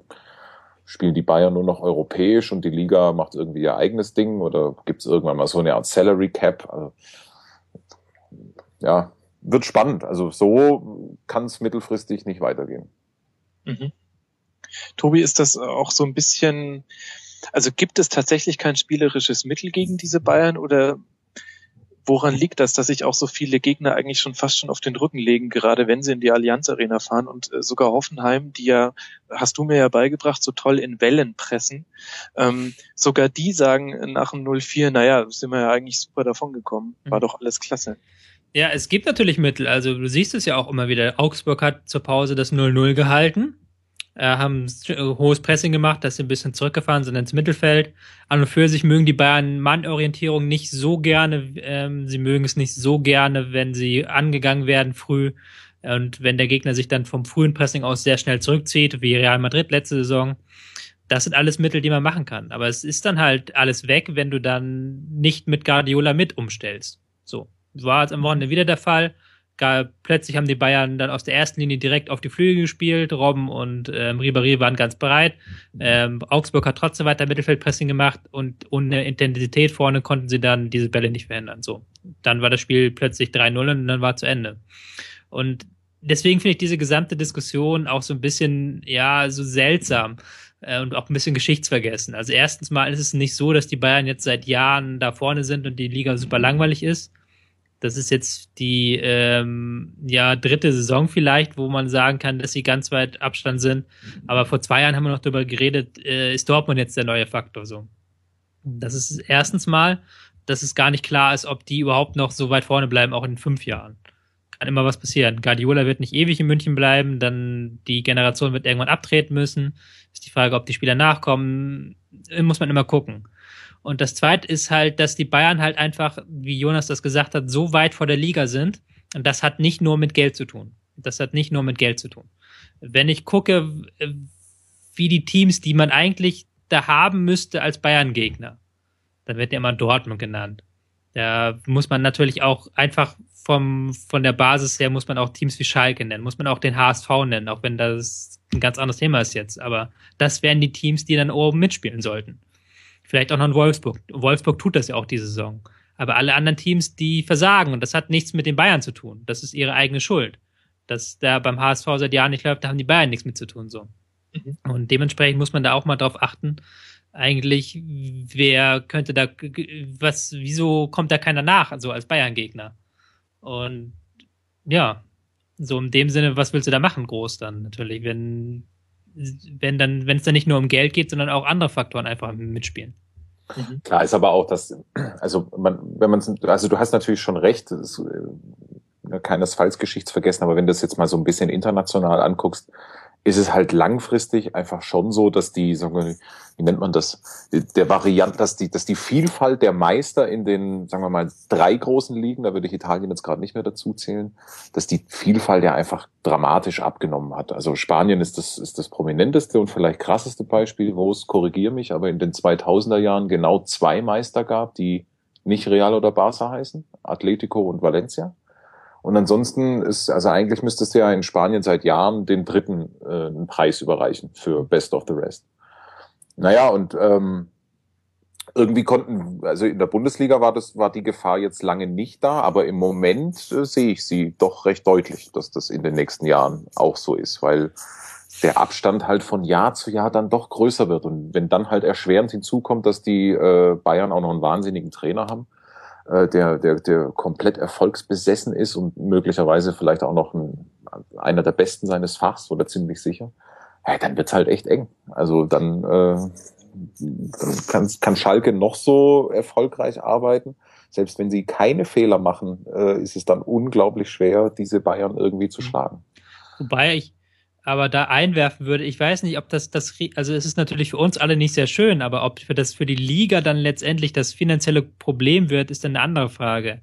spielen die Bayern nur noch europäisch und die Liga macht irgendwie ihr eigenes Ding oder gibt es irgendwann mal so eine Art Salary Cap? Also, ja, wird spannend. Also so kann es mittelfristig nicht weitergehen. Mhm. Tobi, ist das auch so ein bisschen, also gibt es tatsächlich kein spielerisches Mittel gegen diese Bayern oder woran liegt das, dass sich auch so viele Gegner eigentlich schon fast schon auf den Rücken legen, gerade wenn sie in die Allianz Arena fahren und äh, sogar Hoffenheim, die ja, hast du mir ja beigebracht, so toll in Wellen pressen, ähm, sogar die sagen nach dem 0-4, naja, sind wir ja eigentlich super davon gekommen, war mhm. doch alles klasse. Ja, es gibt natürlich Mittel, also du siehst es ja auch immer wieder. Augsburg hat zur Pause das 0-0 gehalten haben hohes Pressing gemacht, dass sie ein bisschen zurückgefahren sind ins Mittelfeld. An und für sich mögen die Bayern Mannorientierung nicht so gerne. Ähm, sie mögen es nicht so gerne, wenn sie angegangen werden früh. Und wenn der Gegner sich dann vom frühen Pressing aus sehr schnell zurückzieht, wie Real Madrid letzte Saison, das sind alles Mittel, die man machen kann. Aber es ist dann halt alles weg, wenn du dann nicht mit Guardiola mit umstellst. So. War jetzt am Wochenende wieder der Fall plötzlich haben die Bayern dann aus der ersten Linie direkt auf die Flügel gespielt. Robben und ähm, Ribéry waren ganz bereit. Ähm, Augsburg hat trotzdem weiter Mittelfeldpressing gemacht und ohne Intensität vorne konnten sie dann diese Bälle nicht verändern. So, dann war das Spiel plötzlich 3-0 und dann war zu Ende. Und deswegen finde ich diese gesamte Diskussion auch so ein bisschen, ja, so seltsam äh, und auch ein bisschen geschichtsvergessen. Also erstens mal ist es nicht so, dass die Bayern jetzt seit Jahren da vorne sind und die Liga super langweilig ist. Das ist jetzt die ähm, ja dritte Saison vielleicht, wo man sagen kann, dass sie ganz weit Abstand sind. Aber vor zwei Jahren haben wir noch darüber geredet, äh, ist Dortmund jetzt der neue Faktor so. Das ist erstens mal, dass es gar nicht klar ist, ob die überhaupt noch so weit vorne bleiben, auch in fünf Jahren. Kann immer was passieren. Guardiola wird nicht ewig in München bleiben, dann die Generation wird irgendwann abtreten müssen. Ist die Frage, ob die Spieler nachkommen, muss man immer gucken. Und das zweite ist halt, dass die Bayern halt einfach, wie Jonas das gesagt hat, so weit vor der Liga sind. Und das hat nicht nur mit Geld zu tun. Das hat nicht nur mit Geld zu tun. Wenn ich gucke, wie die Teams, die man eigentlich da haben müsste als Bayern-Gegner, dann wird ja immer Dortmund genannt. Da muss man natürlich auch einfach vom, von der Basis her muss man auch Teams wie Schalke nennen, muss man auch den HSV nennen, auch wenn das ein ganz anderes Thema ist jetzt. Aber das wären die Teams, die dann oben mitspielen sollten. Vielleicht auch noch in Wolfsburg. Wolfsburg tut das ja auch diese Saison. Aber alle anderen Teams, die versagen und das hat nichts mit den Bayern zu tun. Das ist ihre eigene Schuld. Dass da beim HSV seit Jahren nicht läuft, da haben die Bayern nichts mit zu tun, so. Mhm. Und dementsprechend muss man da auch mal drauf achten, eigentlich, wer könnte da, was, wieso kommt da keiner nach, also als Bayern-Gegner? Und ja, so in dem Sinne, was willst du da machen, groß dann natürlich, wenn, wenn dann, wenn es dann nicht nur um Geld geht, sondern auch andere Faktoren einfach mitspielen. Mhm. Klar ist aber auch, dass, also man, wenn man, also du hast natürlich schon recht, das ist, äh, keinesfalls Geschichtsvergessen, aber wenn du das jetzt mal so ein bisschen international anguckst, ist es halt langfristig einfach schon so, dass die, sagen wir, wie nennt man das, der Variant, dass die, dass die Vielfalt der Meister in den, sagen wir mal, drei großen Ligen, da würde ich Italien jetzt gerade nicht mehr dazu zählen, dass die Vielfalt ja einfach dramatisch abgenommen hat. Also Spanien ist das, ist das prominenteste und vielleicht krasseste Beispiel, wo es, korrigiere mich, aber in den 2000er Jahren genau zwei Meister gab, die nicht Real oder Barca heißen, Atletico und Valencia. Und ansonsten ist, also eigentlich müsstest du ja in Spanien seit Jahren den dritten äh, einen Preis überreichen für Best of the Rest. Naja, und ähm, irgendwie konnten, also in der Bundesliga war das, war die Gefahr jetzt lange nicht da, aber im Moment äh, sehe ich sie doch recht deutlich, dass das in den nächsten Jahren auch so ist, weil der Abstand halt von Jahr zu Jahr dann doch größer wird. Und wenn dann halt erschwerend hinzukommt, dass die äh, Bayern auch noch einen wahnsinnigen Trainer haben, äh, der, der, der komplett erfolgsbesessen ist und möglicherweise vielleicht auch noch ein, einer der Besten seines Fachs oder ziemlich sicher, ja, dann wird's halt echt eng. Also dann, äh, dann kann, kann Schalke noch so erfolgreich arbeiten. Selbst wenn sie keine Fehler machen, äh, ist es dann unglaublich schwer, diese Bayern irgendwie zu schlagen. Wobei ich aber da einwerfen würde, ich weiß nicht, ob das das, also es ist natürlich für uns alle nicht sehr schön, aber ob das für die Liga dann letztendlich das finanzielle Problem wird, ist dann eine andere Frage.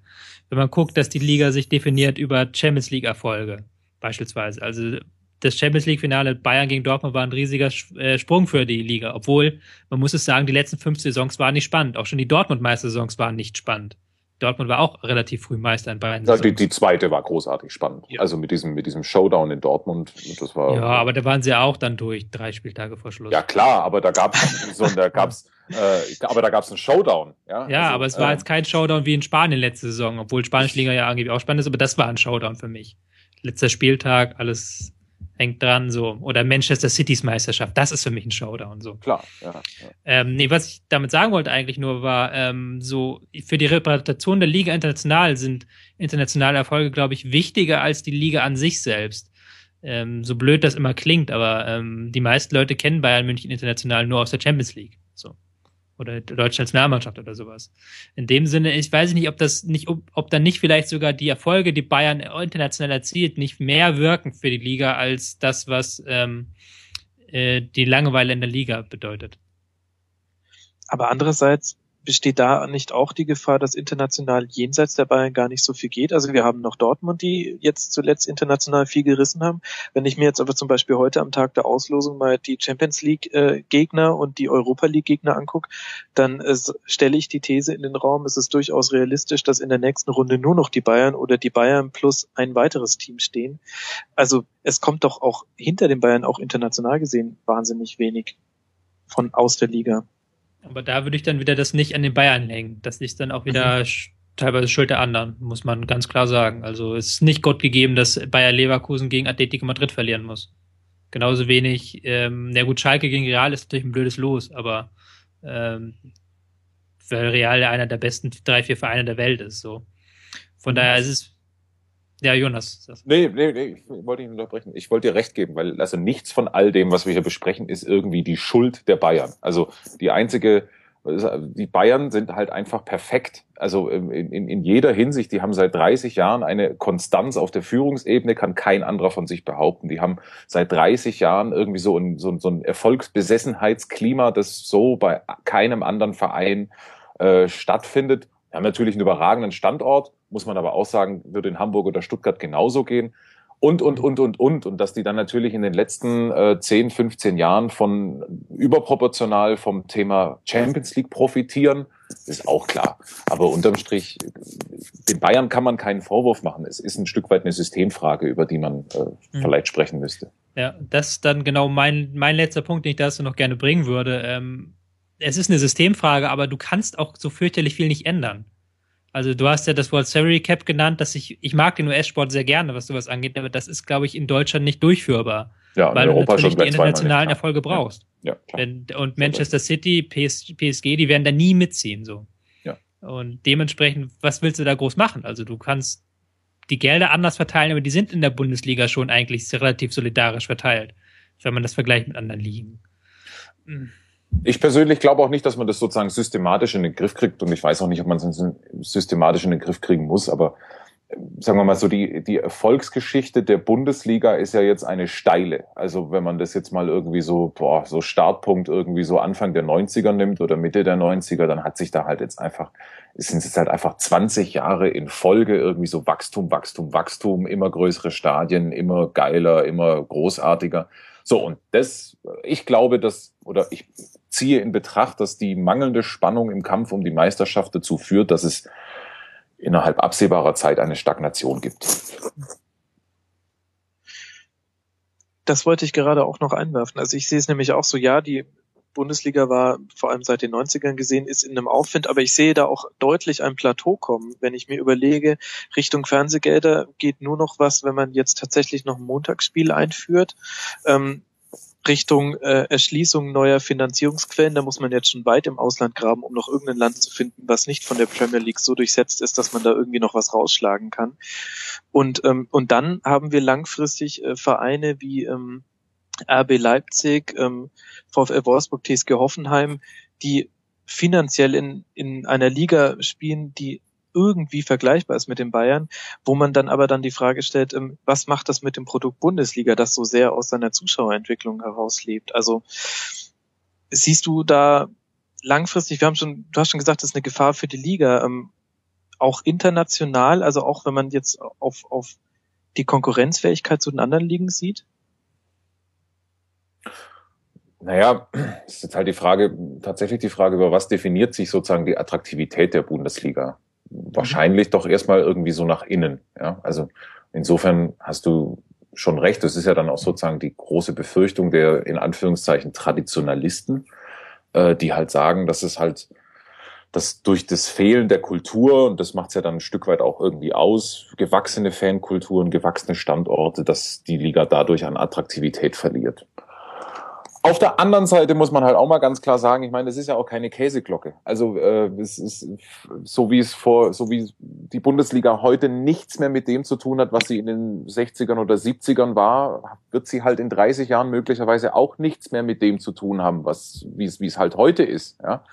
Wenn man guckt, dass die Liga sich definiert über Champions League Erfolge, beispielsweise. Also das Champions League Finale Bayern gegen Dortmund war ein riesiger äh, Sprung für die Liga, obwohl man muss es sagen, die letzten fünf Saisons waren nicht spannend. Auch schon die Dortmund Meistersaisons waren nicht spannend. Dortmund war auch relativ früh Meister in beiden. Ja, die, die zweite war großartig spannend. Ja. Also mit diesem, mit diesem Showdown in Dortmund, das war. Ja, aber da waren sie ja auch dann durch, drei Spieltage vor Schluss. Ja, klar, aber da gab's so, da gab's, äh, aber da gab's einen Showdown, ja. Ja, also, aber es war äh, jetzt kein Showdown wie in Spanien letzte Saison, obwohl Spanische Liga ja angeblich auch spannend ist, aber das war ein Showdown für mich. Letzter Spieltag, alles hängt dran, so. Oder Manchester Cities Meisterschaft, das ist für mich ein Showdown, so. Klar, ja. ja. Ähm, nee, was ich damit sagen wollte eigentlich nur war, ähm, so, für die Repräsentation der Liga international sind internationale Erfolge, glaube ich, wichtiger als die Liga an sich selbst. Ähm, so blöd das immer klingt, aber ähm, die meisten Leute kennen Bayern München international nur aus der Champions League. So oder deutsche Nationalmannschaft oder sowas. In dem Sinne, ich weiß nicht, ob das nicht, ob, ob dann nicht vielleicht sogar die Erfolge, die Bayern international erzielt, nicht mehr wirken für die Liga als das, was ähm, äh, die Langeweile in der Liga bedeutet. Aber andererseits besteht da nicht auch die Gefahr, dass international jenseits der Bayern gar nicht so viel geht? Also wir haben noch Dortmund, die jetzt zuletzt international viel gerissen haben. Wenn ich mir jetzt aber zum Beispiel heute am Tag der Auslosung mal die Champions League äh, Gegner und die Europa League Gegner angucke, dann äh, stelle ich die These in den Raum, es ist durchaus realistisch, dass in der nächsten Runde nur noch die Bayern oder die Bayern plus ein weiteres Team stehen. Also es kommt doch auch hinter den Bayern auch international gesehen wahnsinnig wenig von aus der Liga. Aber da würde ich dann wieder das nicht an den Bayern hängen. Das ist dann auch wieder mhm. teilweise Schuld der anderen, muss man ganz klar sagen. Also es ist nicht Gott gegeben, dass Bayer Leverkusen gegen Atletico Madrid verlieren muss. Genauso wenig, ähm, na gut, Schalke gegen Real ist natürlich ein blödes Los, aber ähm, weil Real einer der besten drei, vier Vereine der Welt ist. So. Von mhm. daher ist es ja, Jonas. Nee, nee, nee, ich wollte ihn unterbrechen. Ich wollte dir recht geben, weil also nichts von all dem, was wir hier besprechen, ist irgendwie die Schuld der Bayern. Also die einzige, die Bayern sind halt einfach perfekt. Also in, in, in jeder Hinsicht, die haben seit 30 Jahren eine Konstanz auf der Führungsebene, kann kein anderer von sich behaupten. Die haben seit 30 Jahren irgendwie so ein, so, so ein Erfolgsbesessenheitsklima, das so bei keinem anderen Verein äh, stattfindet. Wir haben natürlich einen überragenden Standort, muss man aber auch sagen, würde in Hamburg oder Stuttgart genauso gehen. Und, und, und, und, und. Und dass die dann natürlich in den letzten äh, 10, 15 Jahren von überproportional vom Thema Champions League profitieren, ist auch klar. Aber unterm Strich, den Bayern kann man keinen Vorwurf machen. Es ist ein Stück weit eine Systemfrage, über die man äh, mhm. vielleicht sprechen müsste. Ja, das ist dann genau mein, mein letzter Punkt, den ich dazu noch gerne bringen würde. Ähm, es ist eine Systemfrage, aber du kannst auch so fürchterlich viel nicht ändern. Also du hast ja das World Salary Cap genannt, dass ich, ich mag den US-Sport sehr gerne, was sowas angeht, aber das ist, glaube ich, in Deutschland nicht durchführbar. Ja, weil in Europa du natürlich schon die internationalen nicht, Erfolge brauchst. Ja, klar. Wenn, und Manchester City, PS, PSG, die werden da nie mitziehen, so. Ja. Und dementsprechend, was willst du da groß machen? Also du kannst die Gelder anders verteilen, aber die sind in der Bundesliga schon eigentlich relativ solidarisch verteilt, wenn man das vergleicht mit anderen Ligen. Hm. Ich persönlich glaube auch nicht, dass man das sozusagen systematisch in den Griff kriegt und ich weiß auch nicht, ob man es systematisch in den Griff kriegen muss, aber äh, sagen wir mal so, die, die Erfolgsgeschichte der Bundesliga ist ja jetzt eine steile. Also wenn man das jetzt mal irgendwie so, boah, so Startpunkt irgendwie so Anfang der 90er nimmt oder Mitte der 90er, dann hat sich da halt jetzt einfach, es sind jetzt halt einfach 20 Jahre in Folge irgendwie so Wachstum, Wachstum, Wachstum, immer größere Stadien, immer geiler, immer großartiger. So, und das, ich glaube, dass, oder ich ziehe in Betracht, dass die mangelnde Spannung im Kampf um die Meisterschaft dazu führt, dass es innerhalb absehbarer Zeit eine Stagnation gibt. Das wollte ich gerade auch noch einwerfen. Also ich sehe es nämlich auch so, ja, die Bundesliga war vor allem seit den 90ern gesehen, ist in einem Aufwind, aber ich sehe da auch deutlich ein Plateau kommen. Wenn ich mir überlege, Richtung Fernsehgelder geht nur noch was, wenn man jetzt tatsächlich noch ein Montagsspiel einführt. Ähm, Richtung äh, Erschließung neuer Finanzierungsquellen, da muss man jetzt schon weit im Ausland graben, um noch irgendein Land zu finden, was nicht von der Premier League so durchsetzt ist, dass man da irgendwie noch was rausschlagen kann. Und, ähm, und dann haben wir langfristig äh, Vereine wie ähm, RB Leipzig, ähm, VfL Wolfsburg, TSG Hoffenheim, die finanziell in, in einer Liga spielen, die irgendwie vergleichbar ist mit den Bayern, wo man dann aber dann die Frage stellt, ähm, was macht das mit dem Produkt Bundesliga, das so sehr aus seiner Zuschauerentwicklung herauslebt? Also siehst du da langfristig, wir haben schon, du hast schon gesagt, das ist eine Gefahr für die Liga, ähm, auch international, also auch wenn man jetzt auf, auf die Konkurrenzfähigkeit zu den anderen Ligen sieht? Naja, es ist jetzt halt die Frage, tatsächlich die Frage, über was definiert sich sozusagen die Attraktivität der Bundesliga? wahrscheinlich doch erstmal irgendwie so nach innen. Ja, also insofern hast du schon recht. Das ist ja dann auch sozusagen die große Befürchtung der in Anführungszeichen Traditionalisten, äh, die halt sagen, dass es halt dass durch das Fehlen der Kultur, und das macht es ja dann ein Stück weit auch irgendwie aus, gewachsene Fankulturen, gewachsene Standorte, dass die Liga dadurch an Attraktivität verliert. Auf der anderen Seite muss man halt auch mal ganz klar sagen, ich meine, es ist ja auch keine Käseglocke. Also äh, es ist so wie es vor, so wie die Bundesliga heute nichts mehr mit dem zu tun hat, was sie in den 60ern oder 70ern war, wird sie halt in 30 Jahren möglicherweise auch nichts mehr mit dem zu tun haben, was wie es wie es halt heute ist. Ja?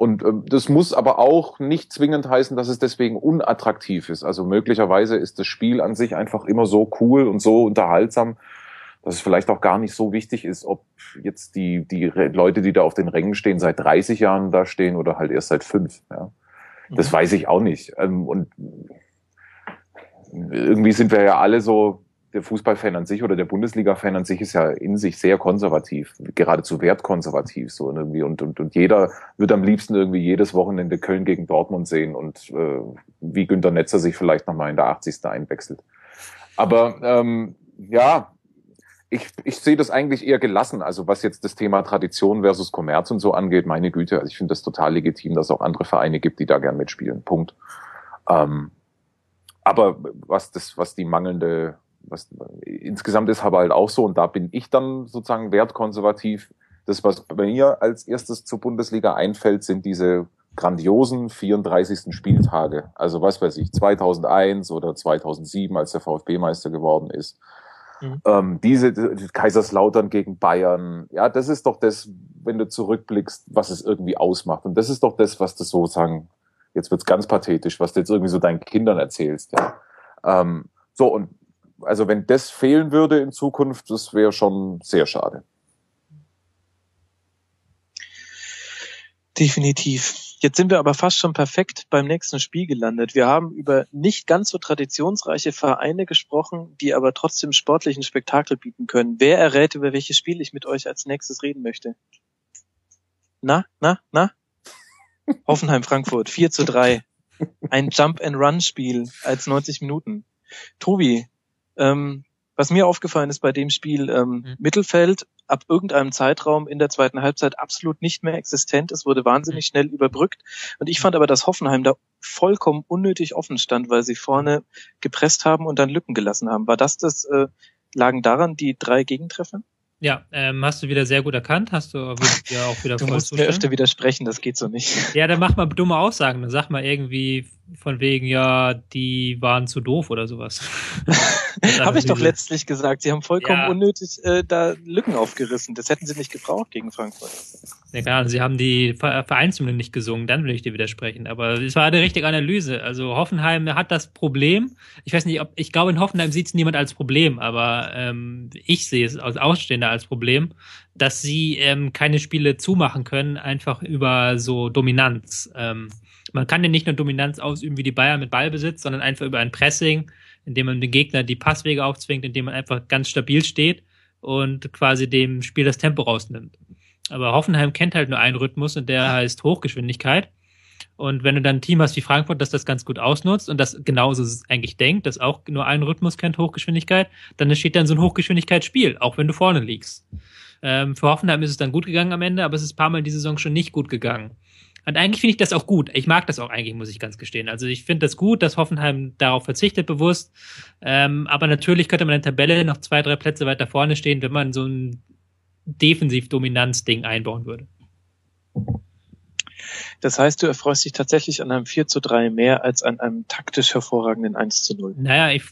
Und ähm, das muss aber auch nicht zwingend heißen, dass es deswegen unattraktiv ist. Also möglicherweise ist das Spiel an sich einfach immer so cool und so unterhaltsam, dass es vielleicht auch gar nicht so wichtig ist, ob jetzt die, die Leute, die da auf den Rängen stehen, seit 30 Jahren da stehen oder halt erst seit fünf. Ja. Das mhm. weiß ich auch nicht. Ähm, und irgendwie sind wir ja alle so, der Fußballfan an sich oder der Bundesliga-Fan an sich ist ja in sich sehr konservativ, geradezu wertkonservativ so irgendwie und, und, und jeder wird am liebsten irgendwie jedes Wochenende Köln gegen Dortmund sehen und äh, wie Günter Netzer sich vielleicht nochmal in der 80. einwechselt. Aber ähm, ja, ich, ich sehe das eigentlich eher gelassen. Also was jetzt das Thema Tradition versus Kommerz und so angeht, meine Güte, also ich finde das total legitim, dass es auch andere Vereine gibt, die da gern mitspielen. Punkt. Ähm, aber was das, was die mangelnde, was insgesamt ist aber halt auch so, und da bin ich dann sozusagen wertkonservativ. Das, was bei mir als erstes zur Bundesliga einfällt, sind diese grandiosen 34. Spieltage. Also was weiß ich, 2001 oder 2007, als der VfB Meister geworden ist Mhm. Ähm, diese die Kaiserslautern gegen Bayern, ja, das ist doch das, wenn du zurückblickst, was es irgendwie ausmacht. Und das ist doch das, was du sozusagen, jetzt wird's ganz pathetisch, was du jetzt irgendwie so deinen Kindern erzählst. Ja. Ähm, so, und also wenn das fehlen würde in Zukunft, das wäre schon sehr schade. Definitiv. Jetzt sind wir aber fast schon perfekt beim nächsten Spiel gelandet. Wir haben über nicht ganz so traditionsreiche Vereine gesprochen, die aber trotzdem sportlichen Spektakel bieten können. Wer errät, über welches Spiel ich mit euch als nächstes reden möchte? Na, na, na? Hoffenheim Frankfurt, 4 zu 3. Ein Jump-and-Run-Spiel als 90 Minuten. Tobi, ähm, was mir aufgefallen ist bei dem Spiel, ähm, mhm. Mittelfeld ab irgendeinem Zeitraum in der zweiten Halbzeit absolut nicht mehr existent. Es wurde wahnsinnig schnell überbrückt. Und ich fand aber, dass Hoffenheim da vollkommen unnötig offen stand, weil sie vorne gepresst haben und dann Lücken gelassen haben. War das das, äh, lagen daran die drei Gegentreffer? Ja, ähm, hast du wieder sehr gut erkannt, hast du ja auch wieder Du musst mir öfter widersprechen, das geht so nicht. Ja, dann mach mal dumme Aussagen. Dann sag mal irgendwie von wegen, ja, die waren zu doof oder sowas. Habe ich doch letztlich gesagt. Sie haben vollkommen Ja. unnötig äh, da Lücken aufgerissen. Das hätten sie nicht gebraucht gegen Frankfurt. Ja, klar, sie haben die Ver- Vereinshymne nicht gesungen, dann will ich dir widersprechen. Aber es war eine richtige Analyse. Also Hoffenheim hat das Problem. Ich weiß nicht, ob ich glaube, in Hoffenheim sieht es niemand als Problem, aber ähm, ich sehe es als Ausstehender als Problem, dass sie ähm, keine Spiele zumachen können, einfach über so Dominanz. Ähm, man kann ja nicht nur Dominanz ausüben wie die Bayern mit Ballbesitz, sondern einfach über ein Pressing, indem man den Gegner die Passwege aufzwingt, indem man einfach ganz stabil steht und quasi dem Spiel das Tempo rausnimmt. Aber Hoffenheim kennt halt nur einen Rhythmus und der heißt Hochgeschwindigkeit. Und wenn du dann ein Team hast wie Frankfurt, das das ganz gut ausnutzt und das genauso eigentlich denkt, das auch nur einen Rhythmus kennt, Hochgeschwindigkeit, dann entsteht dann so ein Hochgeschwindigkeitsspiel, auch wenn du vorne liegst. Ähm, für Hoffenheim ist es dann gut gegangen am Ende, aber es ist ein paar Mal diese Saison schon nicht gut gegangen. Und eigentlich finde ich das auch gut. Ich mag das auch eigentlich, muss ich ganz gestehen. Also ich finde das gut, dass Hoffenheim darauf verzichtet bewusst. Ähm, aber natürlich könnte man in der Tabelle noch zwei, drei Plätze weiter vorne stehen, wenn man so ein Defensiv-Dominanz-Ding einbauen würde. Das heißt, du erfreust dich tatsächlich an einem 4 zu 3 mehr als an einem taktisch hervorragenden 1 zu 0. Naja, ich,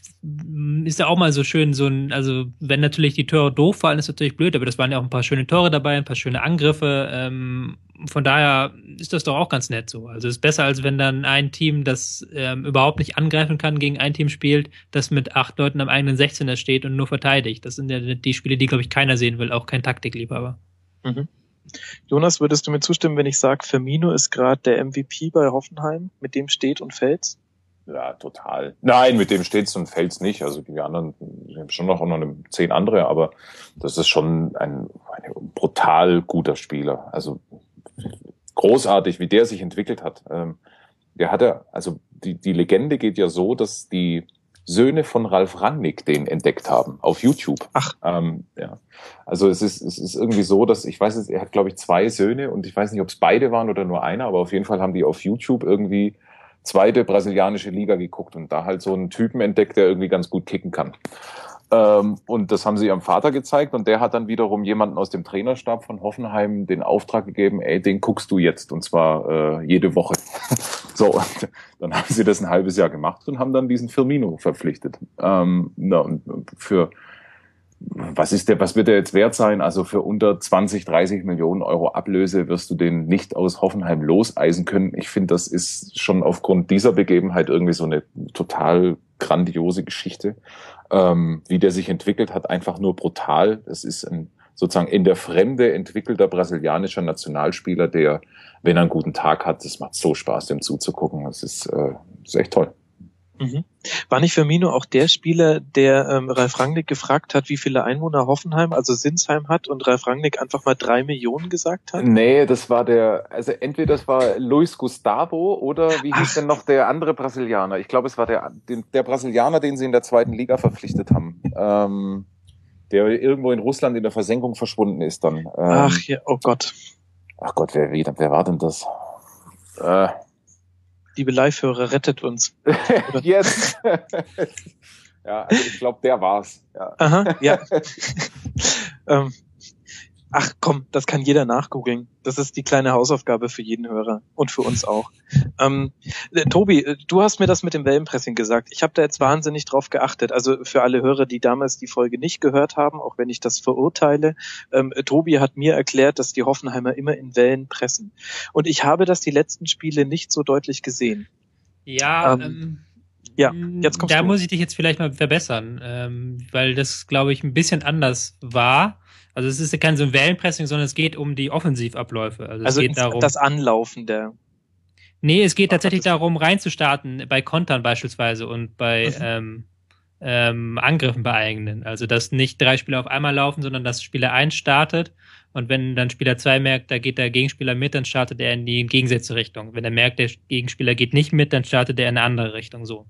ist ja auch mal so schön, so ein, also wenn natürlich die Tore doof fallen, ist natürlich blöd, aber das waren ja auch ein paar schöne Tore dabei, ein paar schöne Angriffe. Ähm, von daher ist das doch auch ganz nett so. Also es ist besser, als wenn dann ein Team, das ähm, überhaupt nicht angreifen kann, gegen ein Team spielt, das mit acht Leuten am eigenen 16er steht und nur verteidigt. Das sind ja die Spiele, die, glaube ich, keiner sehen will, auch kein Taktikliebhaber. Mhm. Jonas, würdest du mir zustimmen, wenn ich sage, Firmino ist gerade der MVP bei Hoffenheim, mit dem steht und fällt? Ja, total. Nein, mit dem steht's und fällt's nicht. Also die anderen, wir haben schon noch, noch zehn andere, aber das ist schon ein, ein brutal guter Spieler. Also großartig, wie der sich entwickelt hat. Ähm, der hatte, also die, die Legende geht ja so, dass die Söhne von Ralf Rangnick den entdeckt haben auf YouTube. Ach. Ähm, ja. Also es ist, es ist irgendwie so, dass ich weiß es, er hat glaube ich zwei Söhne und ich weiß nicht, ob es beide waren oder nur einer, aber auf jeden Fall haben die auf YouTube irgendwie zweite brasilianische Liga geguckt und da halt so einen Typen entdeckt, der irgendwie ganz gut kicken kann. Ähm, und das haben sie ihrem Vater gezeigt und der hat dann wiederum jemanden aus dem Trainerstab von Hoffenheim den Auftrag gegeben, ey, den guckst du jetzt und zwar äh, jede Woche. so, und dann haben sie das ein halbes Jahr gemacht und haben dann diesen Firmino verpflichtet. Ähm, na, und für was ist der, was wird der jetzt wert sein? Also für unter 20, 30 Millionen Euro Ablöse wirst du den nicht aus Hoffenheim loseisen können. Ich finde, das ist schon aufgrund dieser Begebenheit irgendwie so eine total grandiose Geschichte. Ähm, wie der sich entwickelt hat, einfach nur brutal. Es ist ein sozusagen in der Fremde entwickelter brasilianischer Nationalspieler, der, wenn er einen guten Tag hat, das macht so Spaß, dem zuzugucken. Das ist, äh, das ist echt toll. Mhm. War nicht Firmino auch der Spieler, der ähm, Ralf Rangnick gefragt hat, wie viele Einwohner Hoffenheim, also Sinsheim hat und Ralf Rangnick einfach mal drei Millionen gesagt hat? Nee, das war der, also entweder das war Luis Gustavo oder wie hieß Ach. denn noch der andere Brasilianer? Ich glaube, es war der, den, der Brasilianer, den sie in der zweiten Liga verpflichtet haben. Ähm, der irgendwo in Russland in der Versenkung verschwunden ist dann. Ähm, Ach ja, oh Gott. ach Gott, wer, wer, wer war denn das? Äh, Liebe Live-Hörer, rettet uns. jetzt. ja, also ich glaube, der war's. Ja. Aha, ja. ähm, ach komm, das kann jeder nachgoogeln. Das ist die kleine Hausaufgabe für jeden Hörer und für uns auch. Ähm, äh, Tobi, äh, du hast mir das mit dem Wellenpressing gesagt. Ich habe da jetzt wahnsinnig drauf geachtet. Also für alle Hörer, die damals die Folge nicht gehört haben, auch wenn ich das verurteile, ähm, Tobi hat mir erklärt, dass die Hoffenheimer immer in Wellen pressen. Und ich habe das die letzten Spiele nicht so deutlich gesehen. Ja, Ähm, ähm, ja, jetzt kommst da du. muss ich dich jetzt vielleicht mal verbessern, ähm, weil das, glaube ich, ein bisschen anders war. Also es ist ja kein so ein Wellenpressing, sondern es geht um die Offensivabläufe. Also, Also es geht darum. das Anlaufen der. Nee, es geht tatsächlich darum, reinzustarten bei Kontern beispielsweise und bei Mhm. ähm, ähm, Angriffen bei eigenen. Also dass nicht drei Spieler auf einmal laufen, sondern dass Spieler eins startet und wenn dann Spieler zwei merkt, da geht der Gegenspieler mit, dann startet er in die entgegengesetzte Richtung. Wenn er merkt, der Gegenspieler geht nicht mit, dann startet er in eine andere Richtung so.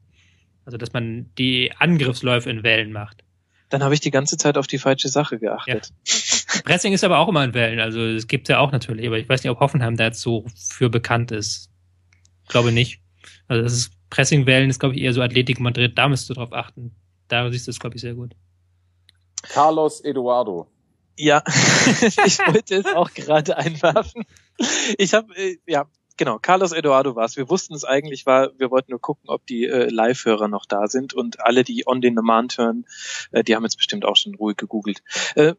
Also dass man die Angriffsläufe in Wellen macht. Dann habe ich die ganze Zeit auf die falsche Sache geachtet. Pressing ist aber auch immer in Wellen, also es gibt ja auch natürlich, aber ich weiß nicht, ob Hoffenheim da jetzt so für bekannt ist. Ich glaube nicht. Also das ist Pressing-Wellen ist, glaube ich, eher so Athletik Madrid, da müsst du drauf achten. Da siehst du es, glaube ich, sehr gut. Carlos Eduardo. Ja, ich wollte es auch gerade einwerfen. Ich habe, äh, ja, genau, Carlos Eduardo war es. Wir wussten es eigentlich war, wir wollten nur gucken, ob die äh, Live-Hörer noch da sind und alle, die on den Demand hören, äh, die haben jetzt bestimmt auch schon ruhig gegoogelt. Äh,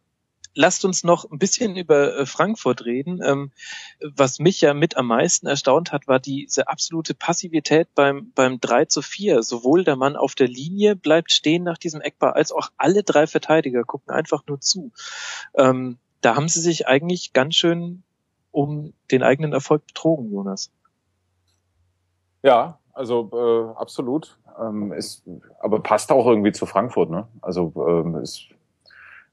lasst uns noch ein bisschen über äh, Frankfurt reden. Ähm, was mich ja mit am meisten erstaunt hat, war diese absolute Passivität beim, beim 3 zu 4. Sowohl der Mann auf der Linie bleibt stehen nach diesem Eckball, als auch alle drei Verteidiger gucken einfach nur zu. Ähm, da haben sie sich eigentlich ganz schön um den eigenen Erfolg betrogen, Jonas. Ja, also äh, absolut. Ähm, ist, aber passt auch irgendwie zu Frankfurt, ne? Also ähm, ist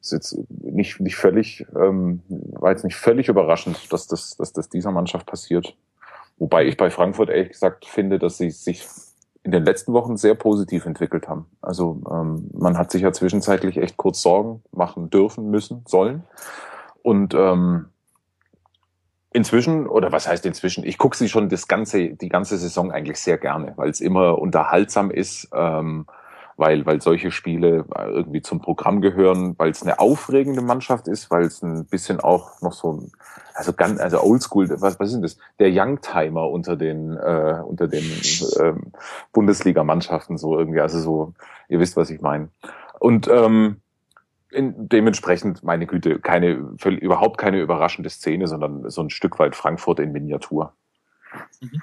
ist jetzt nicht, nicht völlig, ähm, war jetzt nicht völlig überraschend, dass das, dass das dieser Mannschaft passiert. Wobei ich bei Frankfurt ehrlich gesagt finde, dass sie sich in den letzten Wochen sehr positiv entwickelt haben. Also ähm, man hat sich ja zwischenzeitlich echt kurz Sorgen machen dürfen, müssen, sollen. Und ähm, inzwischen, oder was heißt inzwischen, ich gucke sie schon das ganze, die ganze Saison eigentlich sehr gerne, weil es immer unterhaltsam ist. Ähm, weil, weil solche Spiele äh, irgendwie zum Programm gehören, weil es eine aufregende Mannschaft ist, weil es ein bisschen auch noch so ein, also ganz, also oldschool, was, was ist denn das? Der Youngtimer unter den, äh, unter den ähm, Bundesliga-Mannschaften so irgendwie, also so, ihr wisst, was ich meine. Und ähm, in, dementsprechend, meine Güte, keine, völlig, überhaupt keine überraschende Szene, sondern so ein Stück weit Frankfurt in Miniatur. Mhm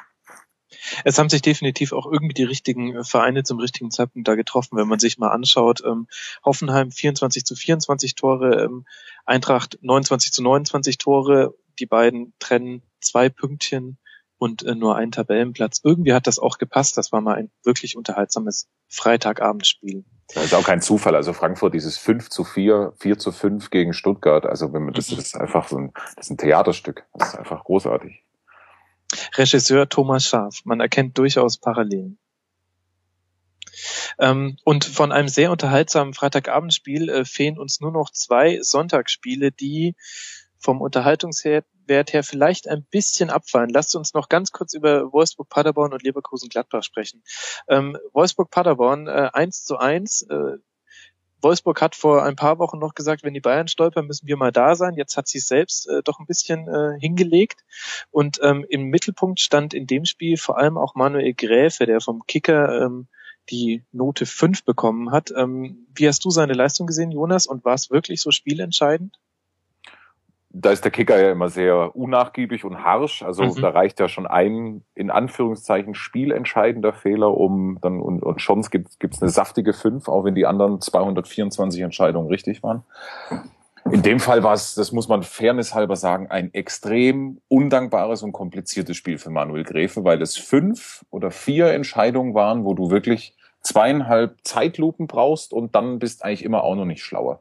es haben sich definitiv auch irgendwie die richtigen äh, Vereine zum richtigen Zeitpunkt da getroffen, wenn man sich mal anschaut. Ähm, Hoffenheim 24 zu 24 Tore, ähm, Eintracht 29 zu 29 Tore. Die beiden trennen zwei Pünktchen und äh, nur einen Tabellenplatz. Irgendwie hat das auch gepasst. Das war mal ein wirklich unterhaltsames Freitagabendspiel. Das ist auch kein Zufall. Also Frankfurt dieses 5 zu 4, 4 zu 5 gegen Stuttgart. Also wenn man, das mhm. ist einfach so ein, das ist ein Theaterstück. Das ist einfach großartig. Regisseur Thomas Scharf. Man erkennt durchaus Parallelen. Ähm, und von einem sehr unterhaltsamen Freitagabendspiel äh, fehlen uns nur noch zwei Sonntagsspiele, die vom Unterhaltungswert her vielleicht ein bisschen abfallen. Lasst uns noch ganz kurz über Wolfsburg, Paderborn und Leverkusen Gladbach sprechen. Ähm, Wolfsburg, Paderborn äh, 1 zu 1. Äh, Wolfsburg hat vor ein paar Wochen noch gesagt, wenn die Bayern stolpern, müssen wir mal da sein. Jetzt hat sie es selbst äh, doch ein bisschen äh, hingelegt. Und ähm, im Mittelpunkt stand in dem Spiel vor allem auch Manuel Gräfe, der vom Kicker ähm, die Note 5 bekommen hat. Ähm, wie hast du seine Leistung gesehen, Jonas? Und war es wirklich so spielentscheidend? Da ist der Kicker ja immer sehr unnachgiebig und harsch. Also mhm. da reicht ja schon ein, in Anführungszeichen, spielentscheidender Fehler, um dann, und, und schon gibt es eine saftige 5, auch wenn die anderen 224 Entscheidungen richtig waren. In dem Fall war es, das muss man fairnesshalber sagen, ein extrem undankbares und kompliziertes Spiel für Manuel Gräfe, weil es fünf oder vier Entscheidungen waren, wo du wirklich zweieinhalb Zeitlupen brauchst und dann bist eigentlich immer auch noch nicht schlauer.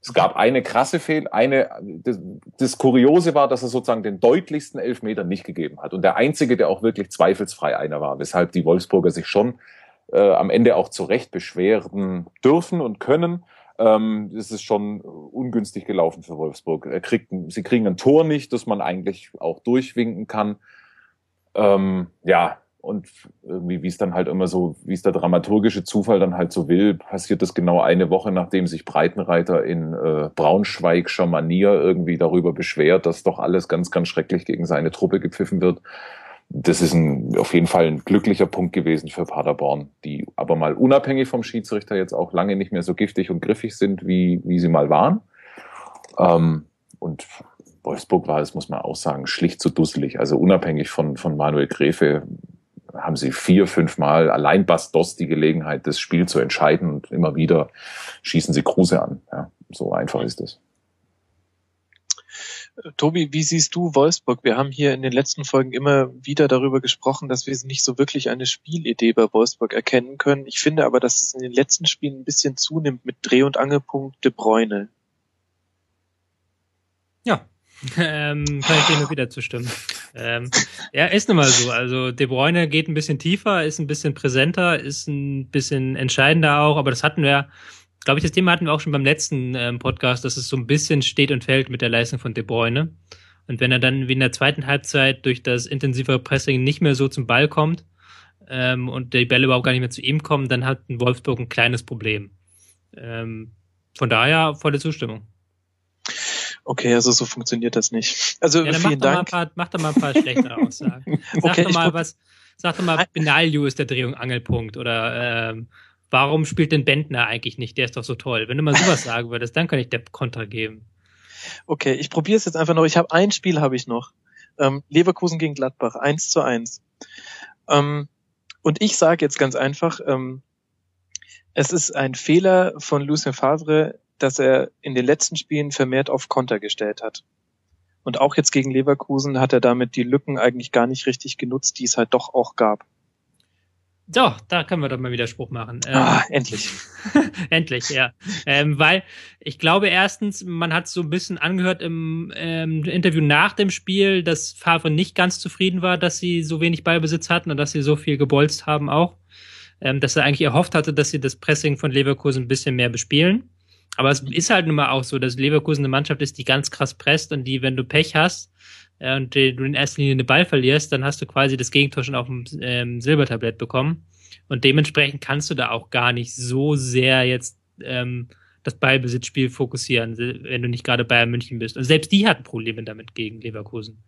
Es gab eine krasse Fehl, eine, das, das Kuriose war, dass er sozusagen den deutlichsten Elfmeter nicht gegeben hat. Und der einzige, der auch wirklich zweifelsfrei einer war, weshalb die Wolfsburger sich schon äh, am Ende auch zu Recht beschweren dürfen und können. Ähm, das ist schon ungünstig gelaufen für Wolfsburg. Er kriegt, sie kriegen ein Tor nicht, das man eigentlich auch durchwinken kann. Ähm, ja, und irgendwie, wie es dann halt immer so, wie es der dramaturgische Zufall dann halt so will, passiert das genau eine Woche, nachdem sich Breitenreiter in äh, Braunschweigscher Manier irgendwie darüber beschwert, dass doch alles ganz, ganz schrecklich gegen seine Truppe gepfiffen wird. Das ist ein, auf jeden Fall ein glücklicher Punkt gewesen für Paderborn, die aber mal unabhängig vom Schiedsrichter jetzt auch lange nicht mehr so giftig und griffig sind, wie, wie sie mal waren. Ähm, und Wolfsburg war, das muss man auch sagen, schlicht zu dusselig. Also unabhängig von, von Manuel Gräfe haben sie vier, fünf Mal allein Bastos die Gelegenheit, das Spiel zu entscheiden und immer wieder schießen sie Kruse an. Ja, so einfach ist es. Tobi, wie siehst du Wolfsburg? Wir haben hier in den letzten Folgen immer wieder darüber gesprochen, dass wir nicht so wirklich eine Spielidee bei Wolfsburg erkennen können. Ich finde aber, dass es in den letzten Spielen ein bisschen zunimmt mit Dreh- und Angelpunkt De Bruyne. Ja, ähm, kann ich dir nur wieder zustimmen. Ähm, ja, ist nun mal so. Also De Bruyne geht ein bisschen tiefer, ist ein bisschen präsenter, ist ein bisschen entscheidender auch, aber das hatten wir glaube ich, das Thema hatten wir auch schon beim letzten ähm, Podcast, dass es so ein bisschen steht und fällt mit der Leistung von De Bruyne. Und wenn er dann wie in der zweiten Halbzeit durch das intensive Pressing nicht mehr so zum Ball kommt ähm, und die Bälle überhaupt gar nicht mehr zu ihm kommen, dann hat ein Wolfsburg ein kleines Problem. Ähm, von daher volle Zustimmung. Okay, also so funktioniert das nicht. Also ja, vielen mach Dank. Paar, mach doch mal ein paar schlechtere Aussagen. Sag okay, doch mal was. Sag doch mal, Benaglio ist der Dreh- und Angelpunkt oder ähm, warum spielt denn Bentner eigentlich nicht? Der ist doch so toll. Wenn du mal sowas sagen würdest, dann kann ich der Kontra geben. Okay, ich probiere es jetzt einfach noch. Ich habe ein Spiel habe ich noch. Ähm, Leverkusen gegen Gladbach, eins zu eins. Ähm, und ich sage jetzt ganz einfach, ähm, es ist ein Fehler von Lucien Favre, dass er in den letzten Spielen vermehrt auf Konter gestellt hat. Und auch jetzt gegen Leverkusen hat er damit die Lücken eigentlich gar nicht richtig genutzt, die es halt doch auch gab. So, da können wir doch mal Widerspruch machen. Ähm, ah, endlich. endlich, ja. Ähm, weil ich glaube erstens, man hat so ein bisschen angehört im ähm, Interview nach dem Spiel, dass Favre nicht ganz zufrieden war, dass sie so wenig Ballbesitz hatten und dass sie so viel gebolzt haben auch. Ähm, dass er eigentlich erhofft hatte, dass sie das Pressing von Leverkusen ein bisschen mehr bespielen. Aber es ist halt nun mal auch so, dass Leverkusen eine Mannschaft ist, die ganz krass presst und die, wenn du Pech hast, äh, und du in erster Linie den Ball verlierst, dann hast du quasi das Gegentor schon auf dem ähm, Silbertablett bekommen. Und dementsprechend kannst du da auch gar nicht so sehr jetzt ähm, das Ballbesitzspiel fokussieren, wenn du nicht gerade Bayern München bist. Und selbst die hatten Probleme damit gegen Leverkusen.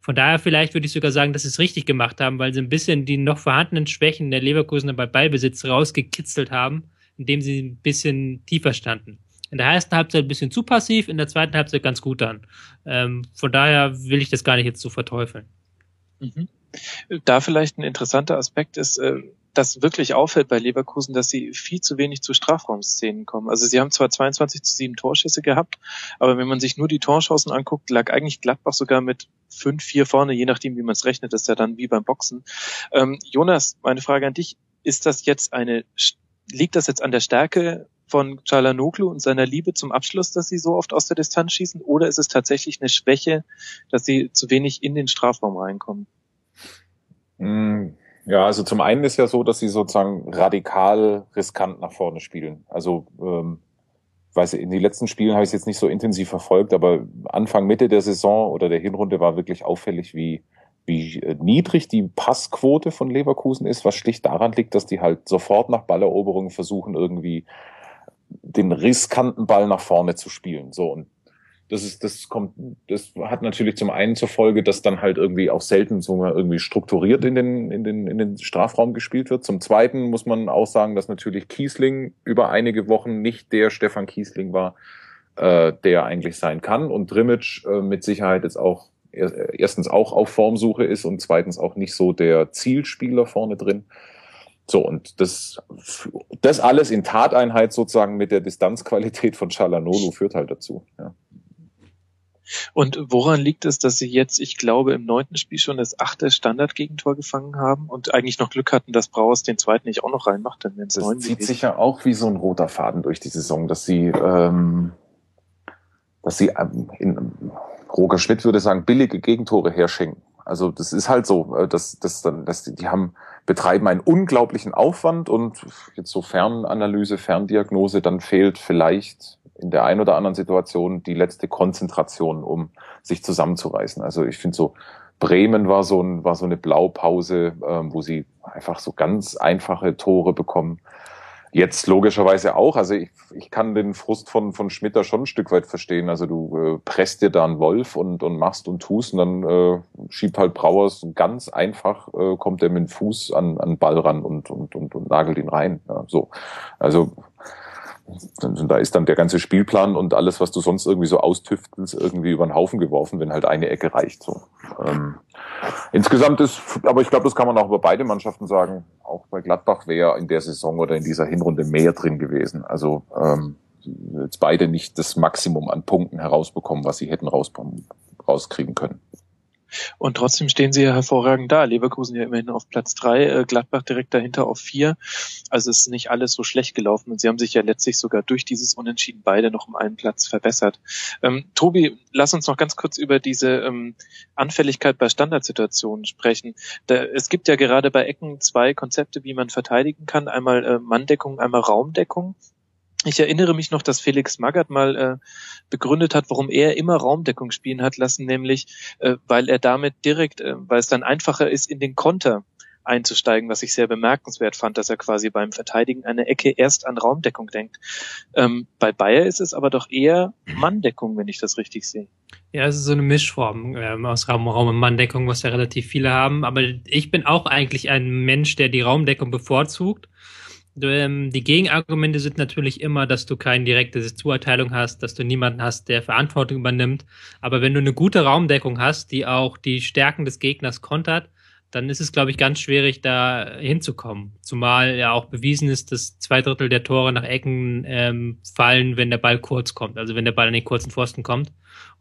Von daher vielleicht würde ich sogar sagen, dass sie es richtig gemacht haben, weil sie ein bisschen die noch vorhandenen Schwächen der Leverkusener bei Ballbesitz rausgekitzelt haben, indem sie ein bisschen tiefer standen. In der ersten Halbzeit ein bisschen zu passiv, in der zweiten Halbzeit ganz gut dann. Ähm, von daher will ich das gar nicht jetzt so verteufeln. Mhm. Da vielleicht ein interessanter Aspekt ist, äh, dass wirklich auffällt bei Leverkusen, dass sie viel zu wenig zu Strafraumszenen kommen. Also sie haben zwar 22 zu 7 Torschüsse gehabt, aber wenn man sich nur die Torchancen anguckt, lag eigentlich Gladbach sogar mit 5, 4 vorne, je nachdem, wie man es rechnet, ist ja dann wie beim Boxen. Ähm, Jonas, meine Frage an dich, ist das jetzt eine, liegt das jetzt an der Stärke von Chalanoglu und seiner Liebe zum Abschluss, dass sie so oft aus der Distanz schießen? Oder ist es tatsächlich eine Schwäche, dass sie zu wenig in den Strafraum reinkommen? Hm, ja, also zum einen ist ja so, dass sie sozusagen radikal riskant nach vorne spielen. Also ähm, weiß ich, in den letzten Spielen habe ich es jetzt nicht so intensiv verfolgt, aber Anfang Mitte der Saison oder der Hinrunde war wirklich auffällig, wie wie äh, niedrig die Passquote von Leverkusen ist, was schlicht daran liegt, dass die halt sofort nach Balleroberungen versuchen, irgendwie den riskanten Ball nach vorne zu spielen. So und das ist, das kommt, das hat natürlich zum einen zur Folge, dass dann halt irgendwie auch selten so irgendwie strukturiert in den, in den, in den Strafraum gespielt wird. Zum zweiten muss man auch sagen, dass natürlich Kiesling über einige Wochen nicht der Stefan Kiesling war, äh, der eigentlich sein kann und Drimmitsch äh, mit Sicherheit jetzt auch erstens auch auf Formsuche ist und zweitens auch nicht so der Zielspieler vorne drin. So, und das, das alles in Tateinheit sozusagen mit der Distanzqualität von Chalanolu führt halt dazu. Ja. Und woran liegt es, dass sie jetzt, ich glaube, im neunten Spiel schon das achte Standardgegentor gefangen haben und eigentlich noch Glück hatten, dass Brauers den zweiten nicht auch noch reinmacht? Dann das zieht sich ja auch wie so ein roter Faden durch die Saison, dass sie, ähm, dass sie ähm, in, Roger Schmidt würde sagen, billige Gegentore herschenken. Also das ist halt so, äh, dass, dass dann, dass die, die haben betreiben einen unglaublichen Aufwand und jetzt so Fernanalyse, Ferndiagnose, dann fehlt vielleicht in der einen oder anderen Situation die letzte Konzentration, um sich zusammenzureißen. Also ich finde so, Bremen war so, ein, war so eine Blaupause, ähm, wo sie einfach so ganz einfache Tore bekommen. Jetzt logischerweise auch. Also ich, ich kann den Frust von, von Schmitter schon ein Stück weit verstehen. Also du äh, presst dir da einen Wolf und, und machst und tust und dann äh, schiebt halt Brauers ganz einfach, äh, kommt er mit dem Fuß an, an Ball ran und, und, und, und nagelt ihn rein. Ja, so. Also da ist dann der ganze Spielplan und alles, was du sonst irgendwie so austüftelst, irgendwie über den Haufen geworfen, wenn halt eine Ecke reicht. So. Ähm, insgesamt ist, aber ich glaube, das kann man auch über beide Mannschaften sagen. Auch bei Gladbach wäre in der Saison oder in dieser Hinrunde mehr drin gewesen. Also ähm, jetzt beide nicht das Maximum an Punkten herausbekommen, was sie hätten raus, rauskriegen können. Und trotzdem stehen sie ja hervorragend da. Leverkusen ja immerhin auf Platz drei, äh, Gladbach direkt dahinter auf vier. Also es ist nicht alles so schlecht gelaufen und sie haben sich ja letztlich sogar durch dieses Unentschieden beide noch um einen Platz verbessert. Ähm, Tobi, lass uns noch ganz kurz über diese ähm, Anfälligkeit bei Standardsituationen sprechen. Da, es gibt ja gerade bei Ecken zwei Konzepte, wie man verteidigen kann. Einmal äh, Manndeckung, einmal Raumdeckung. Ich erinnere mich noch, dass Felix Magath mal äh, begründet hat, warum er immer Raumdeckung spielen hat lassen, nämlich äh, weil er damit direkt, äh, weil es dann einfacher ist, in den Konter einzusteigen, was ich sehr bemerkenswert fand, dass er quasi beim Verteidigen einer Ecke erst an Raumdeckung denkt. Ähm, bei Bayer ist es aber doch eher Manndeckung, wenn ich das richtig sehe. Ja, es ist so eine Mischform ähm, aus Raum, Raum und Manndeckung, was ja relativ viele haben. Aber ich bin auch eigentlich ein Mensch, der die Raumdeckung bevorzugt. Ähm, die Gegenargumente sind natürlich immer, dass du keine direkte Zuerteilung hast, dass du niemanden hast, der Verantwortung übernimmt. Aber wenn du eine gute Raumdeckung hast, die auch die Stärken des Gegners kontert, dann ist es, glaube ich, ganz schwierig, da hinzukommen. Zumal ja auch bewiesen ist, dass zwei Drittel der Tore nach Ecken ähm, fallen, wenn der Ball kurz kommt, also wenn der Ball an den kurzen Pfosten kommt.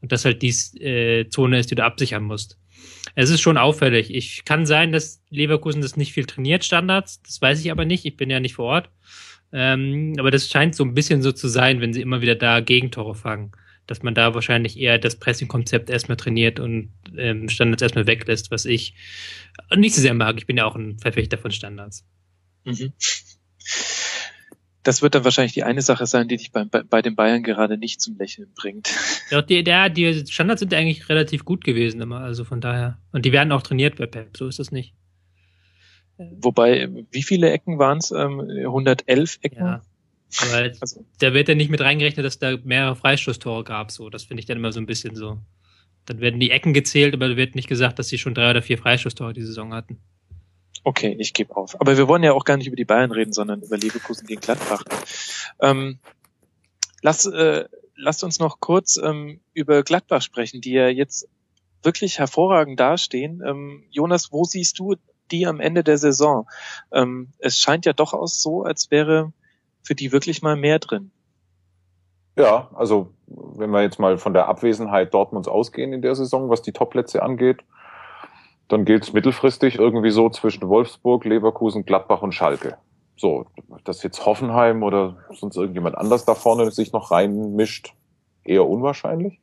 Und das halt die äh, Zone ist, die du absichern musst. Es ist schon auffällig. Ich kann sein, dass Leverkusen das nicht viel trainiert, Standards. Das weiß ich aber nicht. Ich bin ja nicht vor Ort. Ähm, aber das scheint so ein bisschen so zu sein, wenn sie immer wieder da Gegentore fangen dass man da wahrscheinlich eher das Pressing-Konzept erstmal trainiert und ähm, Standards erstmal weglässt, was ich nicht so sehr mag. Ich bin ja auch ein Verfechter von Standards. Mhm. Das wird dann wahrscheinlich die eine Sache sein, die dich bei, bei, bei den Bayern gerade nicht zum Lächeln bringt. Ja, die, der, die Standards sind eigentlich relativ gut gewesen immer, also von daher. Und die werden auch trainiert bei Pep, so ist das nicht. Wobei, wie viele Ecken waren es? Ähm, 111 Ecken? Ja. Aber also, da wird ja nicht mit reingerechnet, dass da mehrere Freistoßtore gab. So, das finde ich dann immer so ein bisschen so. Dann werden die Ecken gezählt, aber da wird nicht gesagt, dass sie schon drei oder vier Freistoßtore die Saison hatten. Okay, ich gebe auf. Aber wir wollen ja auch gar nicht über die Bayern reden, sondern über Leverkusen gegen Gladbach. Ähm, lass, äh, lasst uns noch kurz ähm, über Gladbach sprechen, die ja jetzt wirklich hervorragend dastehen. Ähm, Jonas, wo siehst du die am Ende der Saison? Ähm, es scheint ja doch aus so, als wäre für die wirklich mal mehr drin. Ja, also wenn wir jetzt mal von der Abwesenheit Dortmunds ausgehen in der Saison, was die Topplätze angeht, dann gilt es mittelfristig irgendwie so zwischen Wolfsburg, Leverkusen, Gladbach und Schalke. So, dass jetzt Hoffenheim oder sonst irgendjemand anders da vorne sich noch reinmischt, eher unwahrscheinlich.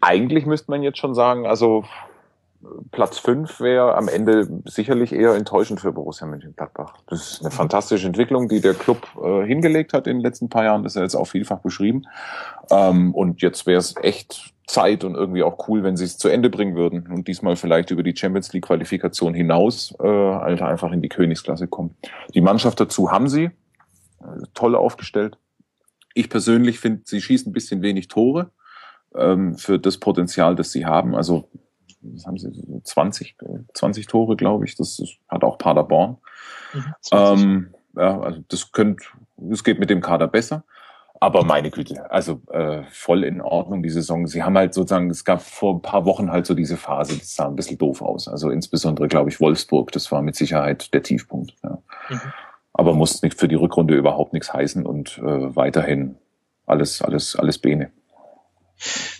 Eigentlich müsste man jetzt schon sagen, also Platz fünf wäre am Ende sicherlich eher enttäuschend für Borussia Mönchengladbach. Das ist eine fantastische Entwicklung, die der Club äh, hingelegt hat in den letzten paar Jahren. Das ist ja jetzt auch vielfach beschrieben. Ähm, und jetzt wäre es echt Zeit und irgendwie auch cool, wenn sie es zu Ende bringen würden und diesmal vielleicht über die Champions League Qualifikation hinaus äh, Alter einfach in die Königsklasse kommen. Die Mannschaft dazu haben sie äh, toll aufgestellt. Ich persönlich finde, sie schießen ein bisschen wenig Tore ähm, für das Potenzial, das sie haben. Also was haben sie, 20, 20 Tore, glaube ich. Das ist, hat auch Paderborn. Mhm, ähm, ja, also das könnte, das geht mit dem Kader besser. Aber meine Güte, also äh, voll in Ordnung die Saison. Sie haben halt sozusagen, es gab vor ein paar Wochen halt so diese Phase, das sah ein bisschen doof aus. Also insbesondere, glaube ich, Wolfsburg, das war mit Sicherheit der Tiefpunkt. Ja. Mhm. Aber muss nicht für die Rückrunde überhaupt nichts heißen und äh, weiterhin alles, alles, alles Bene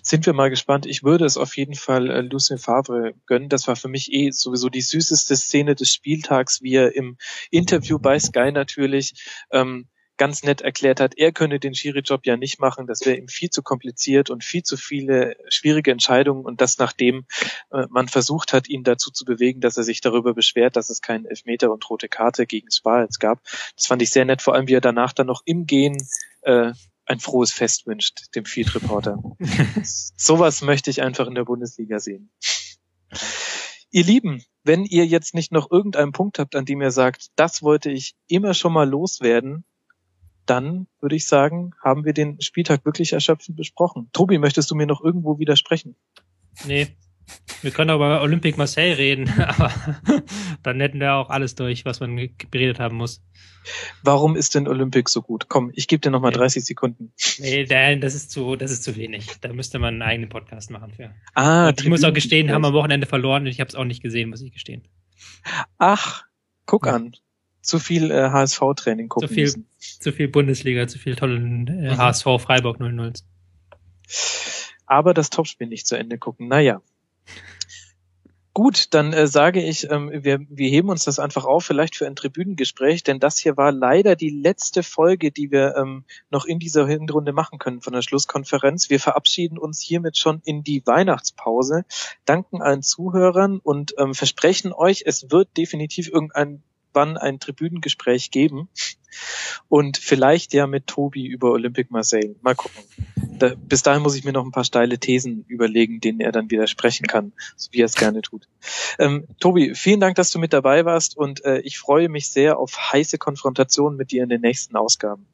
sind wir mal gespannt. Ich würde es auf jeden Fall äh, Lucien Favre gönnen. Das war für mich eh sowieso die süßeste Szene des Spieltags, wie er im Interview bei Sky natürlich ähm, ganz nett erklärt hat, er könne den Schiri-Job ja nicht machen, das wäre ihm viel zu kompliziert und viel zu viele schwierige Entscheidungen und das nachdem äh, man versucht hat, ihn dazu zu bewegen, dass er sich darüber beschwert, dass es keinen Elfmeter und rote Karte gegen Spa jetzt gab. Das fand ich sehr nett, vor allem wie er danach dann noch im Gehen äh, ein frohes Fest wünscht, dem Field Reporter. Sowas möchte ich einfach in der Bundesliga sehen. Ihr Lieben, wenn ihr jetzt nicht noch irgendeinen Punkt habt, an dem ihr sagt, das wollte ich immer schon mal loswerden, dann würde ich sagen, haben wir den Spieltag wirklich erschöpfend besprochen. Tobi, möchtest du mir noch irgendwo widersprechen? Nee, wir können aber über Olympique Marseille reden, aber dann hätten wir auch alles durch, was man geredet haben muss. Warum ist denn Olympic so gut? Komm, ich gebe dir noch mal 30 Sekunden. Nee, das ist zu, das ist zu wenig. Da müsste man einen eigenen Podcast machen für. Ah, ich muss auch gestehen, haben am Wochenende verloren und ich habe es auch nicht gesehen, muss ich gestehen. Ach, guck ja. an. Zu viel äh, HSV-Training gucken zu viel, müssen. Zu viel Bundesliga, zu viel tollen äh, mhm. HSV Freiburg 00. Aber das Topspiel nicht zu Ende gucken. Naja. Gut, dann äh, sage ich, ähm, wir, wir heben uns das einfach auf, vielleicht für ein Tribünengespräch, denn das hier war leider die letzte Folge, die wir ähm, noch in dieser Hinrunde machen können von der Schlusskonferenz. Wir verabschieden uns hiermit schon in die Weihnachtspause, danken allen Zuhörern und ähm, versprechen euch, es wird definitiv irgendein wann ein Tribünengespräch geben. und vielleicht ja mit Tobi über Olympic Marseille. Mal gucken. Da, bis dahin muss ich mir noch ein paar steile Thesen überlegen, denen er dann widersprechen kann, so wie er es gerne tut. Ähm, Tobi, vielen Dank, dass du mit dabei warst und äh, ich freue mich sehr auf heiße Konfrontationen mit dir in den nächsten Ausgaben.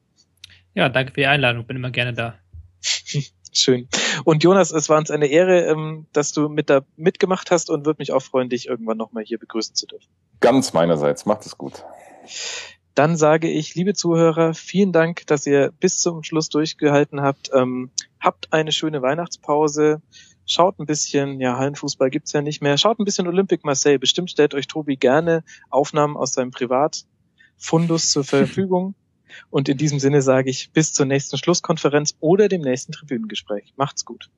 Ja, danke für die Einladung, bin immer gerne da. Schön. Und Jonas, es war uns eine Ehre, ähm, dass du mit da mitgemacht hast und würde mich auch freuen, dich irgendwann nochmal hier begrüßen zu dürfen. Ganz meinerseits. Macht es gut. Dann sage ich, liebe Zuhörer, vielen Dank, dass ihr bis zum Schluss durchgehalten habt. Ähm, habt eine schöne Weihnachtspause. Schaut ein bisschen, ja, Hallenfußball gibt's ja nicht mehr. Schaut ein bisschen Olympic Marseille. Bestimmt stellt euch Tobi gerne Aufnahmen aus seinem Privatfundus zur Verfügung. Und in diesem Sinne sage ich bis zur nächsten Schlusskonferenz oder dem nächsten Tribünengespräch. Macht's gut.